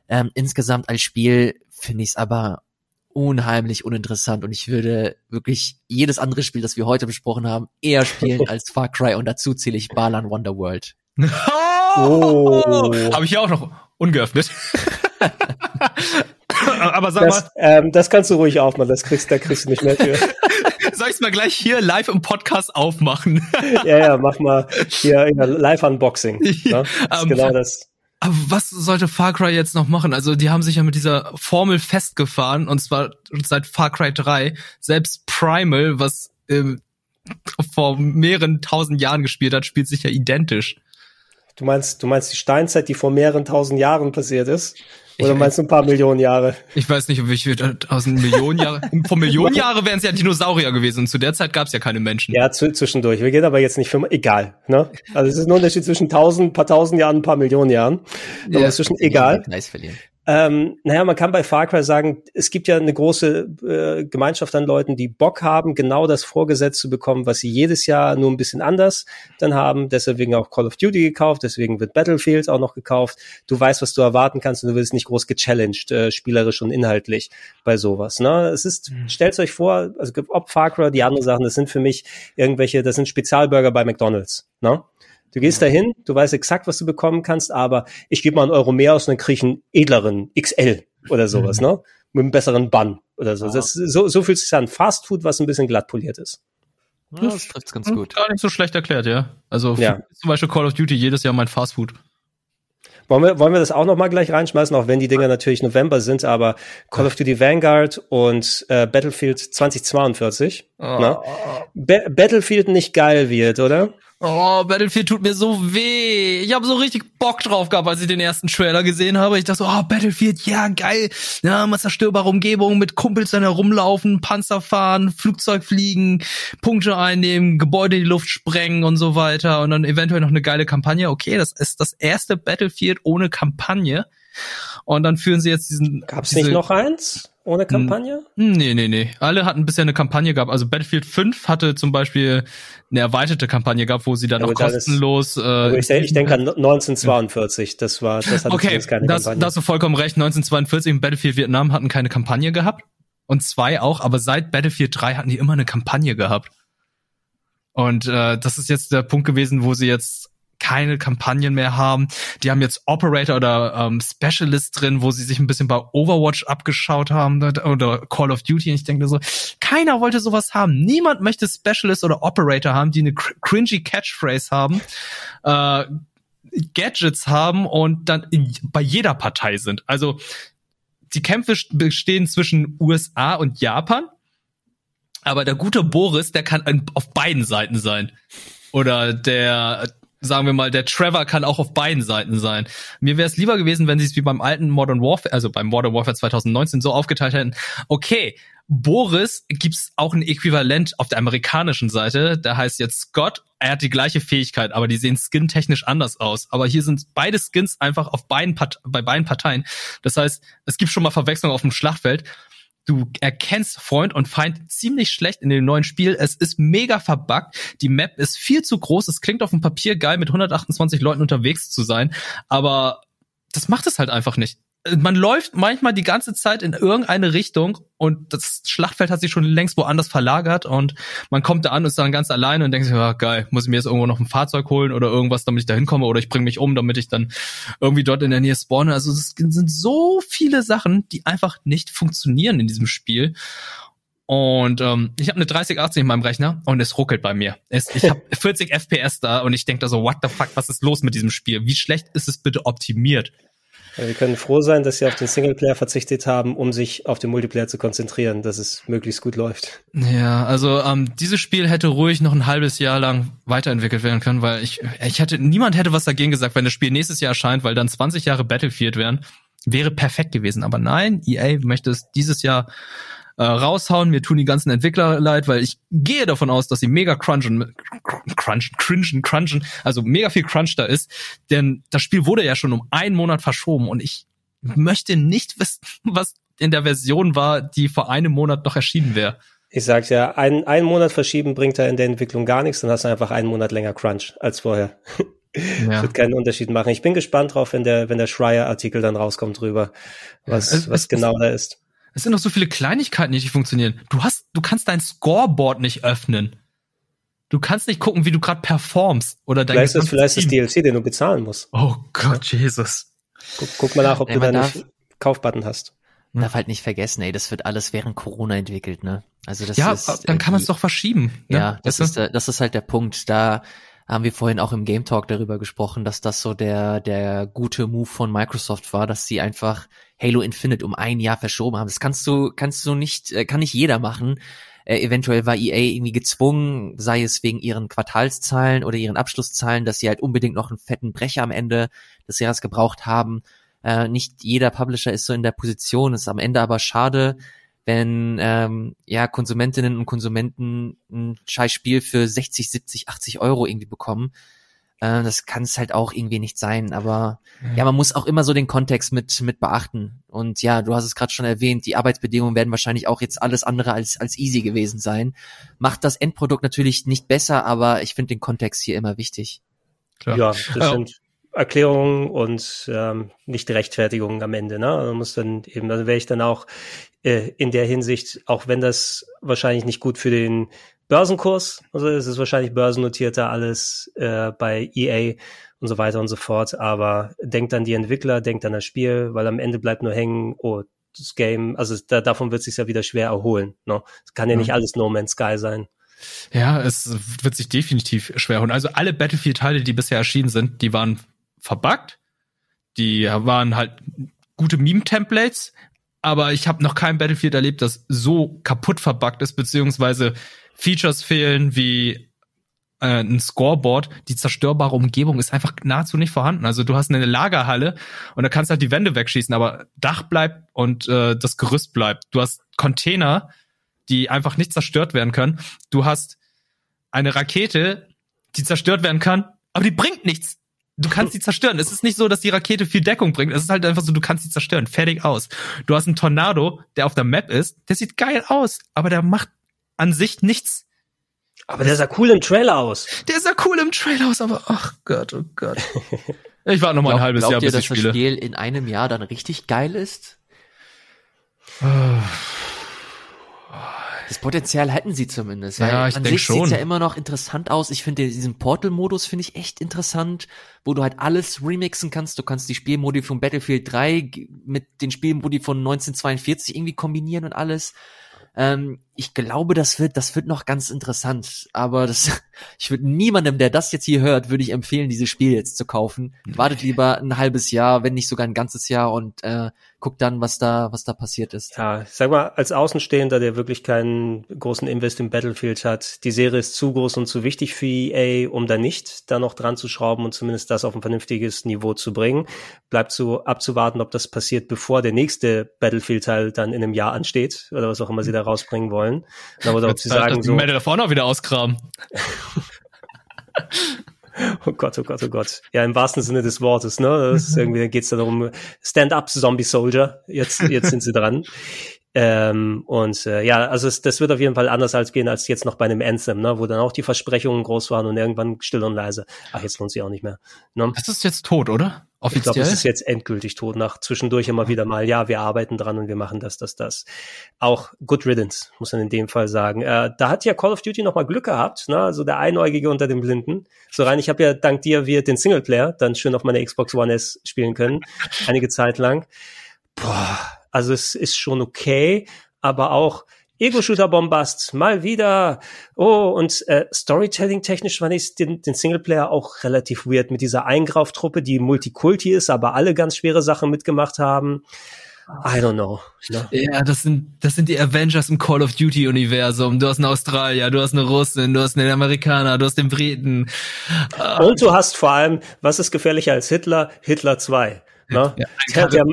Ähm, insgesamt als Spiel finde ich es aber unheimlich uninteressant und ich würde wirklich jedes andere Spiel, das wir heute besprochen haben, eher spielen als Far Cry und dazu zähle ich Balan Wonderworld. Oh, Habe ich ja auch noch ungeöffnet. Aber sag das, mal. Ähm, das kannst du ruhig aufmachen, das kriegst, da kriegst du nicht mehr für. Soll ich mal gleich hier live im Podcast aufmachen? ja, ja, mach mal hier live Unboxing. Ne? Um, ähm, genau das. Aber was sollte Far Cry jetzt noch machen? Also die haben sich ja mit dieser Formel festgefahren und zwar seit Far Cry 3. Selbst Primal, was ähm, vor mehreren tausend Jahren gespielt hat, spielt sich ja identisch. Du meinst, du meinst die Steinzeit, die vor mehreren tausend Jahren passiert ist? Oder meinst du ein paar Millionen Jahre? Ich weiß nicht, wie viel tausend Millionen Jahre. Vor Millionen Jahre wären es ja Dinosaurier gewesen und zu der Zeit gab es ja keine Menschen. Ja, zwischendurch. Wir gehen aber jetzt nicht für egal. Ne? Also es ist nur ein Unterschied zwischen tausend, paar tausend Jahren, ein paar Millionen Jahren. Aber ja, zwischen egal. Nice verlieren. Ähm, naja, man kann bei Far Cry sagen, es gibt ja eine große äh, Gemeinschaft an Leuten, die Bock haben, genau das vorgesetzt zu bekommen, was sie jedes Jahr nur ein bisschen anders dann haben. Deswegen auch Call of Duty gekauft, deswegen wird Battlefield auch noch gekauft. Du weißt, was du erwarten kannst und du wirst nicht groß gechallenged, äh, spielerisch und inhaltlich bei sowas. Ne? Es ist, mhm. stellt euch vor, also ob Far Cry, die anderen Sachen, das sind für mich irgendwelche, das sind Spezialburger bei McDonalds. Ne? Du gehst dahin, du weißt exakt, was du bekommen kannst, aber ich gebe mal einen Euro mehr aus und dann kriege ich einen edleren XL oder sowas, mhm. ne? Mit einem besseren Bann oder so. Ja. Das, so, so fühlt sich an. Fast Food, was ein bisschen glatt poliert ist. Ja, das trifft's ganz gut. Gar nicht so schlecht erklärt, ja. Also ja. zum Beispiel Call of Duty jedes Jahr mein Fast Food. Wollen wir, wollen wir das auch noch mal gleich reinschmeißen, auch wenn die Dinger natürlich November sind, aber Call of Duty Vanguard und äh, Battlefield 2042. Oh. Ne? Ba Battlefield nicht geil wird, oder? Oh, Battlefield tut mir so weh. Ich habe so richtig Bock drauf gehabt, als ich den ersten Trailer gesehen habe. Ich dachte so, oh, Battlefield, ja, geil. Ja, mal zerstörbare Umgebung mit Kumpels dann herumlaufen, Panzer fahren, Flugzeug fliegen, Punkte einnehmen, Gebäude in die Luft sprengen und so weiter. Und dann eventuell noch eine geile Kampagne. Okay, das ist das erste Battlefield ohne Kampagne. Und dann führen sie jetzt diesen. Gab's diese, nicht noch eins? ohne Kampagne? Nee, nee, nee. Alle hatten bisher eine Kampagne gehabt. Also Battlefield 5 hatte zum Beispiel eine erweiterte Kampagne gehabt, wo sie dann ja, noch kostenlos. Ist, äh, ich, ich denke an 1942. Das war, das hatte okay, keine das, Kampagne. Da hast du vollkommen recht. 1942 und Battlefield Vietnam hatten keine Kampagne gehabt. Und zwei auch, aber seit Battlefield 3 hatten die immer eine Kampagne gehabt. Und äh, das ist jetzt der Punkt gewesen, wo sie jetzt keine Kampagnen mehr haben. Die haben jetzt Operator oder ähm, Specialist drin, wo sie sich ein bisschen bei Overwatch abgeschaut haben oder Call of Duty. Und ich denke so, keiner wollte sowas haben. Niemand möchte Specialist oder Operator haben, die eine cr cringy Catchphrase haben. Äh, Gadgets haben und dann in, bei jeder Partei sind. Also die Kämpfe bestehen zwischen USA und Japan, aber der gute Boris, der kann auf beiden Seiten sein. Oder der sagen wir mal, der Trevor kann auch auf beiden Seiten sein. Mir wäre es lieber gewesen, wenn sie es wie beim alten Modern Warfare, also beim Modern Warfare 2019 so aufgeteilt hätten. Okay, Boris gibt's auch ein Äquivalent auf der amerikanischen Seite. Der heißt jetzt Scott. Er hat die gleiche Fähigkeit, aber die sehen skintechnisch anders aus. Aber hier sind beide Skins einfach auf beiden bei beiden Parteien. Das heißt, es gibt schon mal Verwechslung auf dem Schlachtfeld du erkennst Freund und Feind ziemlich schlecht in dem neuen Spiel. Es ist mega verbuggt. Die Map ist viel zu groß. Es klingt auf dem Papier geil, mit 128 Leuten unterwegs zu sein, aber das macht es halt einfach nicht. Man läuft manchmal die ganze Zeit in irgendeine Richtung und das Schlachtfeld hat sich schon längst woanders verlagert und man kommt da an und ist dann ganz alleine und denkt sich, ja geil, muss ich mir jetzt irgendwo noch ein Fahrzeug holen oder irgendwas, damit ich da hinkomme oder ich bringe mich um, damit ich dann irgendwie dort in der Nähe spawne. Also es sind so viele Sachen, die einfach nicht funktionieren in diesem Spiel. Und ähm, ich habe eine 3080 in meinem Rechner und es ruckelt bei mir. Es, ich habe 40 FPS da und ich denke da so, what the fuck, was ist los mit diesem Spiel? Wie schlecht ist es bitte optimiert? Ja, wir können froh sein, dass sie auf den Singleplayer verzichtet haben, um sich auf den Multiplayer zu konzentrieren, dass es möglichst gut läuft. Ja, also ähm, dieses Spiel hätte ruhig noch ein halbes Jahr lang weiterentwickelt werden können, weil ich, ich hätte, niemand hätte was dagegen gesagt, wenn das Spiel nächstes Jahr erscheint, weil dann 20 Jahre Battlefield wären. Wäre perfekt gewesen. Aber nein, EA möchte es dieses Jahr äh, raushauen. Mir tun die ganzen Entwickler leid, weil ich gehe davon aus, dass sie mega crunchen, crunchen, cringen, crunchen, also mega viel Crunch da ist. Denn das Spiel wurde ja schon um einen Monat verschoben und ich möchte nicht wissen, was in der Version war, die vor einem Monat noch erschienen wäre. Ich sag's ja, ein, einen Monat verschieben bringt da in der Entwicklung gar nichts, dann hast du einfach einen Monat länger Crunch als vorher. Ja. Wird keinen Unterschied machen. Ich bin gespannt drauf, wenn der, wenn der Schreier-Artikel dann rauskommt drüber, was, ja, was genau da ist. Es sind noch so viele Kleinigkeiten, die nicht funktionieren. Du hast, du kannst dein Scoreboard nicht öffnen. Du kannst nicht gucken, wie du gerade performst oder dein Vielleicht ist das vielleicht das DLC, den du bezahlen musst. Oh Gott, Jesus. Guck, guck mal nach, ob ja, du da nicht Kaufbutton hast. Man darf halt nicht vergessen, ey, das wird alles während Corona entwickelt, ne? Also das ja, ist, dann kann man es doch verschieben. Ne? Ja, das ist, das ist halt der Punkt. Da haben wir vorhin auch im Game Talk darüber gesprochen, dass das so der, der gute Move von Microsoft war, dass sie einfach Halo Infinite um ein Jahr verschoben haben. Das kannst du, kannst du nicht, äh, kann nicht jeder machen. Äh, eventuell war EA irgendwie gezwungen, sei es wegen ihren Quartalszahlen oder ihren Abschlusszahlen, dass sie halt unbedingt noch einen fetten Brecher am Ende des Jahres gebraucht haben. Äh, nicht jeder Publisher ist so in der Position, ist am Ende aber schade, wenn ähm, ja Konsumentinnen und Konsumenten ein scheiß Spiel für 60, 70, 80 Euro irgendwie bekommen. Äh, das kann es halt auch irgendwie nicht sein. Aber mhm. ja, man muss auch immer so den Kontext mit mit beachten. Und ja, du hast es gerade schon erwähnt, die Arbeitsbedingungen werden wahrscheinlich auch jetzt alles andere als als easy gewesen sein. Macht das Endprodukt natürlich nicht besser, aber ich finde den Kontext hier immer wichtig. Klar. Ja, das sind Erklärungen und ähm, nicht Rechtfertigungen am Ende. Ne? Man muss dann eben, dann wäre ich dann auch äh, in der Hinsicht, auch wenn das wahrscheinlich nicht gut für den Börsenkurs, also es ist wahrscheinlich börsennotierter alles äh, bei EA und so weiter und so fort, aber denkt an die Entwickler, denkt an das Spiel, weil am Ende bleibt nur hängen, oh, das Game, also da, davon wird sich ja wieder schwer erholen. Ne? Es kann ja nicht alles No Man's Sky sein. Ja, es wird sich definitiv schwer holen. Also alle Battlefield-Teile, die bisher erschienen sind, die waren verbuggt. Die waren halt gute Meme-Templates, aber ich habe noch kein Battlefield erlebt, das so kaputt verbuggt ist, beziehungsweise Features fehlen wie äh, ein Scoreboard. Die zerstörbare Umgebung ist einfach nahezu nicht vorhanden. Also du hast eine Lagerhalle und da kannst halt die Wände wegschießen, aber Dach bleibt und äh, das Gerüst bleibt. Du hast Container, die einfach nicht zerstört werden können. Du hast eine Rakete, die zerstört werden kann, aber die bringt nichts du kannst sie zerstören. Es ist nicht so, dass die Rakete viel Deckung bringt. Es ist halt einfach so, du kannst sie zerstören. Fertig aus. Du hast einen Tornado, der auf der Map ist. Der sieht geil aus, aber der macht an sich nichts. Aber der sah cool im Trailer aus. Der sah cool im Trailer aus, aber ach Gott, oh Gott. Ich warte noch mal ein halbes Jahr, bis ihr, ich spiele. dass das Spiel in einem Jahr dann richtig geil ist? Das Potenzial hätten sie zumindest. Ja, ich denke schon. sieht ja immer noch interessant aus. Ich finde diesen Portal-Modus finde ich echt interessant, wo du halt alles remixen kannst. Du kannst die Spielmodi von Battlefield 3 mit den Spielmodi von 1942 irgendwie kombinieren und alles. Ähm, ich glaube, das wird, das wird noch ganz interessant. Aber das, ich würde niemandem, der das jetzt hier hört, würde ich empfehlen, dieses Spiel jetzt zu kaufen. Wartet lieber ein halbes Jahr, wenn nicht sogar ein ganzes Jahr und äh, guckt dann, was da, was da passiert ist. Ja, ich sag mal, als Außenstehender, der wirklich keinen großen Invest im Battlefield hat, die Serie ist zu groß und zu wichtig für EA, um da nicht da noch dran zu schrauben und zumindest das auf ein vernünftiges Niveau zu bringen. Bleibt so abzuwarten, ob das passiert, bevor der nächste Battlefield-Teil dann in einem Jahr ansteht oder was auch immer sie da rausbringen wollen. Oder ob sie sagen so. Medal of Honor wieder auskramen. Oh Gott, oh Gott, oh Gott. Ja, im wahrsten Sinne des Wortes, ne? Das ist irgendwie geht's da darum, Stand-up Zombie Soldier. Jetzt, jetzt sind sie dran. Ähm, und äh, ja, also es, das wird auf jeden Fall anders als gehen als jetzt noch bei einem Anthem, ne, wo dann auch die Versprechungen groß waren und irgendwann still und leise. Ach, jetzt lohnt sich auch nicht mehr. Ne? Das ist jetzt tot, oder? Offiziell? Ich glaube, es ist jetzt endgültig tot nach zwischendurch immer wieder mal, ja, wir arbeiten dran und wir machen das, das, das. Auch Good Riddance, muss man in dem Fall sagen. Äh, da hat ja Call of Duty nochmal Glück gehabt, ne? also der Einäugige unter den Blinden. So rein, ich habe ja dank dir wir den Singleplayer dann schön auf meiner Xbox One S spielen können, einige Zeit lang. Boah, also es ist schon okay, aber auch Ego-Shooter-Bombast, mal wieder. Oh, und äh, Storytelling-technisch fand ich den, den Singleplayer auch relativ weird mit dieser Eingrauftruppe, die Multikulti ist, aber alle ganz schwere Sachen mitgemacht haben. I don't know. Ne? Ja, das sind, das sind die Avengers im Call of Duty Universum. Du hast einen Australier, du hast eine Russin, du hast einen Amerikaner, du hast den Briten. Und du hast vor allem, was ist gefährlicher als Hitler? Hitler 2. Ne? Ja, der, der,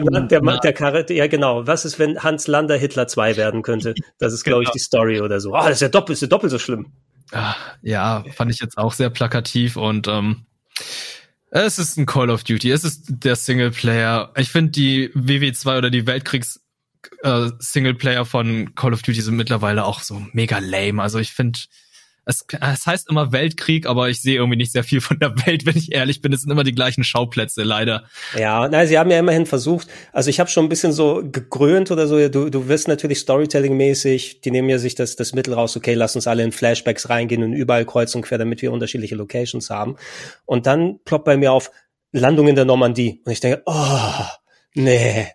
der, der, Karre, ja genau. Was ist, wenn Hans Lander Hitler 2 werden könnte? Das ist, glaube ich, genau. die Story oder so. Ah, das ist ja doppelt, ist ja doppelt so schlimm. Ja, fand ich jetzt auch sehr plakativ und ähm, es ist ein Call of Duty, es ist der Singleplayer. Ich finde die WW2 oder die Weltkriegs äh, Singleplayer von Call of Duty sind mittlerweile auch so mega lame. Also ich finde, es, es heißt immer Weltkrieg, aber ich sehe irgendwie nicht sehr viel von der Welt, wenn ich ehrlich bin. Es sind immer die gleichen Schauplätze, leider. Ja, nein, sie haben ja immerhin versucht, also ich habe schon ein bisschen so gegrönt oder so, du, du wirst natürlich Storytelling-mäßig, die nehmen ja sich das, das Mittel raus, okay, lass uns alle in Flashbacks reingehen und überall kreuz und quer, damit wir unterschiedliche Locations haben. Und dann ploppt bei mir auf Landung in der Normandie. Und ich denke, oh, nee,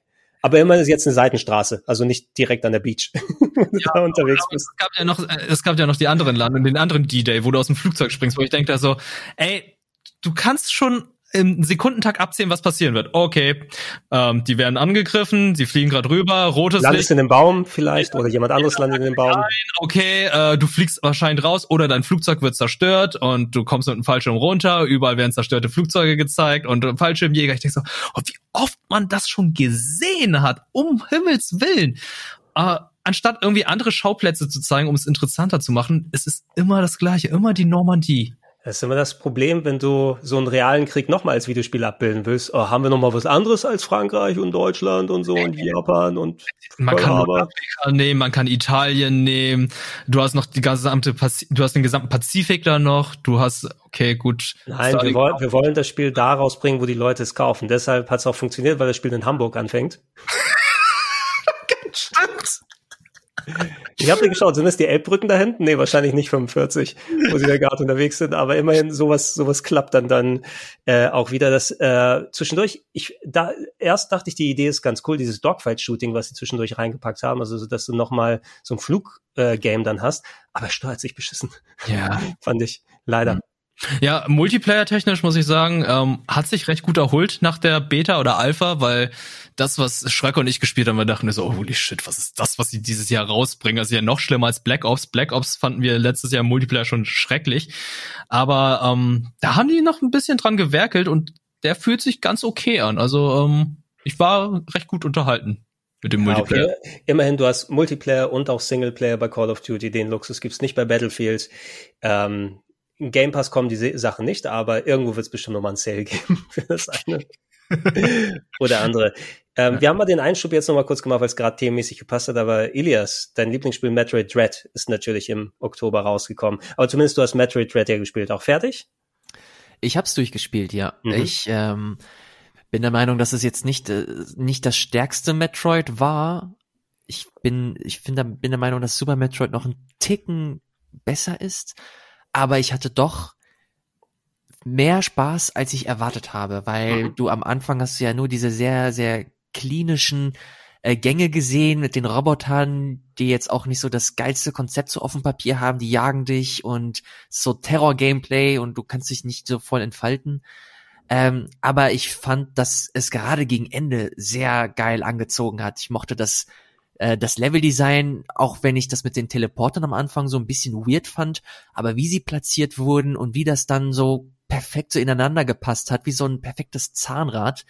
aber immerhin ist jetzt eine Seitenstraße, also nicht direkt an der Beach, ja, da unterwegs bist. Es gab ja noch, äh, es gab ja noch die anderen Lande, den anderen D-Day, wo du aus dem Flugzeug springst, wo ich denke da so, ey, du kannst schon im Sekundentag absehen, was passieren wird. Okay, ähm, die werden angegriffen, sie fliegen gerade rüber, rotes Landest Licht. in dem Baum vielleicht oder jemand anderes landet in dem Baum. Nein, okay, äh, du fliegst wahrscheinlich raus oder dein Flugzeug wird zerstört und du kommst mit einem Fallschirm runter, überall werden zerstörte Flugzeuge gezeigt und Fallschirmjäger. Ich denke so, oh, wie oft man das schon gesehen hat, um Himmels Willen. Äh, anstatt irgendwie andere Schauplätze zu zeigen, um es interessanter zu machen, es ist immer das Gleiche, immer die Normandie. Das ist immer das Problem, wenn du so einen realen Krieg nochmal als Videospiel abbilden willst. Oh, haben wir nochmal was anderes als Frankreich und Deutschland und so und Japan und man kann Afrika nehmen, man kann Italien nehmen. Du hast noch die gesamte, du hast den gesamten Pazifik da noch. Du hast, okay, gut. Nein, wir wollen, wir wollen das Spiel da rausbringen, wo die Leute es kaufen. Deshalb hat es auch funktioniert, weil das Spiel in Hamburg anfängt. Stimmt. Ich habe geschaut, sind das die Elbbrücken da hinten? Nee, wahrscheinlich nicht 45, wo sie da gerade unterwegs sind, aber immerhin sowas, sowas klappt dann dann äh, auch wieder. Das äh, zwischendurch, ich da erst dachte ich, die Idee ist ganz cool, dieses Dogfight-Shooting, was sie zwischendurch reingepackt haben, also so, dass du nochmal so ein Flug-Game äh, dann hast, aber steuert sich beschissen. Ja. Fand ich. Leider. Mhm. Ja, Multiplayer-technisch muss ich sagen, ähm, hat sich recht gut erholt nach der Beta oder Alpha, weil das, was Schreck und ich gespielt haben, wir dachten so, oh, holy shit, was ist das, was sie dieses Jahr rausbringen? Das ist ja noch schlimmer als Black Ops. Black Ops fanden wir letztes Jahr im Multiplayer schon schrecklich. Aber ähm, da haben die noch ein bisschen dran gewerkelt und der fühlt sich ganz okay an. Also ähm, ich war recht gut unterhalten mit dem Multiplayer. Ja, okay. Immerhin, du hast Multiplayer und auch Singleplayer bei Call of Duty. Den Luxus gibt's nicht bei Battlefield. Ähm, in Game Pass kommen diese Sachen nicht, aber irgendwo wird es bestimmt nochmal ein Sale geben für das eine oder andere. Ähm, ja. Wir haben mal den Einschub jetzt nochmal kurz gemacht, weil es gerade themenmäßig gepasst hat, aber Ilias, dein Lieblingsspiel Metroid Dread ist natürlich im Oktober rausgekommen. Aber zumindest du hast Metroid Dread ja gespielt. Auch fertig? Ich hab's durchgespielt, ja. Mhm. Ich ähm, bin der Meinung, dass es jetzt nicht, äh, nicht das stärkste Metroid war. Ich bin, ich finde, bin der Meinung, dass Super Metroid noch ein Ticken besser ist aber ich hatte doch mehr Spaß, als ich erwartet habe, weil mhm. du am Anfang hast du ja nur diese sehr, sehr klinischen äh, Gänge gesehen mit den Robotern, die jetzt auch nicht so das geilste Konzept so auf dem Papier haben, die jagen dich und so Terror-Gameplay und du kannst dich nicht so voll entfalten. Ähm, aber ich fand, dass es gerade gegen Ende sehr geil angezogen hat. Ich mochte das äh, das Leveldesign, auch wenn ich das mit den Teleportern am Anfang so ein bisschen weird fand, aber wie sie platziert wurden und wie das dann so perfekt so ineinander gepasst hat, wie so ein perfektes Zahnrad,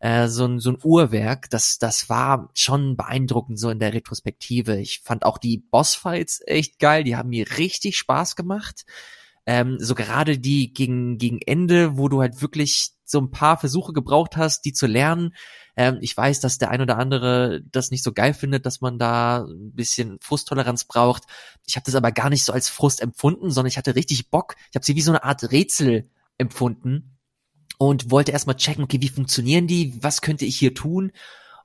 äh, so, ein, so ein Uhrwerk, das, das war schon beeindruckend so in der Retrospektive. Ich fand auch die Bossfights echt geil, die haben mir richtig Spaß gemacht. Ähm, so gerade die gegen, gegen Ende, wo du halt wirklich so ein paar Versuche gebraucht hast, die zu lernen, ähm, ich weiß, dass der ein oder andere das nicht so geil findet, dass man da ein bisschen Frusttoleranz braucht. Ich habe das aber gar nicht so als Frust empfunden, sondern ich hatte richtig Bock. Ich habe sie wie so eine Art Rätsel empfunden. und wollte erstmal checken, okay, wie funktionieren die, was könnte ich hier tun?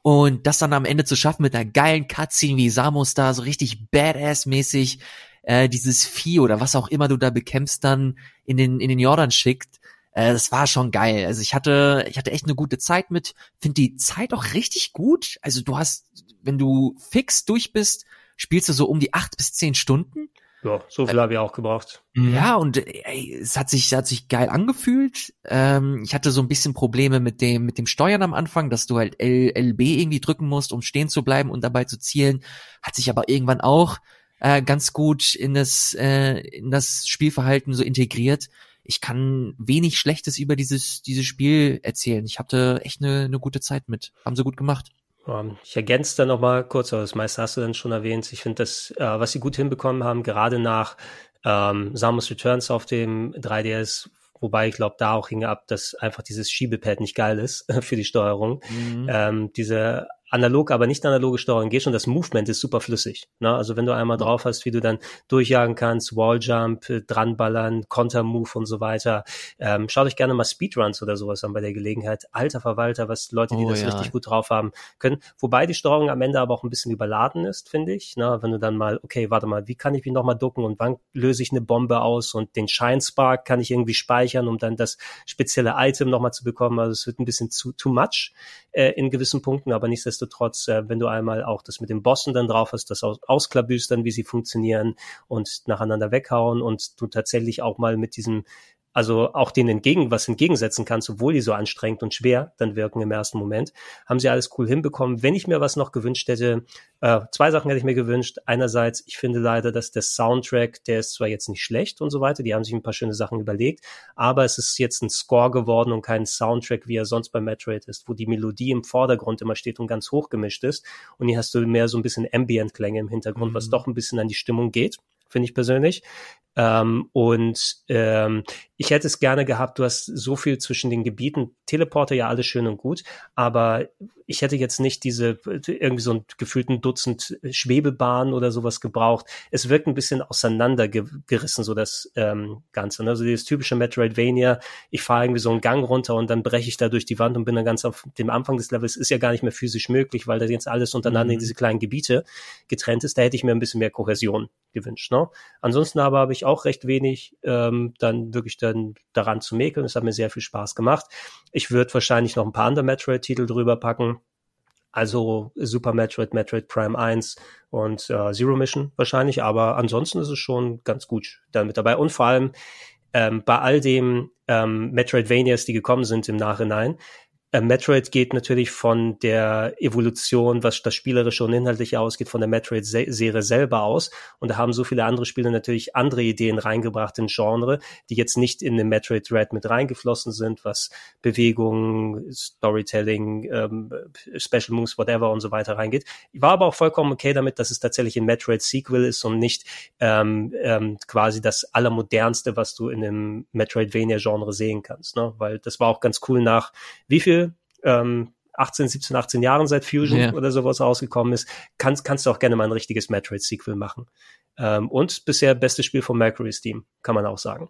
Und das dann am Ende zu schaffen mit einer geilen Cutscene, wie Samus da so richtig badass-mäßig äh, dieses Vieh oder was auch immer du da bekämpfst, dann in den, in den Jordan schickt. Äh, das war schon geil. Also ich hatte, ich hatte echt eine gute Zeit mit. Find die Zeit auch richtig gut. Also du hast, wenn du fix durch bist, spielst du so um die acht bis zehn Stunden. Ja, so viel habe ich auch gebraucht. Ja, und ey, es hat sich, es hat sich geil angefühlt. Ähm, ich hatte so ein bisschen Probleme mit dem, mit dem Steuern am Anfang, dass du halt L, LB irgendwie drücken musst, um stehen zu bleiben und dabei zu zielen. Hat sich aber irgendwann auch äh, ganz gut in das, äh, in das Spielverhalten so integriert. Ich kann wenig Schlechtes über dieses, dieses Spiel erzählen. Ich hatte echt eine, eine gute Zeit mit. Haben sie gut gemacht. Ähm, ich ergänze da nochmal kurz, aber das meiste hast du dann schon erwähnt. Ich finde, das, äh, was sie gut hinbekommen haben, gerade nach ähm, Samus Returns auf dem 3DS, wobei ich glaube, da auch hing ab, dass einfach dieses Schiebepad nicht geil ist für die Steuerung. Mhm. Ähm, diese analog, aber nicht analoge Steuerung geht schon. Das Movement ist super flüssig. Ne? Also wenn du einmal drauf hast, wie du dann durchjagen kannst, Walljump, äh, dranballern, Kontermove und so weiter. Ähm, schaut euch gerne mal Speedruns oder sowas an bei der Gelegenheit. Alter Verwalter, was Leute, die oh, das ja. richtig gut drauf haben, können. Wobei die Steuerung am Ende aber auch ein bisschen überladen ist, finde ich. Ne? Wenn du dann mal, okay, warte mal, wie kann ich mich nochmal ducken und wann löse ich eine Bombe aus und den Shine Spark kann ich irgendwie speichern, um dann das spezielle Item nochmal zu bekommen. Also es wird ein bisschen zu too much äh, in gewissen Punkten, aber nichtsdestotrotz nichtsdestotrotz, äh, wenn du einmal auch das mit den Bossen dann drauf hast, das aus ausklabüstern, wie sie funktionieren und nacheinander weghauen und du tatsächlich auch mal mit diesem also auch denen entgegen, was entgegensetzen kannst, obwohl die so anstrengend und schwer dann wirken im ersten Moment, haben sie alles cool hinbekommen. Wenn ich mir was noch gewünscht hätte, äh, zwei Sachen hätte ich mir gewünscht. Einerseits, ich finde leider, dass der Soundtrack, der ist zwar jetzt nicht schlecht und so weiter, die haben sich ein paar schöne Sachen überlegt, aber es ist jetzt ein Score geworden und kein Soundtrack, wie er sonst bei Metroid ist, wo die Melodie im Vordergrund immer steht und ganz hoch gemischt ist. Und hier hast du mehr so ein bisschen Ambient-Klänge im Hintergrund, mhm. was doch ein bisschen an die Stimmung geht finde ich persönlich. Ähm, und ähm, ich hätte es gerne gehabt, du hast so viel zwischen den Gebieten, Teleporter ja alles schön und gut, aber ich hätte jetzt nicht diese irgendwie so ein gefühlten Dutzend Schwebebahnen oder sowas gebraucht. Es wirkt ein bisschen auseinandergerissen, so das ähm, Ganze. Ne? Also dieses typische Metroidvania, ich fahre irgendwie so einen Gang runter und dann breche ich da durch die Wand und bin dann ganz auf dem Anfang des Levels, ist ja gar nicht mehr physisch möglich, weil das jetzt alles untereinander mhm. in diese kleinen Gebiete getrennt ist. Da hätte ich mir ein bisschen mehr Kohäsion gewünscht. Ne? Ansonsten aber habe ich auch recht wenig ähm, dann wirklich daran zu mäkeln. Es hat mir sehr viel Spaß gemacht. Ich würde wahrscheinlich noch ein paar andere Metroid-Titel drüber packen. Also Super Metroid, Metroid Prime 1 und äh, Zero Mission wahrscheinlich, aber ansonsten ist es schon ganz gut damit dabei. Und vor allem ähm, bei all dem ähm, Metroidvanias, die gekommen sind im Nachhinein, Metroid geht natürlich von der Evolution, was das Spielerische und Inhaltliche ausgeht, von der Metroid-Serie selber aus. Und da haben so viele andere Spiele natürlich andere Ideen reingebracht in Genre, die jetzt nicht in den Metroid Red mit reingeflossen sind, was Bewegung, Storytelling, ähm, Special Moves, whatever und so weiter reingeht. Ich war aber auch vollkommen okay damit, dass es tatsächlich ein Metroid-Sequel ist und nicht ähm, ähm, quasi das Allermodernste, was du in dem Metroidvania-Genre sehen kannst. Ne? Weil das war auch ganz cool nach wie viel ähm, 18, 17, 18 Jahren seit Fusion yeah. oder sowas rausgekommen ist, kannst, kannst du auch gerne mal ein richtiges Metroid-Sequel machen. Ähm, und bisher bestes Spiel von Mercury Steam, kann man auch sagen,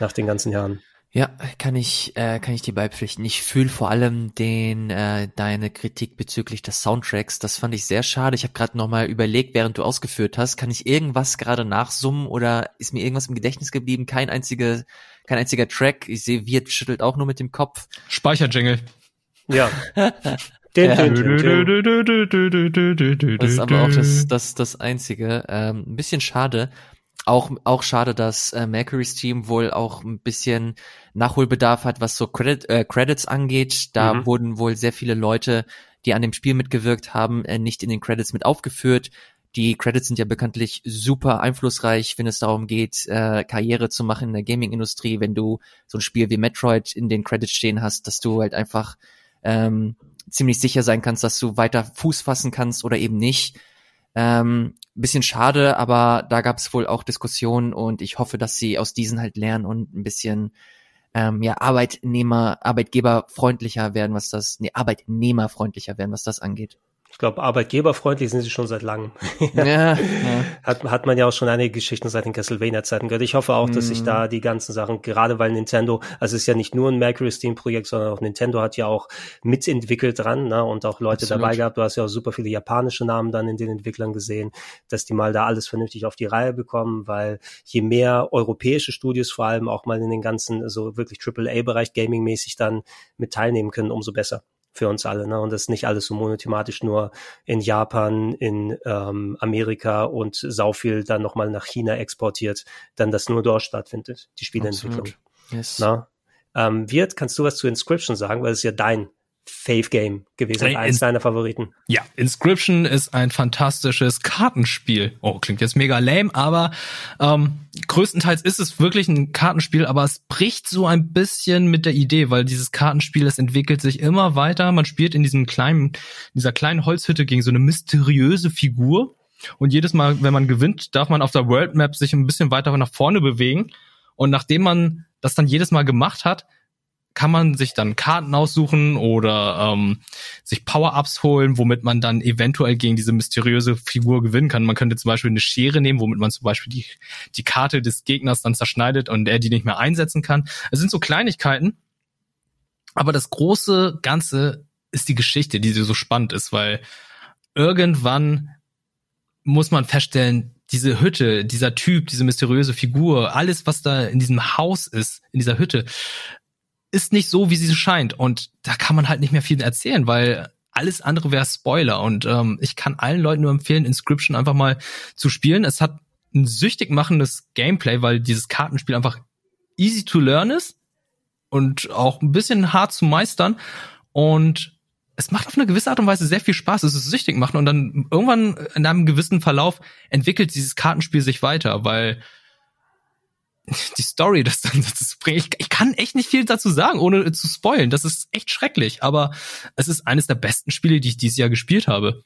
nach den ganzen Jahren. Ja, kann ich, äh, kann ich dir beipflichten. Ich fühle vor allem den äh, deine Kritik bezüglich des Soundtracks. Das fand ich sehr schade. Ich habe gerade noch mal überlegt, während du ausgeführt hast, kann ich irgendwas gerade nachsummen oder ist mir irgendwas im Gedächtnis geblieben? Kein einziger, kein einziger Track. Ich sehe, Wirt schüttelt auch nur mit dem Kopf. Speicherjingle. Ja. Den, ja. Den, den, das ist aber auch das, das, das Einzige. Ähm, ein bisschen schade. Auch, auch schade, dass äh, Mercury's Team wohl auch ein bisschen Nachholbedarf hat, was so Credit, äh, Credits angeht. Da mhm. wurden wohl sehr viele Leute, die an dem Spiel mitgewirkt haben, äh, nicht in den Credits mit aufgeführt. Die Credits sind ja bekanntlich super einflussreich, wenn es darum geht, äh, Karriere zu machen in der Gaming-Industrie. Wenn du so ein Spiel wie Metroid in den Credits stehen hast, dass du halt einfach ähm, ziemlich sicher sein kannst, dass du weiter Fuß fassen kannst oder eben nicht. Ähm, bisschen schade, aber da gab es wohl auch Diskussionen und ich hoffe, dass sie aus diesen halt lernen und ein bisschen ähm, ja Arbeitnehmer, Arbeitgeberfreundlicher werden, was das, nee, Arbeitnehmerfreundlicher werden, was das angeht. Ich glaube, arbeitgeberfreundlich sind sie schon seit langem. Ja, ja. Hat, hat man ja auch schon einige Geschichten seit den Castlevania-Zeiten gehört. Ich hoffe auch, dass sich Mhm. da die ganzen Sachen, gerade weil Nintendo, also es ist ja nicht nur ein Mercury Steam-Projekt, sondern auch Nintendo hat ja auch mitentwickelt dran ne, und auch Leute Absolut. dabei gehabt. Du hast ja auch super viele japanische Namen dann in den Entwicklern gesehen, dass die mal da alles vernünftig auf die Reihe bekommen, weil je mehr europäische Studios vor allem auch mal in den ganzen, so wirklich AAA-Bereich gaming-mäßig dann mit teilnehmen können, umso besser für uns alle. Ne? Und das ist nicht alles so monothematisch nur in Japan, in ähm, Amerika und sau viel dann nochmal nach China exportiert, dann das nur dort stattfindet, die Spieleentwicklung. Yes. Na? Ähm, Wirt, kannst du was zu Inscription sagen? Weil es ist ja dein Fave-Game gewesen, Hey, eins Ins- deiner Favoriten. Ja, Inscription ist ein fantastisches Kartenspiel. Oh, klingt jetzt mega lame, aber ähm, größtenteils ist es wirklich ein Kartenspiel, aber es bricht so ein bisschen mit der Idee, weil dieses Kartenspiel, es entwickelt sich immer weiter. Man spielt in diesem kleinen, dieser kleinen Holzhütte gegen so eine mysteriöse Figur. Und jedes Mal, wenn man gewinnt, darf man auf der World Map sich ein bisschen weiter nach vorne bewegen. Und nachdem man das dann jedes Mal gemacht hat, kann man sich dann Karten aussuchen oder ähm, sich Power-Ups holen, womit man dann eventuell gegen diese mysteriöse Figur gewinnen kann. Man könnte zum Beispiel eine Schere nehmen, womit man zum Beispiel die, die Karte des Gegners dann zerschneidet und er die nicht mehr einsetzen kann. Es sind so Kleinigkeiten, aber das große Ganze ist die Geschichte, die so spannend ist, weil irgendwann muss man feststellen, diese Hütte, dieser Typ, diese mysteriöse Figur, alles, was da in diesem Haus ist, in dieser Hütte, ist nicht so, wie sie scheint. Und da kann man halt nicht mehr viel erzählen, weil alles andere wäre Spoiler. Und ähm, ich kann allen Leuten nur empfehlen, Inscription einfach mal zu spielen. Es hat ein süchtig machendes Gameplay, weil dieses Kartenspiel einfach easy to learn ist und auch ein bisschen hart zu meistern. Und es macht auf eine gewisse Art und Weise sehr viel Spaß. Es ist süchtig machen und dann irgendwann in einem gewissen Verlauf entwickelt dieses Kartenspiel sich weiter, weil die Story, das dann das bringt, ich, ich kann echt nicht viel dazu sagen, ohne zu spoilen. Das ist echt schrecklich, aber es ist eines der besten Spiele, die ich dieses Jahr gespielt habe.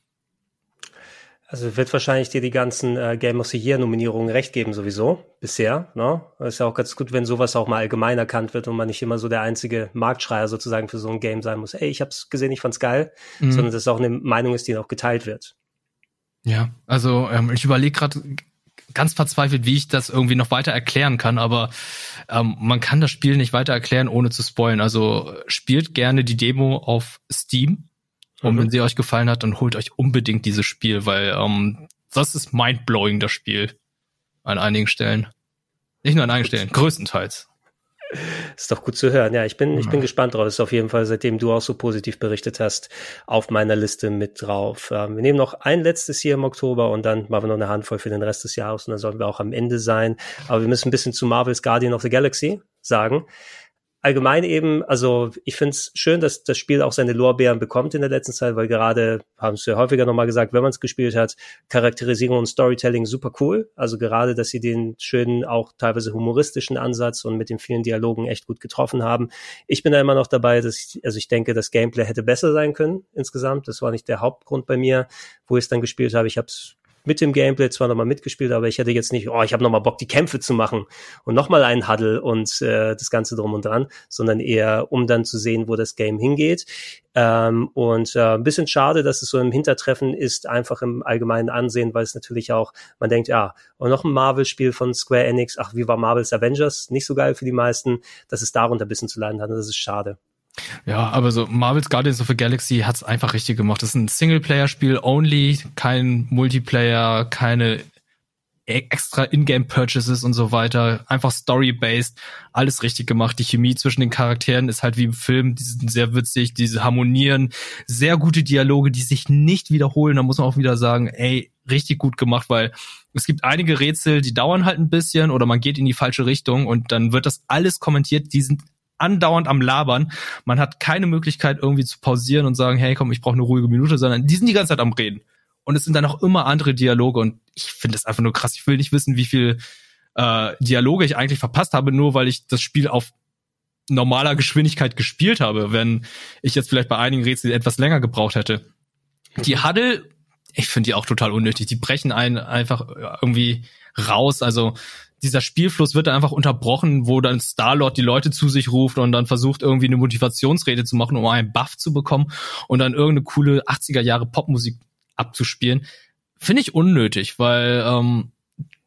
Also wird wahrscheinlich dir die ganzen äh, Game of the Year Nominierungen recht geben sowieso bisher. Ne? ist ja auch ganz gut, wenn sowas auch mal allgemein erkannt wird und man nicht immer so der einzige Marktschreier sozusagen für so ein Game sein muss. Ey, ich hab's gesehen, ich fand's geil, Mhm. sondern dass es auch eine Meinung ist, die auch geteilt wird. Ja, also ähm, ich überlege gerade ganz verzweifelt, wie ich das irgendwie noch weiter erklären kann, aber ähm, man kann das Spiel nicht weiter erklären, ohne zu spoilen. Also spielt gerne die Demo auf Steam und Mhm. wenn sie euch gefallen hat, dann holt euch unbedingt dieses Spiel, weil ähm, das ist mindblowing, das Spiel. An einigen Stellen. Nicht nur an einigen Stellen, größtenteils. Ist doch gut zu hören. Ja, ich bin, ich bin gespannt drauf. Ist auf jeden Fall, seitdem du auch so positiv berichtet hast, auf meiner Liste mit drauf. Ähm, wir nehmen noch ein letztes hier im Oktober und dann machen wir noch eine Handvoll für den Rest des Jahres und dann sollten wir auch am Ende sein. Aber wir müssen ein bisschen zu Marvel's Guardian of the Galaxy sagen. Allgemein eben, also ich finde es schön, dass das Spiel auch seine Lorbeeren bekommt in der letzten Zeit, weil gerade, haben es ja häufiger nochmal gesagt, wenn man es gespielt hat, Charakterisierung und Storytelling super cool. Also gerade, dass sie den schönen, auch teilweise humoristischen Ansatz und mit den vielen Dialogen echt gut getroffen haben. Ich bin da immer noch dabei, dass ich, also ich denke, das Gameplay hätte besser sein können insgesamt. Das war nicht der Hauptgrund bei mir, wo ich es dann gespielt habe. Ich habe es mit dem Gameplay zwar nochmal mitgespielt, aber ich hätte jetzt nicht, oh, ich habe nochmal Bock, die Kämpfe zu machen und nochmal einen Huddle und äh, das Ganze drum und dran, sondern eher, um dann zu sehen, wo das Game hingeht. Ähm, und äh, ein bisschen schade, dass es so im Hintertreffen ist, einfach im allgemeinen Ansehen, weil es natürlich auch, man denkt, ja, und noch ein Marvel-Spiel von Square Enix, ach, wie war Marvel's Avengers? Nicht so geil für die meisten, dass es darunter ein bisschen zu leiden hat und das ist schade. Ja, aber so Marvel's Guardians of the Galaxy hat's einfach richtig gemacht. Das ist ein Singleplayer-Spiel only, kein Multiplayer, keine e- extra Ingame-Purchases und so weiter. Einfach story-based, alles richtig gemacht. Die Chemie zwischen den Charakteren ist halt wie im Film, die sind sehr witzig, diese harmonieren, sehr gute Dialoge, die sich nicht wiederholen. Da muss man auch wieder sagen, ey, richtig gut gemacht, weil es gibt einige Rätsel, die dauern halt ein bisschen oder man geht in die falsche Richtung und dann wird das alles kommentiert. Die sind andauernd am Labern. Man hat keine Möglichkeit irgendwie zu pausieren und sagen, hey, komm, ich brauche eine ruhige Minute, sondern die sind die ganze Zeit am Reden. Und es sind dann auch immer andere Dialoge und ich finde es einfach nur krass. Ich will nicht wissen, wie viel äh, Dialoge ich eigentlich verpasst habe, nur weil ich das Spiel auf normaler Geschwindigkeit gespielt habe, wenn ich jetzt vielleicht bei einigen Rätseln etwas länger gebraucht hätte. Die Huddle, ich finde die auch total unnötig. Die brechen einen einfach irgendwie raus. Also dieser Spielfluss wird dann einfach unterbrochen, wo dann Star-Lord die Leute zu sich ruft und dann versucht irgendwie eine Motivationsrede zu machen, um einen Buff zu bekommen und dann irgendeine coole 80er Jahre Popmusik abzuspielen. Finde ich unnötig, weil ähm,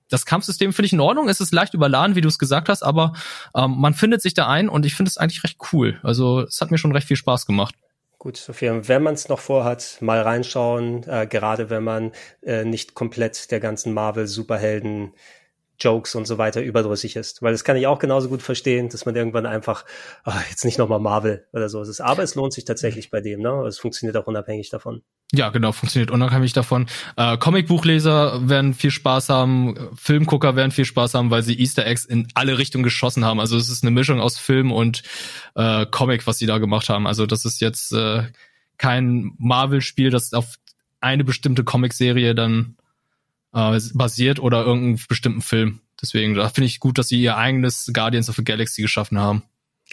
das Kampfsystem finde ich in Ordnung. Es ist leicht überladen, wie du es gesagt hast, aber ähm, man findet sich da ein und ich finde es eigentlich recht cool. Also es hat mir schon recht viel Spaß gemacht. Gut, Sophia, wenn man es noch vorhat, mal reinschauen, äh, gerade wenn man äh, nicht komplett der ganzen Marvel-Superhelden Jokes und so weiter überdrüssig ist. Weil das kann ich auch genauso gut verstehen, dass man irgendwann einfach, ach, jetzt nicht nochmal Marvel oder so ist. Aber es lohnt sich tatsächlich bei dem, ne? Es funktioniert auch unabhängig davon. Ja, genau, funktioniert unabhängig davon. Äh, Comicbuchleser werden viel Spaß haben, Filmgucker werden viel Spaß haben, weil sie Easter Eggs in alle Richtungen geschossen haben. Also es ist eine Mischung aus Film und äh, Comic, was sie da gemacht haben. Also das ist jetzt äh, kein Marvel-Spiel, das auf eine bestimmte Comicserie dann äh, basiert oder irgendeinen bestimmten Film. Deswegen, da finde ich gut, dass sie ihr eigenes Guardians of the Galaxy geschaffen haben.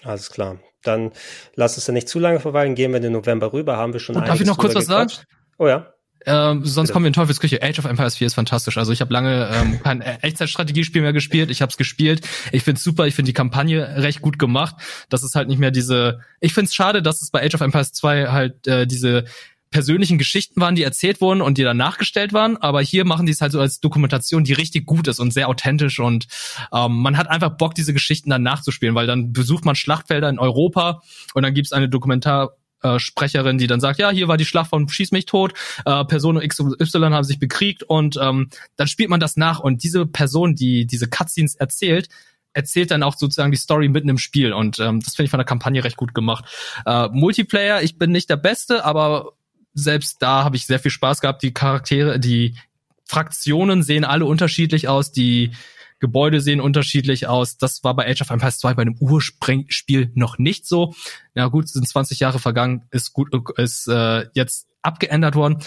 Alles klar. Dann lass es ja nicht zu lange verweilen. Gehen wir in den November rüber. Haben wir schon Und Darf ich noch kurz was sagen? Oh ja. Ähm, sonst Bitte. kommen wir in Teufelsküche. Age of Empires 4 ist fantastisch. Also ich habe lange ähm, kein Echtzeitstrategiespiel mehr gespielt. Ich habe es gespielt. Ich find's super. Ich finde die Kampagne recht gut gemacht. Das ist halt nicht mehr diese. Ich find's schade, dass es bei Age of Empires 2 halt äh, diese persönlichen Geschichten waren, die erzählt wurden und die dann nachgestellt waren. Aber hier machen die es halt so als Dokumentation, die richtig gut ist und sehr authentisch und ähm, man hat einfach Bock, diese Geschichten dann nachzuspielen, weil dann besucht man Schlachtfelder in Europa und dann gibt's eine Dokumentar Sprecherin, die dann sagt, ja, hier war die Schlacht von Schieß mich tot, äh, Person X und Y haben sich bekriegt und ähm, dann spielt man das nach und diese Person, die diese Cutscenes erzählt, erzählt dann auch sozusagen die Story mitten im Spiel und ähm, das finde ich von der Kampagne recht gut gemacht. Äh, Multiplayer, ich bin nicht der Beste, aber selbst da habe ich sehr viel Spaß gehabt. Die Charaktere, die Fraktionen sehen alle unterschiedlich aus, die Gebäude sehen unterschiedlich aus. Das war bei Age of Empires 2 bei einem Ursprungspiel noch nicht so. Ja gut, sind 20 Jahre vergangen, ist gut, ist äh, jetzt abgeändert worden.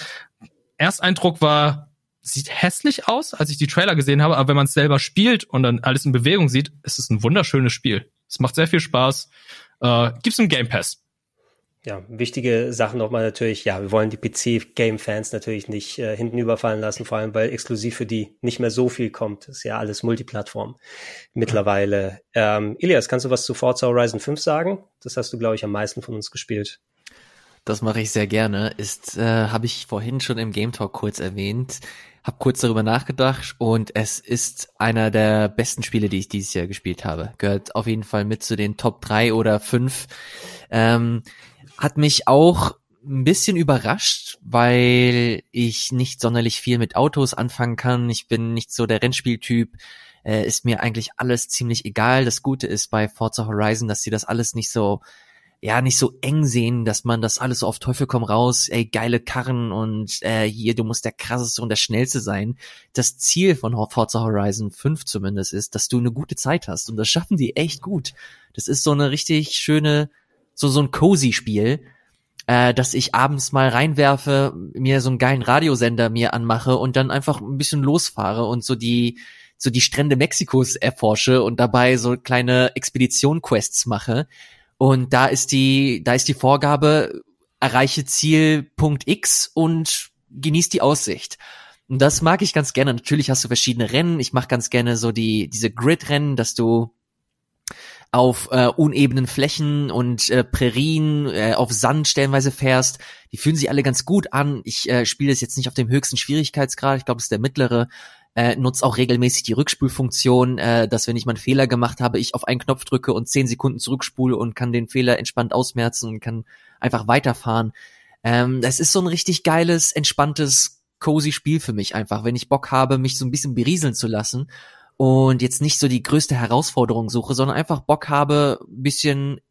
Ersteindruck war, sieht hässlich aus, als ich die Trailer gesehen habe, aber wenn man es selber spielt und dann alles in Bewegung sieht, ist es ein wunderschönes Spiel. Es macht sehr viel Spaß. Äh, gibt's im Game Pass ja, wichtige Sachen nochmal natürlich, ja, wir wollen die PC-Game-Fans natürlich nicht äh, hinten überfallen lassen, vor allem weil exklusiv für die nicht mehr so viel kommt. Ist ja alles Multiplattform mittlerweile. Ähm, Ilias, kannst du was zu Forza Horizon 5 sagen? Das hast du, glaube ich, am meisten von uns gespielt. Das mache ich sehr gerne. Ist, äh, habe ich vorhin schon im Game Talk kurz erwähnt. Hab kurz darüber nachgedacht und es ist einer der besten Spiele, die ich dieses Jahr gespielt habe. Gehört auf jeden Fall mit zu den Top 3 oder 5. Ähm, hat mich auch ein bisschen überrascht, weil ich nicht sonderlich viel mit Autos anfangen kann. Ich bin nicht so der Rennspieltyp. Äh, ist mir eigentlich alles ziemlich egal. Das Gute ist bei Forza Horizon, dass sie das alles nicht so, ja, nicht so eng sehen, dass man das alles so auf Teufel komm raus, ey, geile Karren und äh, hier, du musst der krasseste und der schnellste sein. Das Ziel von Forza Horizon 5 zumindest ist, dass du eine gute Zeit hast. Und das schaffen die echt gut. Das ist so eine richtig schöne so so ein cozy Spiel, äh, dass ich abends mal reinwerfe, mir so einen geilen Radiosender mir anmache und dann einfach ein bisschen losfahre und so die so die Strände Mexikos erforsche und dabei so kleine Expedition-Quests mache. Und da ist die, da ist die Vorgabe, erreiche Ziel Punkt X und genieß die Aussicht. Und das mag ich ganz gerne. Natürlich hast du verschiedene Rennen. Ich mache ganz gerne so die, diese Grid-Rennen, dass du auf äh, unebenen Flächen und äh, Prärien, äh, auf Sand stellenweise fährst. Die fühlen sich alle ganz gut an. Ich äh, spiele es jetzt nicht auf dem höchsten Schwierigkeitsgrad, ich glaube, es ist der mittlere. Äh, nutze auch regelmäßig die Rückspulfunktion, äh, dass wenn ich mal einen Fehler gemacht habe, ich auf einen Knopf drücke und zehn Sekunden zurückspule und kann den Fehler entspannt ausmerzen und kann einfach weiterfahren. Ähm, das ist so ein richtig geiles, entspanntes, cozy Spiel für mich einfach, wenn ich Bock habe, mich so ein bisschen berieseln zu lassen und jetzt nicht so die größte Herausforderung suche, sondern einfach Bock habe, ein bisschen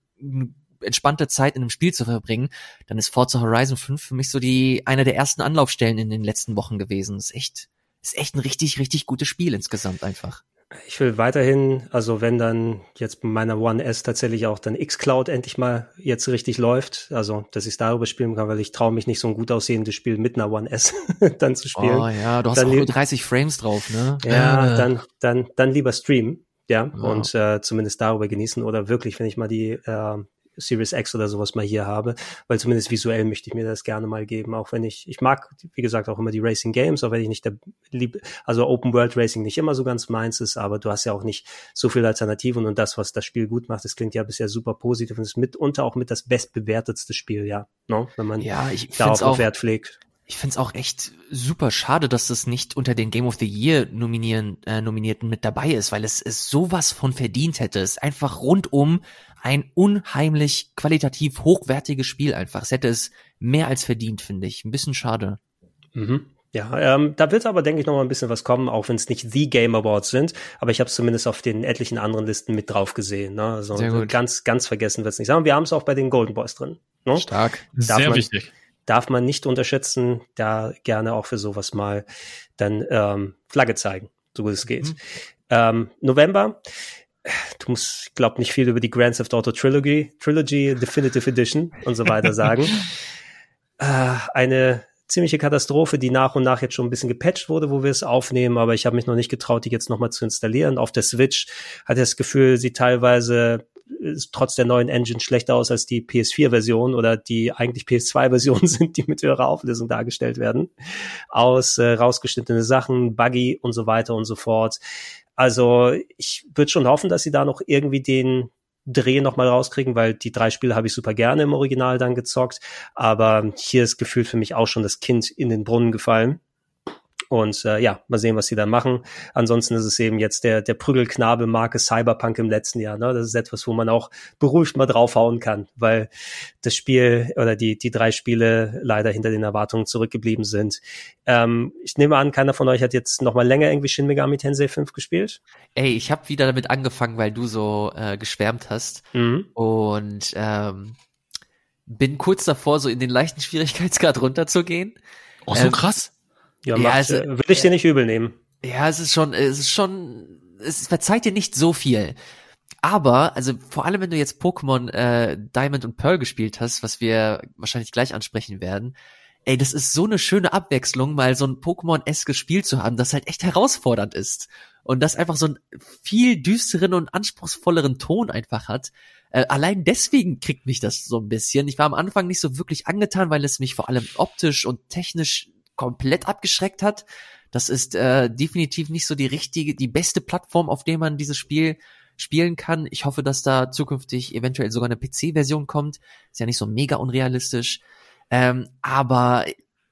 entspannte Zeit in einem Spiel zu verbringen, dann ist Forza Horizon 5 für mich so die eine der ersten Anlaufstellen in den letzten Wochen gewesen. Ist echt, ist echt ein richtig, richtig gutes Spiel insgesamt einfach. Ich will weiterhin, also wenn dann jetzt bei meiner One S tatsächlich auch dann X-Cloud endlich mal jetzt richtig läuft, also dass ich darüber spielen kann, weil ich traue mich nicht so ein gut aussehendes Spiel mit einer One S dann zu spielen. Oh ja, du hast dann auch nur 30 Frames drauf, ne? Ja, äh. dann, dann, dann lieber streamen, ja, oh. und äh, zumindest darüber genießen oder wirklich, wenn ich mal die äh, Series X oder sowas mal hier habe, weil zumindest visuell möchte ich mir das gerne mal geben, auch wenn ich, ich mag, wie gesagt, auch immer die Racing Games, auch wenn ich nicht der lieb, also Open World Racing nicht immer so ganz meins ist, aber du hast ja auch nicht so viele Alternativen und das, was das Spiel gut macht, das klingt ja bisher super positiv und ist mitunter auch mit das bestbewertetste Spiel, ja, no? wenn man ja, ich darauf auch, Wert pflegt. Ich finde es auch echt super schade, dass das nicht unter den Game of the Year nominieren, äh, Nominierten mit dabei ist, weil es, es sowas von verdient hätte. Es ist einfach rundum ein unheimlich qualitativ hochwertiges Spiel einfach. Es hätte es mehr als verdient, finde ich. Ein bisschen schade. Mhm. Ja, ähm, da wird aber, denke ich, noch mal ein bisschen was kommen, auch wenn es nicht The Game Awards sind. Aber ich habe es zumindest auf den etlichen anderen Listen mit drauf gesehen. Ne? Also ganz, ganz vergessen wird's nicht sagen. Wir haben es auch bei den Golden Boys drin. Ne? Stark. Darf Sehr man, wichtig darf man nicht unterschätzen, da gerne auch für sowas mal dann ähm, Flagge zeigen, so gut es geht. Mhm. Ähm, November, du musst, ich glaube, nicht viel über die Grand Theft Auto Trilogy, Trilogy Definitive Edition und so weiter sagen. äh, eine ziemliche Katastrophe, die nach und nach jetzt schon ein bisschen gepatcht wurde, wo wir es aufnehmen, aber ich habe mich noch nicht getraut, die jetzt nochmal zu installieren. Auf der Switch hatte ich das Gefühl, sie teilweise trotz der neuen Engine schlechter aus als die PS4-Version oder die eigentlich PS2-Versionen sind, die mit höherer Auflösung dargestellt werden. Aus äh, rausgeschnittene Sachen, Buggy und so weiter und so fort. Also ich würde schon hoffen, dass sie da noch irgendwie den Dreh nochmal rauskriegen, weil die drei Spiele habe ich super gerne im Original dann gezockt. Aber hier ist gefühlt für mich auch schon das Kind in den Brunnen gefallen. Und äh, ja, mal sehen, was sie da machen. Ansonsten ist es eben jetzt der, der Prügelknabe Marke Cyberpunk im letzten Jahr. Ne? Das ist etwas, wo man auch beruhigt mal draufhauen kann, weil das Spiel oder die, die drei Spiele leider hinter den Erwartungen zurückgeblieben sind. Ähm, ich nehme an, keiner von euch hat jetzt noch mal länger irgendwie Shin Megami Tensei 5 gespielt. Ey, ich habe wieder damit angefangen, weil du so äh, geschwärmt hast. Mhm. Und ähm, bin kurz davor, so in den leichten Schwierigkeitsgrad runterzugehen. Oh, so ähm, krass. Ja, ja also, will ich dir nicht übel nehmen. Ja, es ist schon, es ist schon, es verzeiht dir nicht so viel. Aber, also vor allem, wenn du jetzt Pokémon äh, Diamond und Pearl gespielt hast, was wir wahrscheinlich gleich ansprechen werden, ey, das ist so eine schöne Abwechslung, mal so ein Pokémon-eskes Spiel zu haben, das halt echt herausfordernd ist. Und das einfach so einen viel düsteren und anspruchsvolleren Ton einfach hat. Äh, allein deswegen kriegt mich das so ein bisschen. Ich war am Anfang nicht so wirklich angetan, weil es mich vor allem optisch und technisch komplett abgeschreckt hat. Das ist äh, definitiv nicht so die richtige, die beste Plattform, auf der man dieses Spiel spielen kann. Ich hoffe, dass da zukünftig eventuell sogar eine PC-Version kommt. Ist ja nicht so mega unrealistisch. Ähm, aber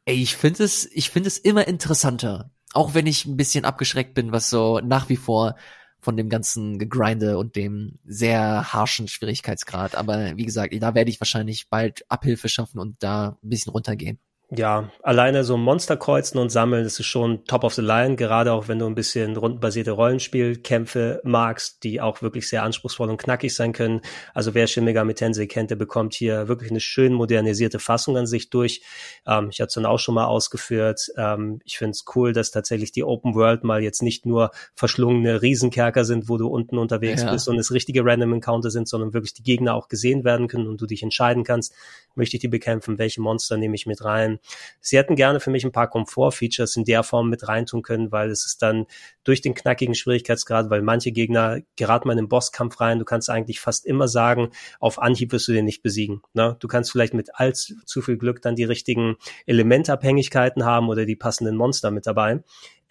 ey, ich finde es, ich finde es immer interessanter. Auch wenn ich ein bisschen abgeschreckt bin, was so nach wie vor von dem ganzen Gegrinde und dem sehr harschen Schwierigkeitsgrad. Aber wie gesagt, da werde ich wahrscheinlich bald Abhilfe schaffen und da ein bisschen runtergehen ja, alleine so Monster kreuzen und sammeln, das ist schon top of the line, gerade auch wenn du ein bisschen rundenbasierte Rollenspielkämpfe magst, die auch wirklich sehr anspruchsvoll und knackig sein können. Also wer Shin Megami Tensei kennt, der bekommt hier wirklich eine schön modernisierte Fassung an sich durch. Ähm, ich hatte es dann auch schon mal ausgeführt. Ähm, ich finde es cool, dass tatsächlich die Open World mal jetzt nicht nur verschlungene Riesenkerker sind, wo du unten unterwegs ja. bist und es richtige Random Encounter sind, sondern wirklich die Gegner auch gesehen werden können und du dich entscheiden kannst, möchte ich die bekämpfen, welche Monster nehme ich mit rein Sie hätten gerne für mich ein paar Komfort-Features in der Form mit reintun können, weil es ist dann durch den knackigen Schwierigkeitsgrad, weil manche Gegner geraten mal in den Bosskampf rein. Du kannst eigentlich fast immer sagen, auf Anhieb wirst du den nicht besiegen. Ne? Du kannst vielleicht mit allzu viel Glück dann die richtigen Elementabhängigkeiten haben oder die passenden Monster mit dabei.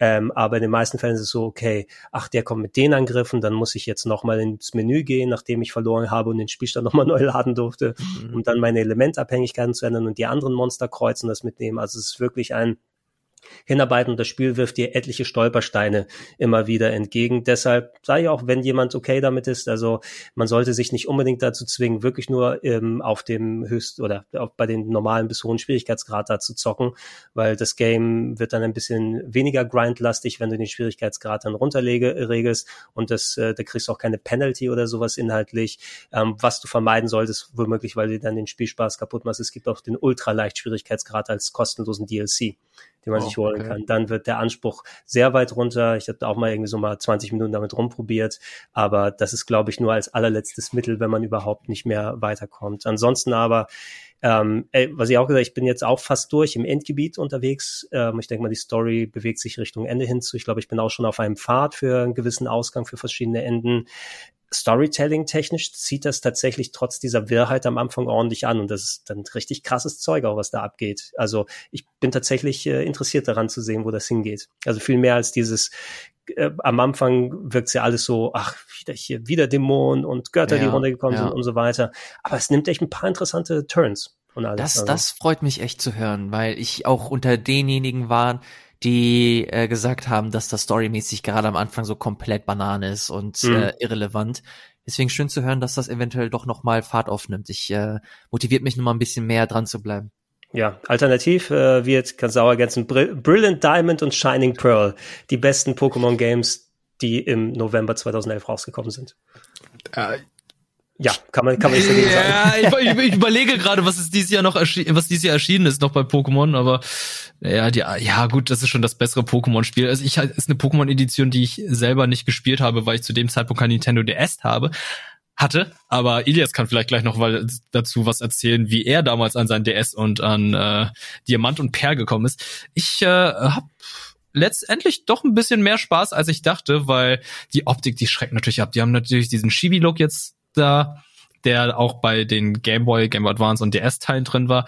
Ähm, aber in den meisten Fällen ist es so, okay, ach, der kommt mit den Angriffen, dann muss ich jetzt nochmal ins Menü gehen, nachdem ich verloren habe und den Spielstand nochmal neu laden durfte, mhm. um dann meine Elementabhängigkeiten zu ändern und die anderen Monster kreuzen das mitnehmen. Also es ist wirklich ein hinarbeiten das Spiel wirft dir etliche Stolpersteine immer wieder entgegen. Deshalb ich auch, wenn jemand okay damit ist, also man sollte sich nicht unbedingt dazu zwingen, wirklich nur ähm, auf dem höchst oder auf, bei den normalen bis hohen Schwierigkeitsgrad da zu zocken, weil das Game wird dann ein bisschen weniger grindlastig, wenn du den Schwierigkeitsgrad dann runterregelst und das, äh, da kriegst du auch keine Penalty oder sowas inhaltlich, ähm, was du vermeiden solltest, womöglich, weil du dann den Spielspaß kaputt machst. Es gibt auch den ultraleicht Schwierigkeitsgrad als kostenlosen DLC den man oh, sich holen okay. kann. Dann wird der Anspruch sehr weit runter. Ich habe auch mal irgendwie so mal 20 Minuten damit rumprobiert, aber das ist, glaube ich, nur als allerletztes Mittel, wenn man überhaupt nicht mehr weiterkommt. Ansonsten aber ähm, ey, was ich auch gesagt, ich bin jetzt auch fast durch im Endgebiet unterwegs. Ähm, ich denke mal, die Story bewegt sich Richtung Ende hinzu. Ich glaube, ich bin auch schon auf einem Pfad für einen gewissen Ausgang für verschiedene Enden Storytelling technisch zieht das tatsächlich trotz dieser Wirrheit am Anfang ordentlich an und das ist dann richtig krasses Zeug auch, was da abgeht. Also ich bin tatsächlich äh, interessiert daran zu sehen, wo das hingeht. Also viel mehr als dieses äh, am Anfang wirkt ja alles so, ach, wieder hier, wieder Dämonen und Götter, ja, die runtergekommen ja. sind und so weiter. Aber es nimmt echt ein paar interessante Turns und alles. Das, also. das freut mich echt zu hören, weil ich auch unter denjenigen war, die äh, gesagt haben, dass das storymäßig gerade am Anfang so komplett Banane ist und mhm. äh, irrelevant. Deswegen schön zu hören, dass das eventuell doch noch mal Fahrt aufnimmt. Ich äh, motiviert mich noch mal ein bisschen mehr dran zu bleiben. Ja, alternativ äh, wird ganz sauer ergänzen Brill Brilliant Diamond und Shining Pearl, die besten Pokémon Games, die im November 2011 rausgekommen sind. Äh, ja, kann man, kann man nicht dagegen ja, sagen. ich, ich, überlege gerade, was ist dieses Jahr noch was dieses Jahr erschienen ist noch bei Pokémon, aber ja, die, ja gut, das ist schon das bessere Pokémon-Spiel. Also ich ist eine Pokémon-Edition, die ich selber nicht gespielt habe, weil ich zu dem Zeitpunkt kein Nintendo DS habe hatte, aber Ilias kann vielleicht gleich noch mal dazu was erzählen, wie er damals an sein DS und an äh, Diamant und Perl gekommen ist. Ich äh, habe letztendlich doch ein bisschen mehr Spaß, als ich dachte, weil die Optik, die schreckt natürlich ab. Die haben natürlich diesen Chibi-Look jetzt da, der auch bei den Game Boy, Game Boy Advance und DS-Teilen drin war.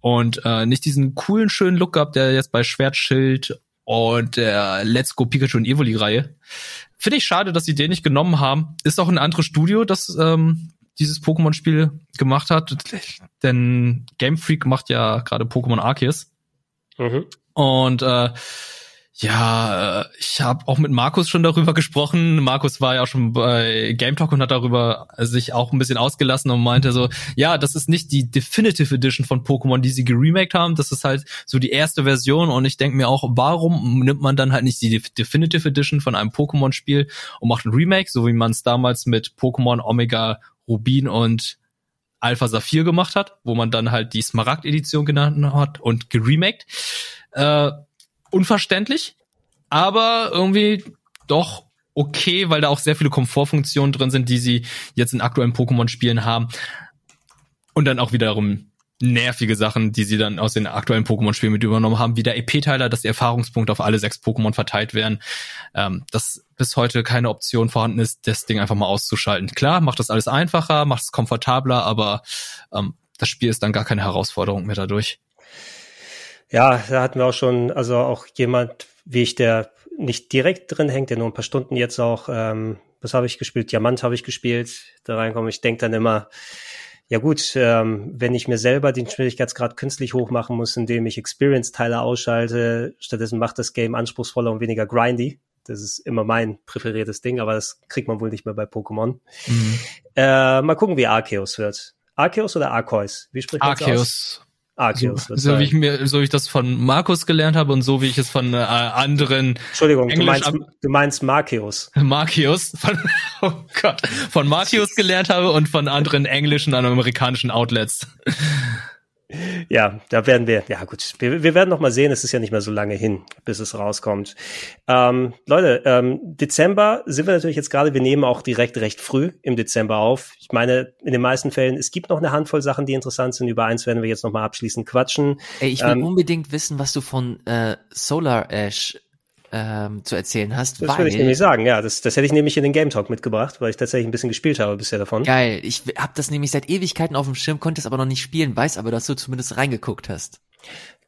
Und äh, nicht diesen coolen, schönen Look gehabt, der jetzt bei Schwertschild und der Let's Go Pikachu und Evoli-Reihe. Finde ich schade, dass sie den nicht genommen haben. Ist auch ein anderes Studio, das ähm, dieses Pokémon-Spiel gemacht hat. Denn Game Freak macht ja gerade Pokémon Arceus. Mhm. Und äh, ja, äh, ich habe auch mit Markus schon darüber gesprochen. Markus war ja auch schon bei Game Talk und hat darüber sich auch ein bisschen ausgelassen und meinte so, ja, das ist nicht die Definitive Edition von Pokémon, die sie geremaked haben. Das ist halt so die erste Version und ich denke mir auch, warum nimmt man dann halt nicht die Definitive Edition von einem Pokémon-Spiel und macht ein Remake, so wie man es damals mit Pokémon Omega Rubin und Alpha Saphir gemacht hat, wo man dann halt die Smaragd-Edition genannt hat und geremaked. Äh, unverständlich, aber irgendwie doch okay, weil da auch sehr viele Komfortfunktionen drin sind, die sie jetzt in aktuellen Pokémon-Spielen haben. Und dann auch wiederum nervige Sachen, die sie dann aus den aktuellen Pokémon-Spielen mit übernommen haben, wie der EP-Teiler, dass die Erfahrungspunkte auf alle sechs Pokémon verteilt werden. Ähm, dass bis heute keine Option vorhanden ist, das Ding einfach mal auszuschalten. Klar, macht das alles einfacher, macht es komfortabler, aber ähm, das Spiel ist dann gar keine Herausforderung mehr dadurch. Ja, da hatten wir auch schon, also auch jemand, wie ich, der nicht direkt drin hängt, der nur ein paar Stunden jetzt auch, ähm, was habe ich gespielt? Diamant habe ich gespielt, da reinkomme. Ich denke dann immer, ja gut, ähm, wenn ich mir selber den Schwierigkeitsgrad künstlich hochmachen muss, indem ich Experience-Teile ausschalte, stattdessen macht das Game anspruchsvoller und weniger grindy. Das ist immer mein präferiertes Ding, aber das kriegt man wohl nicht mehr bei Pokémon. Mhm. Äh, mal gucken, wie Arceus wird. Arceus oder Arceus? Wie spricht man Arceus. Arceus. So, so wie ich mir, so wie ich das von Markus gelernt habe und so wie ich es von äh, anderen. Entschuldigung, du meinst, du meinst Marcius. Marcius, von, oh Gott, von Marcius gelernt habe und von anderen englischen und amerikanischen Outlets. Ja, da werden wir, ja gut, wir, wir werden noch mal sehen, es ist ja nicht mehr so lange hin, bis es rauskommt. Ähm, Leute, ähm, Dezember sind wir natürlich jetzt gerade, wir nehmen auch direkt recht früh im Dezember auf. Ich meine, in den meisten Fällen, es gibt noch eine Handvoll Sachen, die interessant sind. Über eins werden wir jetzt noch mal abschließend quatschen. Ey, ich will ähm, unbedingt wissen, was du von äh, Solar Ash ähm, zu erzählen hast. Das würde ich nämlich sagen, ja. Das, das hätte ich nämlich in den Game Talk mitgebracht, weil ich tatsächlich ein bisschen gespielt habe bisher davon. Geil. Ich habe das nämlich seit Ewigkeiten auf dem Schirm, konnte es aber noch nicht spielen, weiß aber, dass du zumindest reingeguckt hast.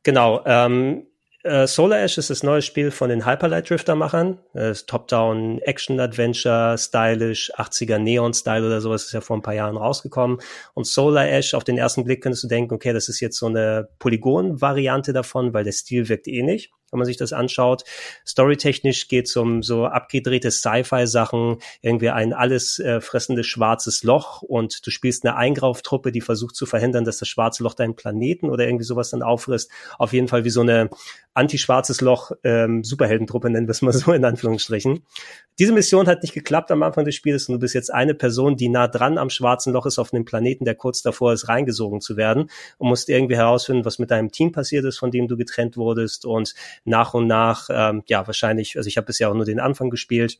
Genau. Ähm, äh, Solar Ash ist das neue Spiel von den Hyperlight Drifter-Machern. Äh, Top-Down Action-Adventure, stylisch, 80er Neon-Style oder sowas ist ja vor ein paar Jahren rausgekommen. Und Solar Ash, auf den ersten Blick könntest du denken, okay, das ist jetzt so eine Polygon-Variante davon, weil der Stil wirkt ähnlich. Eh wenn man sich das anschaut. Storytechnisch geht es um so abgedrehte Sci-Fi-Sachen, irgendwie ein alles äh, fressendes schwarzes Loch und du spielst eine Eingrauftruppe, die versucht zu verhindern, dass das schwarze Loch deinen Planeten oder irgendwie sowas dann auffrisst. Auf jeden Fall wie so eine anti-schwarzes Loch ähm, Superheldentruppe, nennen wir es mal so in Anführungsstrichen. Diese Mission hat nicht geklappt am Anfang des Spiels und du bist jetzt eine Person, die nah dran am schwarzen Loch ist auf einem Planeten, der kurz davor ist, reingesogen zu werden und musst irgendwie herausfinden, was mit deinem Team passiert ist, von dem du getrennt wurdest und nach und nach, ähm, ja, wahrscheinlich, also ich habe bisher auch nur den Anfang gespielt,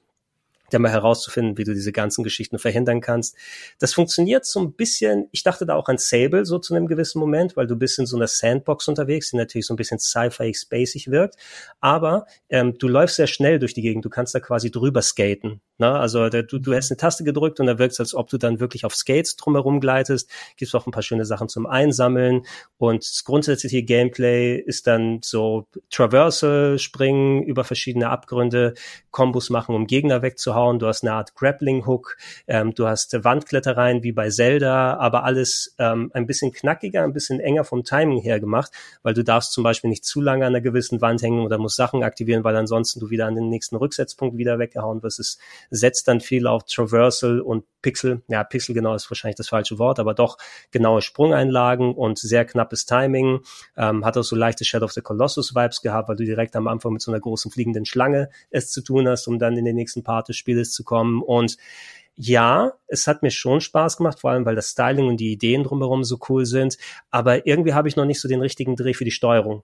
dann mal herauszufinden, wie du diese ganzen Geschichten verhindern kannst. Das funktioniert so ein bisschen, ich dachte da auch an Sable so zu einem gewissen Moment, weil du bist in so einer Sandbox unterwegs, die natürlich so ein bisschen sci-fi spacig wirkt, aber ähm, du läufst sehr schnell durch die Gegend, du kannst da quasi drüber skaten. Ne? Also der, du, du hast eine Taste gedrückt und da wirkt es, als ob du dann wirklich auf Skates drumherum gleitest. Gibt auch ein paar schöne Sachen zum Einsammeln und das grundsätzliche Gameplay ist dann so Traversal, springen über verschiedene Abgründe, Kombos machen, um Gegner wegzuhauen. Du hast eine Art Grappling-Hook, ähm, du hast Wandklettereien wie bei Zelda, aber alles ähm, ein bisschen knackiger, ein bisschen enger vom Timing her gemacht, weil du darfst zum Beispiel nicht zu lange an einer gewissen Wand hängen oder musst Sachen aktivieren, weil ansonsten du wieder an den nächsten Rücksetzpunkt wieder weggehauen wirst. Es setzt dann viel auf Traversal und Pixel. Ja, Pixel genau ist wahrscheinlich das falsche Wort, aber doch genaue Sprungeinlagen und sehr knappes Timing. Ähm, hat auch so leichte Shadow of the Colossus Vibes gehabt, weil du direkt am Anfang mit so einer großen fliegenden Schlange es zu tun hast, um dann in den nächsten Part des Spieles zu kommen und ja, es hat mir schon Spaß gemacht, vor allem weil das Styling und die Ideen drumherum so cool sind. Aber irgendwie habe ich noch nicht so den richtigen Dreh für die Steuerung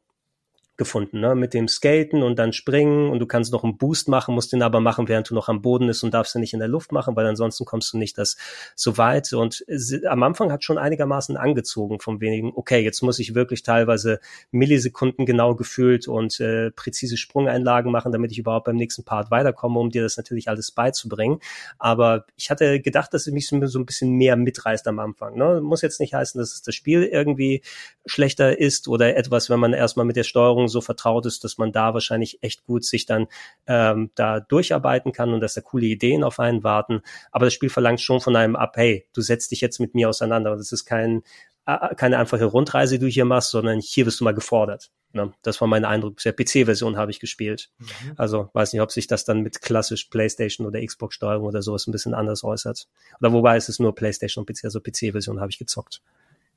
gefunden, ne? mit dem Skaten und dann springen und du kannst noch einen Boost machen, musst den aber machen, während du noch am Boden bist und darfst ihn nicht in der Luft machen, weil ansonsten kommst du nicht das so weit und am Anfang hat schon einigermaßen angezogen von wenigen, okay, jetzt muss ich wirklich teilweise Millisekunden genau gefühlt und äh, präzise Sprungeinlagen machen, damit ich überhaupt beim nächsten Part weiterkomme, um dir das natürlich alles beizubringen, aber ich hatte gedacht, dass es mich so ein bisschen mehr mitreißt am Anfang, ne? muss jetzt nicht heißen, dass es das Spiel irgendwie schlechter ist oder etwas, wenn man erstmal mit der Steuerung Steuerung so vertraut ist, dass man da wahrscheinlich echt gut sich dann ähm, da durcharbeiten kann und dass da coole Ideen auf einen warten. Aber das Spiel verlangt schon von einem ab, hey, du setzt dich jetzt mit mir auseinander. Das ist kein äh, keine einfache Rundreise, die du hier machst, sondern hier wirst du mal gefordert. Ne? Das war mein Eindruck. Der PC-Version habe ich gespielt. Mhm. Also weiß nicht, ob sich das dann mit klassisch PlayStation oder Xbox-Steuerung oder sowas ein bisschen anders äußert. Oder wobei es ist nur PlayStation und PC, also PC-Version habe ich gezockt.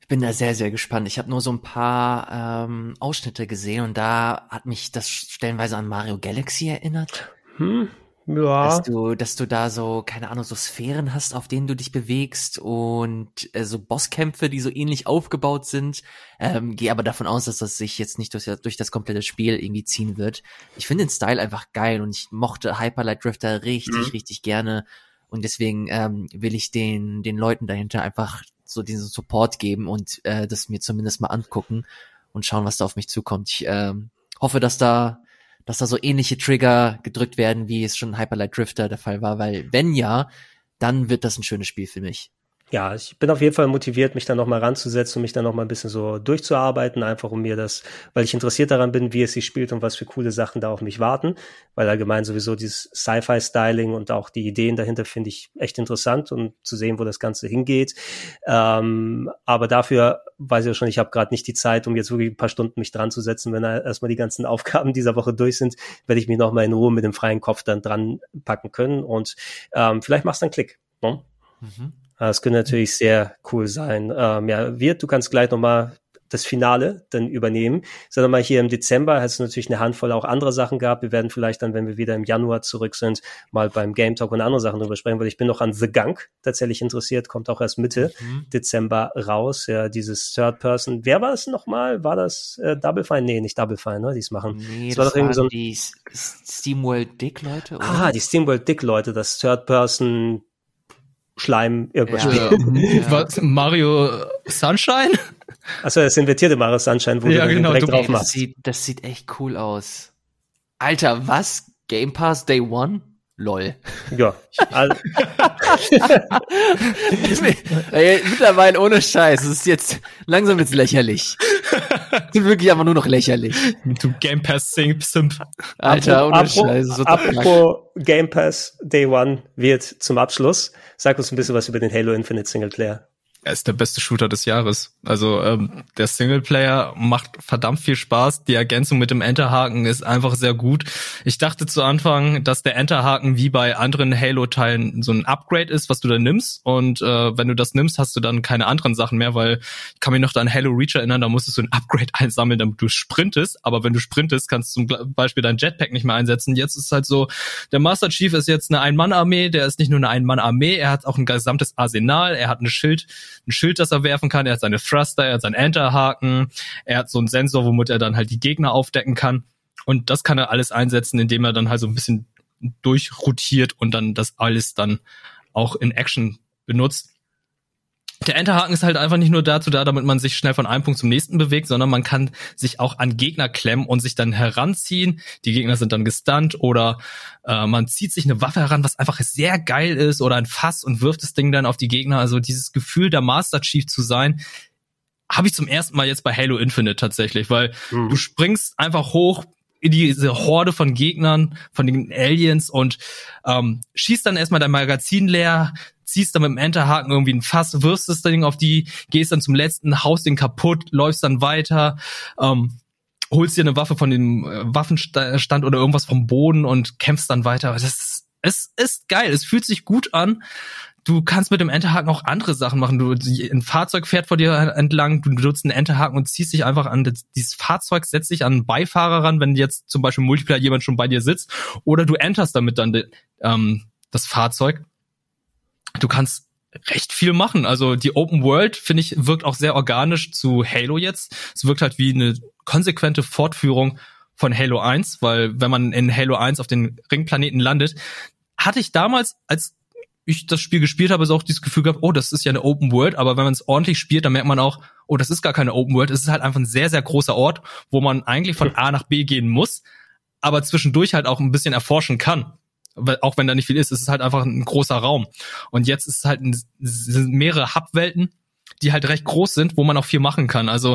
Ich bin da sehr, sehr gespannt. Ich habe nur so ein paar ähm, Ausschnitte gesehen und da hat mich das stellenweise an Mario Galaxy erinnert. Hm, ja. Dass du, dass du da so, keine Ahnung, so Sphären hast, auf denen du dich bewegst und äh, so Bosskämpfe, die so ähnlich aufgebaut sind. Ähm, Gehe aber davon aus, dass das sich jetzt nicht durch, durch das komplette Spiel irgendwie ziehen wird. Ich finde den Style einfach geil und ich mochte Hyperlight Drifter richtig, mhm. richtig gerne. Und deswegen ähm, will ich den, den Leuten dahinter einfach so diesen Support geben und äh, das mir zumindest mal angucken und schauen, was da auf mich zukommt. Ich äh, hoffe, dass da, dass da so ähnliche Trigger gedrückt werden, wie es schon Hyperlight Drifter der Fall war, weil wenn ja, dann wird das ein schönes Spiel für mich ja, ich bin auf jeden Fall motiviert, mich da nochmal ranzusetzen und mich da nochmal ein bisschen so durchzuarbeiten, einfach um mir das, weil ich interessiert daran bin, wie es sich spielt und was für coole Sachen da auf mich warten, weil allgemein sowieso dieses Sci-Fi-Styling und auch die Ideen dahinter finde ich echt interessant und zu sehen, wo das Ganze hingeht. Ähm, aber dafür weiß ich ja schon, ich habe gerade nicht die Zeit, um jetzt wirklich ein paar Stunden mich dran zu setzen. Wenn erstmal die ganzen Aufgaben dieser Woche durch sind, werde ich mich nochmal in Ruhe mit dem freien Kopf dann dran packen können und ähm, vielleicht machst du einen Klick. Ne? Mhm. Das könnte natürlich sehr cool sein. Ähm, ja, wird, du kannst gleich nochmal das Finale dann übernehmen. Sagen mal, hier im Dezember hast du natürlich eine Handvoll auch andere Sachen gehabt. Wir werden vielleicht dann, wenn wir wieder im Januar zurück sind, mal beim Game Talk und andere Sachen drüber sprechen, weil ich bin noch an The Gunk tatsächlich interessiert, kommt auch erst Mitte mhm. Dezember raus. Ja, dieses Third Person. Wer war das nochmal? War das äh, Double Fine? Nee, nicht Double Fine, ne? Die es machen. Nee, das, das war doch irgendwie so ein die Steamworld Dick Leute, oder? Ah, die Steamworld Dick Leute, das Third Person Schleim irgendwas ja. spielen. Ja. Was, Mario Sunshine? Achso, das invertierte Mario Sunshine, wo ja, du genau, direkt du, drauf machst. Das sieht, das sieht echt cool aus. Alter, was? Game Pass Day One? Lol. Ja. Also. Mittlerweile ohne Scheiß. Es ist jetzt langsam jetzt lächerlich. Es ist wirklich einfach nur noch lächerlich. Du Game Pass Simp. Alter, ohne apropos, Scheiß. So apropos Game Pass Day One wird zum Abschluss. Sag uns ein bisschen was über den Halo Infinite Singleplayer er ist der beste Shooter des Jahres. Also ähm, der Singleplayer macht verdammt viel Spaß. Die Ergänzung mit dem Enterhaken ist einfach sehr gut. Ich dachte zu Anfang, dass der Enterhaken wie bei anderen Halo-Teilen so ein Upgrade ist, was du da nimmst. Und äh, wenn du das nimmst, hast du dann keine anderen Sachen mehr, weil ich kann mich noch an Halo Reach erinnern, da musstest du ein Upgrade einsammeln, damit du sprintest. Aber wenn du sprintest, kannst du zum Beispiel dein Jetpack nicht mehr einsetzen. Jetzt ist halt so, der Master Chief ist jetzt eine Ein-Mann-Armee, der ist nicht nur eine Ein-Mann-Armee, er hat auch ein gesamtes Arsenal, er hat ein Schild ein Schild, das er werfen kann, er hat seine Thruster, er hat seinen Enterhaken, er hat so einen Sensor, womit er dann halt die Gegner aufdecken kann. Und das kann er alles einsetzen, indem er dann halt so ein bisschen durchrotiert und dann das alles dann auch in Action benutzt. Der Enterhaken ist halt einfach nicht nur dazu da, damit man sich schnell von einem Punkt zum nächsten bewegt, sondern man kann sich auch an Gegner klemmen und sich dann heranziehen. Die Gegner sind dann gestunt oder äh, man zieht sich eine Waffe heran, was einfach sehr geil ist oder ein Fass und wirft das Ding dann auf die Gegner. Also dieses Gefühl, der Master Chief zu sein, habe ich zum ersten Mal jetzt bei Halo Infinite tatsächlich, weil hm. du springst einfach hoch, in diese Horde von Gegnern, von den Aliens und ähm, schießt dann erstmal dein Magazin leer, ziehst dann mit dem Enterhaken irgendwie ein Fass, wirfst das Ding auf die, gehst dann zum letzten, haust den kaputt, läufst dann weiter, ähm, holst dir eine Waffe von dem äh, Waffenstand oder irgendwas vom Boden und kämpfst dann weiter. Das ist, es ist geil, es fühlt sich gut an. Du kannst mit dem Enterhaken auch andere Sachen machen. Du, ein Fahrzeug fährt vor dir entlang, du nutzt einen Enterhaken und ziehst dich einfach an dieses Fahrzeug, setzt dich an einen Beifahrer ran, wenn jetzt zum Beispiel Multiplayer jemand schon bei dir sitzt, oder du enterst damit dann ähm, das Fahrzeug du kannst recht viel machen. Also die Open World, finde ich, wirkt auch sehr organisch zu Halo jetzt. Es wirkt halt wie eine konsequente Fortführung von Halo 1, weil wenn man in Halo 1 auf den Ringplaneten landet, hatte ich damals, als ich das Spiel gespielt habe, so auch dieses Gefühl gehabt, oh, das ist ja eine Open World, aber wenn man es ordentlich spielt, dann merkt man auch, oh, das ist gar keine Open World, es ist halt einfach ein sehr, sehr großer Ort, wo man eigentlich von A nach B gehen muss, aber zwischendurch halt auch ein bisschen erforschen kann auch wenn da nicht viel ist, es ist halt einfach ein großer Raum. Und jetzt ist es halt ein, sind mehrere Hub-Welten, die halt recht groß sind, wo man auch viel machen kann. Also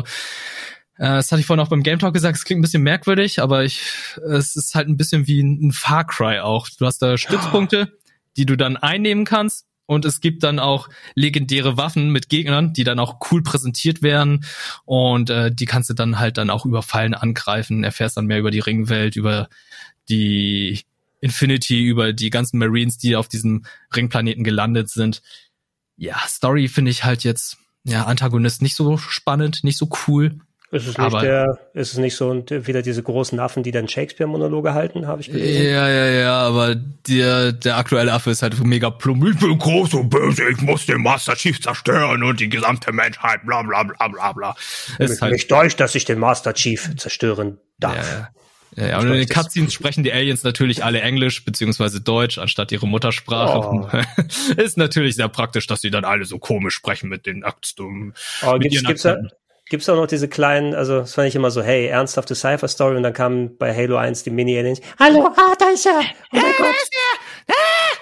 äh, das hatte ich vorhin auch beim Game Talk gesagt, es klingt ein bisschen merkwürdig, aber ich, es ist halt ein bisschen wie ein Far Cry auch. Du hast da Stützpunkte, die du dann einnehmen kannst. Und es gibt dann auch legendäre Waffen mit Gegnern, die dann auch cool präsentiert werden. Und äh, die kannst du dann halt dann auch überfallen, angreifen, erfährst dann mehr über die Ringwelt, über die Infinity, über die ganzen Marines, die auf diesem Ringplaneten gelandet sind. Ja, Story finde ich halt jetzt, ja, Antagonist nicht so spannend, nicht so cool. Ist es nicht der, ist es nicht so und wieder diese großen Affen, die dann Shakespeare-Monologe halten, habe ich gelesen? Ja, ja, ja, aber der, der aktuelle Affe ist halt mega plump. Ich bin groß und böse, ich muss den Master Chief zerstören und die gesamte Menschheit, bla bla bla bla bla. Es ist halt, mich täuscht, dass ich den Master Chief zerstören darf. Ja, ja, ja und in den Cutscenes sprechen die Aliens natürlich alle Englisch beziehungsweise Deutsch anstatt ihre Muttersprache. Oh. ist natürlich sehr praktisch, dass sie dann alle so komisch sprechen mit den Akten. Oh, gibt's, gibt's, da, gibt's auch noch diese kleinen, also das fand ich immer so, hey, ernsthafte Cypher-Story und dann kam bei Halo 1 die Mini-Aliens. Hallo, ah, da ist er! Oh mein Gott!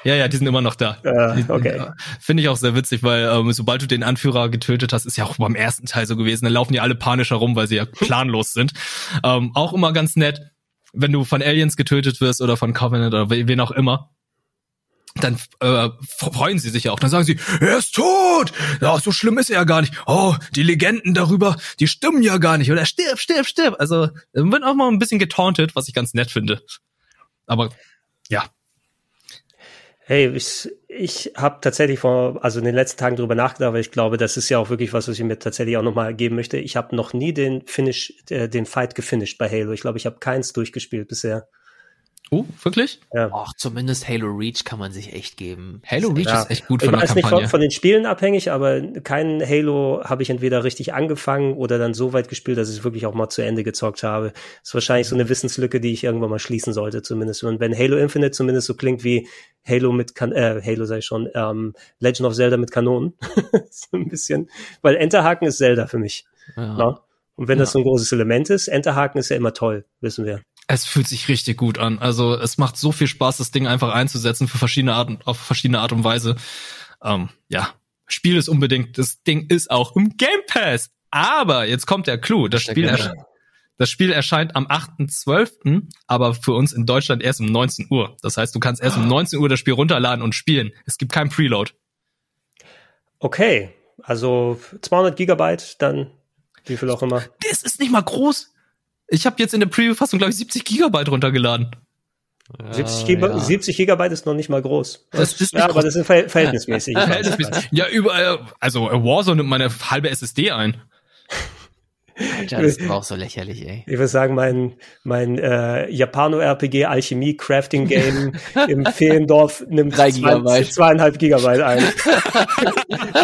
Ja, ja, die sind immer noch da. Uh, okay. Finde ich auch sehr witzig, weil ähm, sobald du den Anführer getötet hast, ist ja auch beim ersten Teil so gewesen, dann laufen die alle panisch herum, weil sie ja planlos sind. Ähm, auch immer ganz nett wenn du von Aliens getötet wirst oder von Covenant oder wen auch immer, dann äh, freuen sie sich ja auch. Dann sagen sie, er ist tot. Ja, so schlimm ist er ja gar nicht. Oh, die Legenden darüber, die stimmen ja gar nicht. Oder stirb, stirb, stirb. Also wird auch mal ein bisschen getauntet, was ich ganz nett finde. Aber ja, Hey, ich, ich habe tatsächlich vor, also in den letzten Tagen drüber nachgedacht, weil ich glaube, das ist ja auch wirklich was, was ich mir tatsächlich auch nochmal geben möchte. Ich habe noch nie den Finish, äh, den Fight gefinisht bei Halo. Ich glaube, ich habe keins durchgespielt bisher. Oh, wirklich? Ja. Och, zumindest Halo Reach kann man sich echt geben. Halo Reach ja. ist echt gut von ich der weiß Kampagne. Nicht von, von den Spielen abhängig, aber keinen Halo habe ich entweder richtig angefangen oder dann so weit gespielt, dass ich es wirklich auch mal zu Ende gezockt habe. Das ist wahrscheinlich so eine Wissenslücke, die ich irgendwann mal schließen sollte, zumindest. Und wenn Halo Infinite zumindest so klingt wie Halo mit, kan äh, Halo sei schon, ähm, Legend of Zelda mit Kanonen. so ein bisschen. Weil Enterhaken ist Zelda für mich. Ja. Na? Und wenn ja. das so ein großes Element ist, Enterhaken ist ja immer toll, wissen wir. Es fühlt sich richtig gut an. Also es macht so viel Spaß, das Ding einfach einzusetzen für verschiedene Arten, auf verschiedene Art und Weise. Ähm, ja, Spiel ist unbedingt. Das Ding ist auch im Game Pass. Aber jetzt kommt der Clou. Das Spiel, erscheint, das Spiel erscheint am 8.12., aber für uns in Deutschland erst um 19 Uhr. Das heißt, du kannst erst um 19 Uhr das Spiel runterladen und spielen. Es gibt kein Preload. Okay, also 200 Gigabyte, dann wie viel auch immer. Das ist nicht mal groß. Ich habe jetzt in der Preview-Fassung, glaube ich, 70 Gigabyte runtergeladen. Ja, 70, Giga ja. 70 Gigabyte ist noch nicht mal groß. Das ist ja, aber das ist verhältnismäßig. Ja, verhältnismäßig. ja, überall, also Warzone nimmt meine halbe SSD ein. Alter, das ist auch so lächerlich, ey. Ich würde sagen, mein, mein äh, Japano-RPG Alchemie Crafting Game im Feendorf nimmt zwei, zweieinhalb Gigabyte ein.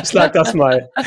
Schlag das mal.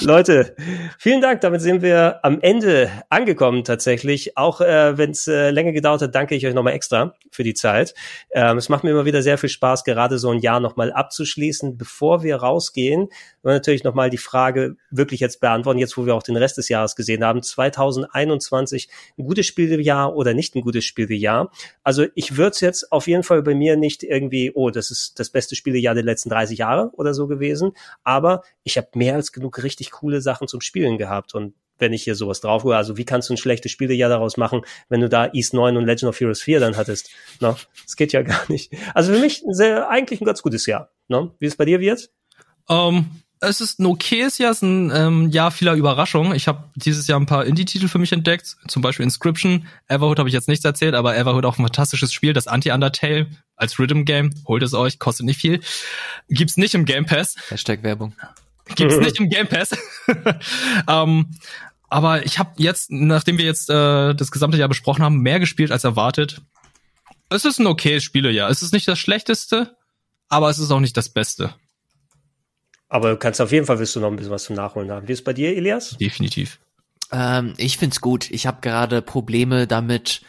Leute, vielen Dank. Damit sind wir am Ende angekommen tatsächlich. Auch äh, wenn es äh, länger gedauert hat, danke ich euch nochmal extra für die Zeit. Ähm, es macht mir immer wieder sehr viel Spaß, gerade so ein Jahr nochmal abzuschließen. Bevor wir rausgehen, wir natürlich nochmal die Frage wirklich jetzt beantworten, jetzt wo wir auch den Rest des Jahres gesehen haben. 2021 ein gutes Spieljahr oder nicht ein gutes Spieljahr? Also ich würde es jetzt auf jeden Fall bei mir nicht irgendwie, oh, das ist das beste Spieljahr der letzten 30 Jahre oder so gewesen. Aber ich habe mehr als genug richtig coole Sachen zum Spielen gehabt und wenn ich hier sowas drauf hole. Also wie kannst du ein schlechtes Spielejahr daraus machen, wenn du da East 9 und Legend of Heroes 4 dann hattest? No, das geht ja gar nicht. Also für mich sehr, eigentlich ein ganz gutes Jahr. No? Wie ist es bei dir, wie jetzt? Um, ähm, es ist ein okayes Jahr, es ist ein ähm, Jahr vieler Überraschungen. Ich habe dieses Jahr ein paar Indie-Titel für mich entdeckt, zum Beispiel Inscription. Everhood habe ich jetzt nichts erzählt, aber Everhood auch ein fantastisches Spiel, das Anti-Undertale als Rhythm-Game. Holt es euch, kostet nicht viel. Gibt's nicht im Game Pass. Hashtag Werbung. Gibt's nicht im Game Pass. ähm, aber ich habe jetzt, nachdem wir jetzt äh, das gesamte Jahr besprochen haben, mehr gespielt als erwartet. Es ist ein okayes Spielejahr. Es ist nicht das schlechteste, aber es ist auch nicht das Beste. Aber du kannst auf jeden Fall wirst du noch ein bisschen was zum Nachholen haben. Wie ist bei dir, Elias? Definitiv. Ähm, ich find's gut. Ich habe gerade Probleme damit,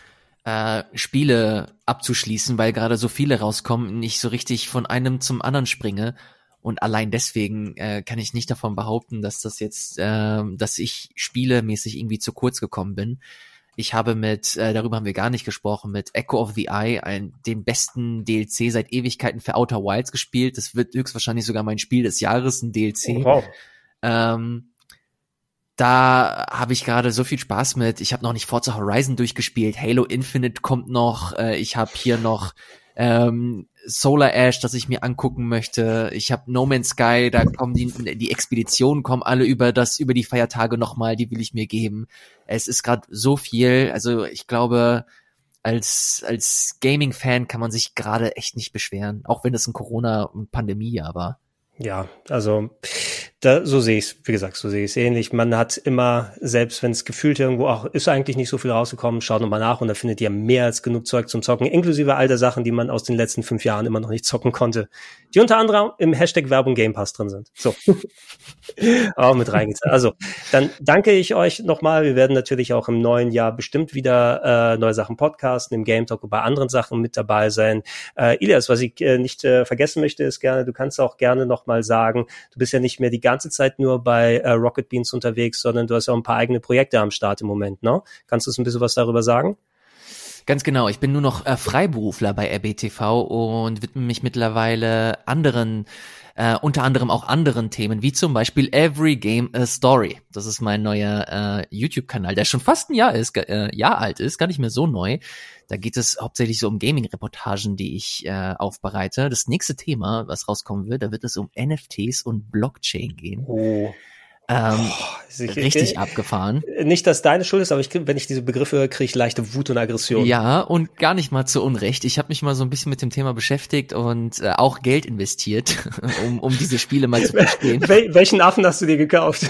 äh, Spiele abzuschließen, weil gerade so viele rauskommen und ich so richtig von einem zum anderen springe. Und allein deswegen äh, kann ich nicht davon behaupten, dass das jetzt, äh, dass ich spielemäßig irgendwie zu kurz gekommen bin. Ich habe mit, äh, darüber haben wir gar nicht gesprochen, mit Echo of the Eye, ein, den besten DLC seit Ewigkeiten für Outer Wilds gespielt. Das wird höchstwahrscheinlich sogar mein Spiel des Jahres, ein DLC. Oh, wow. Ähm, da habe ich gerade so viel Spaß mit. Ich habe noch nicht Forza Horizon durchgespielt. Halo Infinite kommt noch. Äh, ich habe hier noch ähm, Solar Ash, das ich mir angucken möchte. Ich habe No Man's Sky, da kommen die, die Expeditionen kommen alle über das, über die Feiertage nochmal, die will ich mir geben. Es ist gerade so viel, also ich glaube, als, als Gaming-Fan kann man sich gerade echt nicht beschweren, auch wenn es ein Corona- und Pandemie-Jahr war. Ja, also da, so sehe ich wie gesagt, so sehe ich ähnlich. Man hat immer, selbst wenn es gefühlt irgendwo auch ist eigentlich nicht so viel rausgekommen, schaut nochmal nach und da findet ihr mehr als genug Zeug zum Zocken, inklusive all der Sachen, die man aus den letzten fünf Jahren immer noch nicht zocken konnte, die unter anderem im Hashtag Werbung Game Pass drin sind. So. auch mit reingezahlt. Also, dann danke ich euch nochmal. Wir werden natürlich auch im neuen Jahr bestimmt wieder äh, neue Sachen podcasten, im Game Talk und bei anderen Sachen mit dabei sein. Äh, Ilias, was ich äh, nicht äh, vergessen möchte, ist gerne, du kannst auch gerne nochmal sagen, du bist ja nicht mehr die ganze Zeit nur bei äh, Rocket Beans unterwegs, sondern du hast ja auch ein paar eigene Projekte am Start im Moment, ne? Kannst du uns ein bisschen was darüber sagen? Ganz genau. Ich bin nur noch äh, Freiberufler bei RBTV und widme mich mittlerweile anderen äh, unter anderem auch anderen Themen, wie zum Beispiel Every Game a Story. Das ist mein neuer äh, YouTube-Kanal, der schon fast ein Jahr ist, äh, Jahr alt ist, gar nicht mehr so neu. Da geht es hauptsächlich so um Gaming-Reportagen, die ich äh, aufbereite. Das nächste Thema, was rauskommen wird, da wird es um NFTs und Blockchain gehen. Oh. Ähm, oh, ich, richtig ich, abgefahren. Nicht, dass deine Schuld ist, aber ich, wenn ich diese Begriffe höre, kriege ich leichte Wut und Aggression. Ja, und gar nicht mal zu Unrecht. Ich habe mich mal so ein bisschen mit dem Thema beschäftigt und äh, auch Geld investiert, um, um diese Spiele mal zu verstehen. Wel welchen Affen hast du dir gekauft?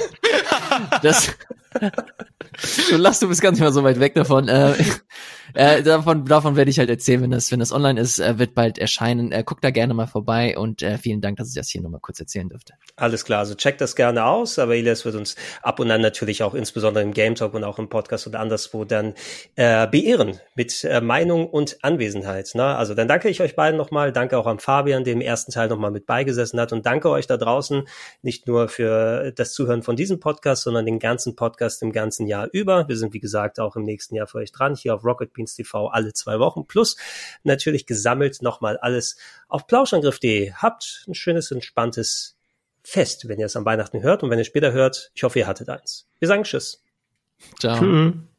das, du lachst, du bist gar nicht mal so weit weg davon. Äh, äh, davon, davon werde ich halt erzählen, wenn das, wenn das online ist, äh, wird bald erscheinen. Äh, guck da gerne mal vorbei und äh, vielen Dank, dass ich das hier nochmal kurz erzählen dürfte. Alles klar, also check das gerne aus, aber Elias wird uns ab und an natürlich auch insbesondere im Game Talk und auch im Podcast oder anderswo dann äh, beehren mit äh, Meinung und Anwesenheit. Ne? Also dann danke ich euch beiden nochmal, danke auch an Fabian, der im ersten Teil nochmal mit beigesessen hat und danke euch da draußen nicht nur für das Zuhören von diesem Podcast, sondern den ganzen Podcast im ganzen Jahr über. Wir sind wie gesagt auch im nächsten Jahr für euch dran, hier auf Rocket Beans TV alle zwei Wochen. Plus natürlich gesammelt nochmal alles auf plauschangriff.de. Habt ein schönes, entspanntes Fest, wenn ihr es am Weihnachten hört und wenn ihr später hört. Ich hoffe, ihr hattet eins. Wir sagen Tschüss. Ciao. Tschüss.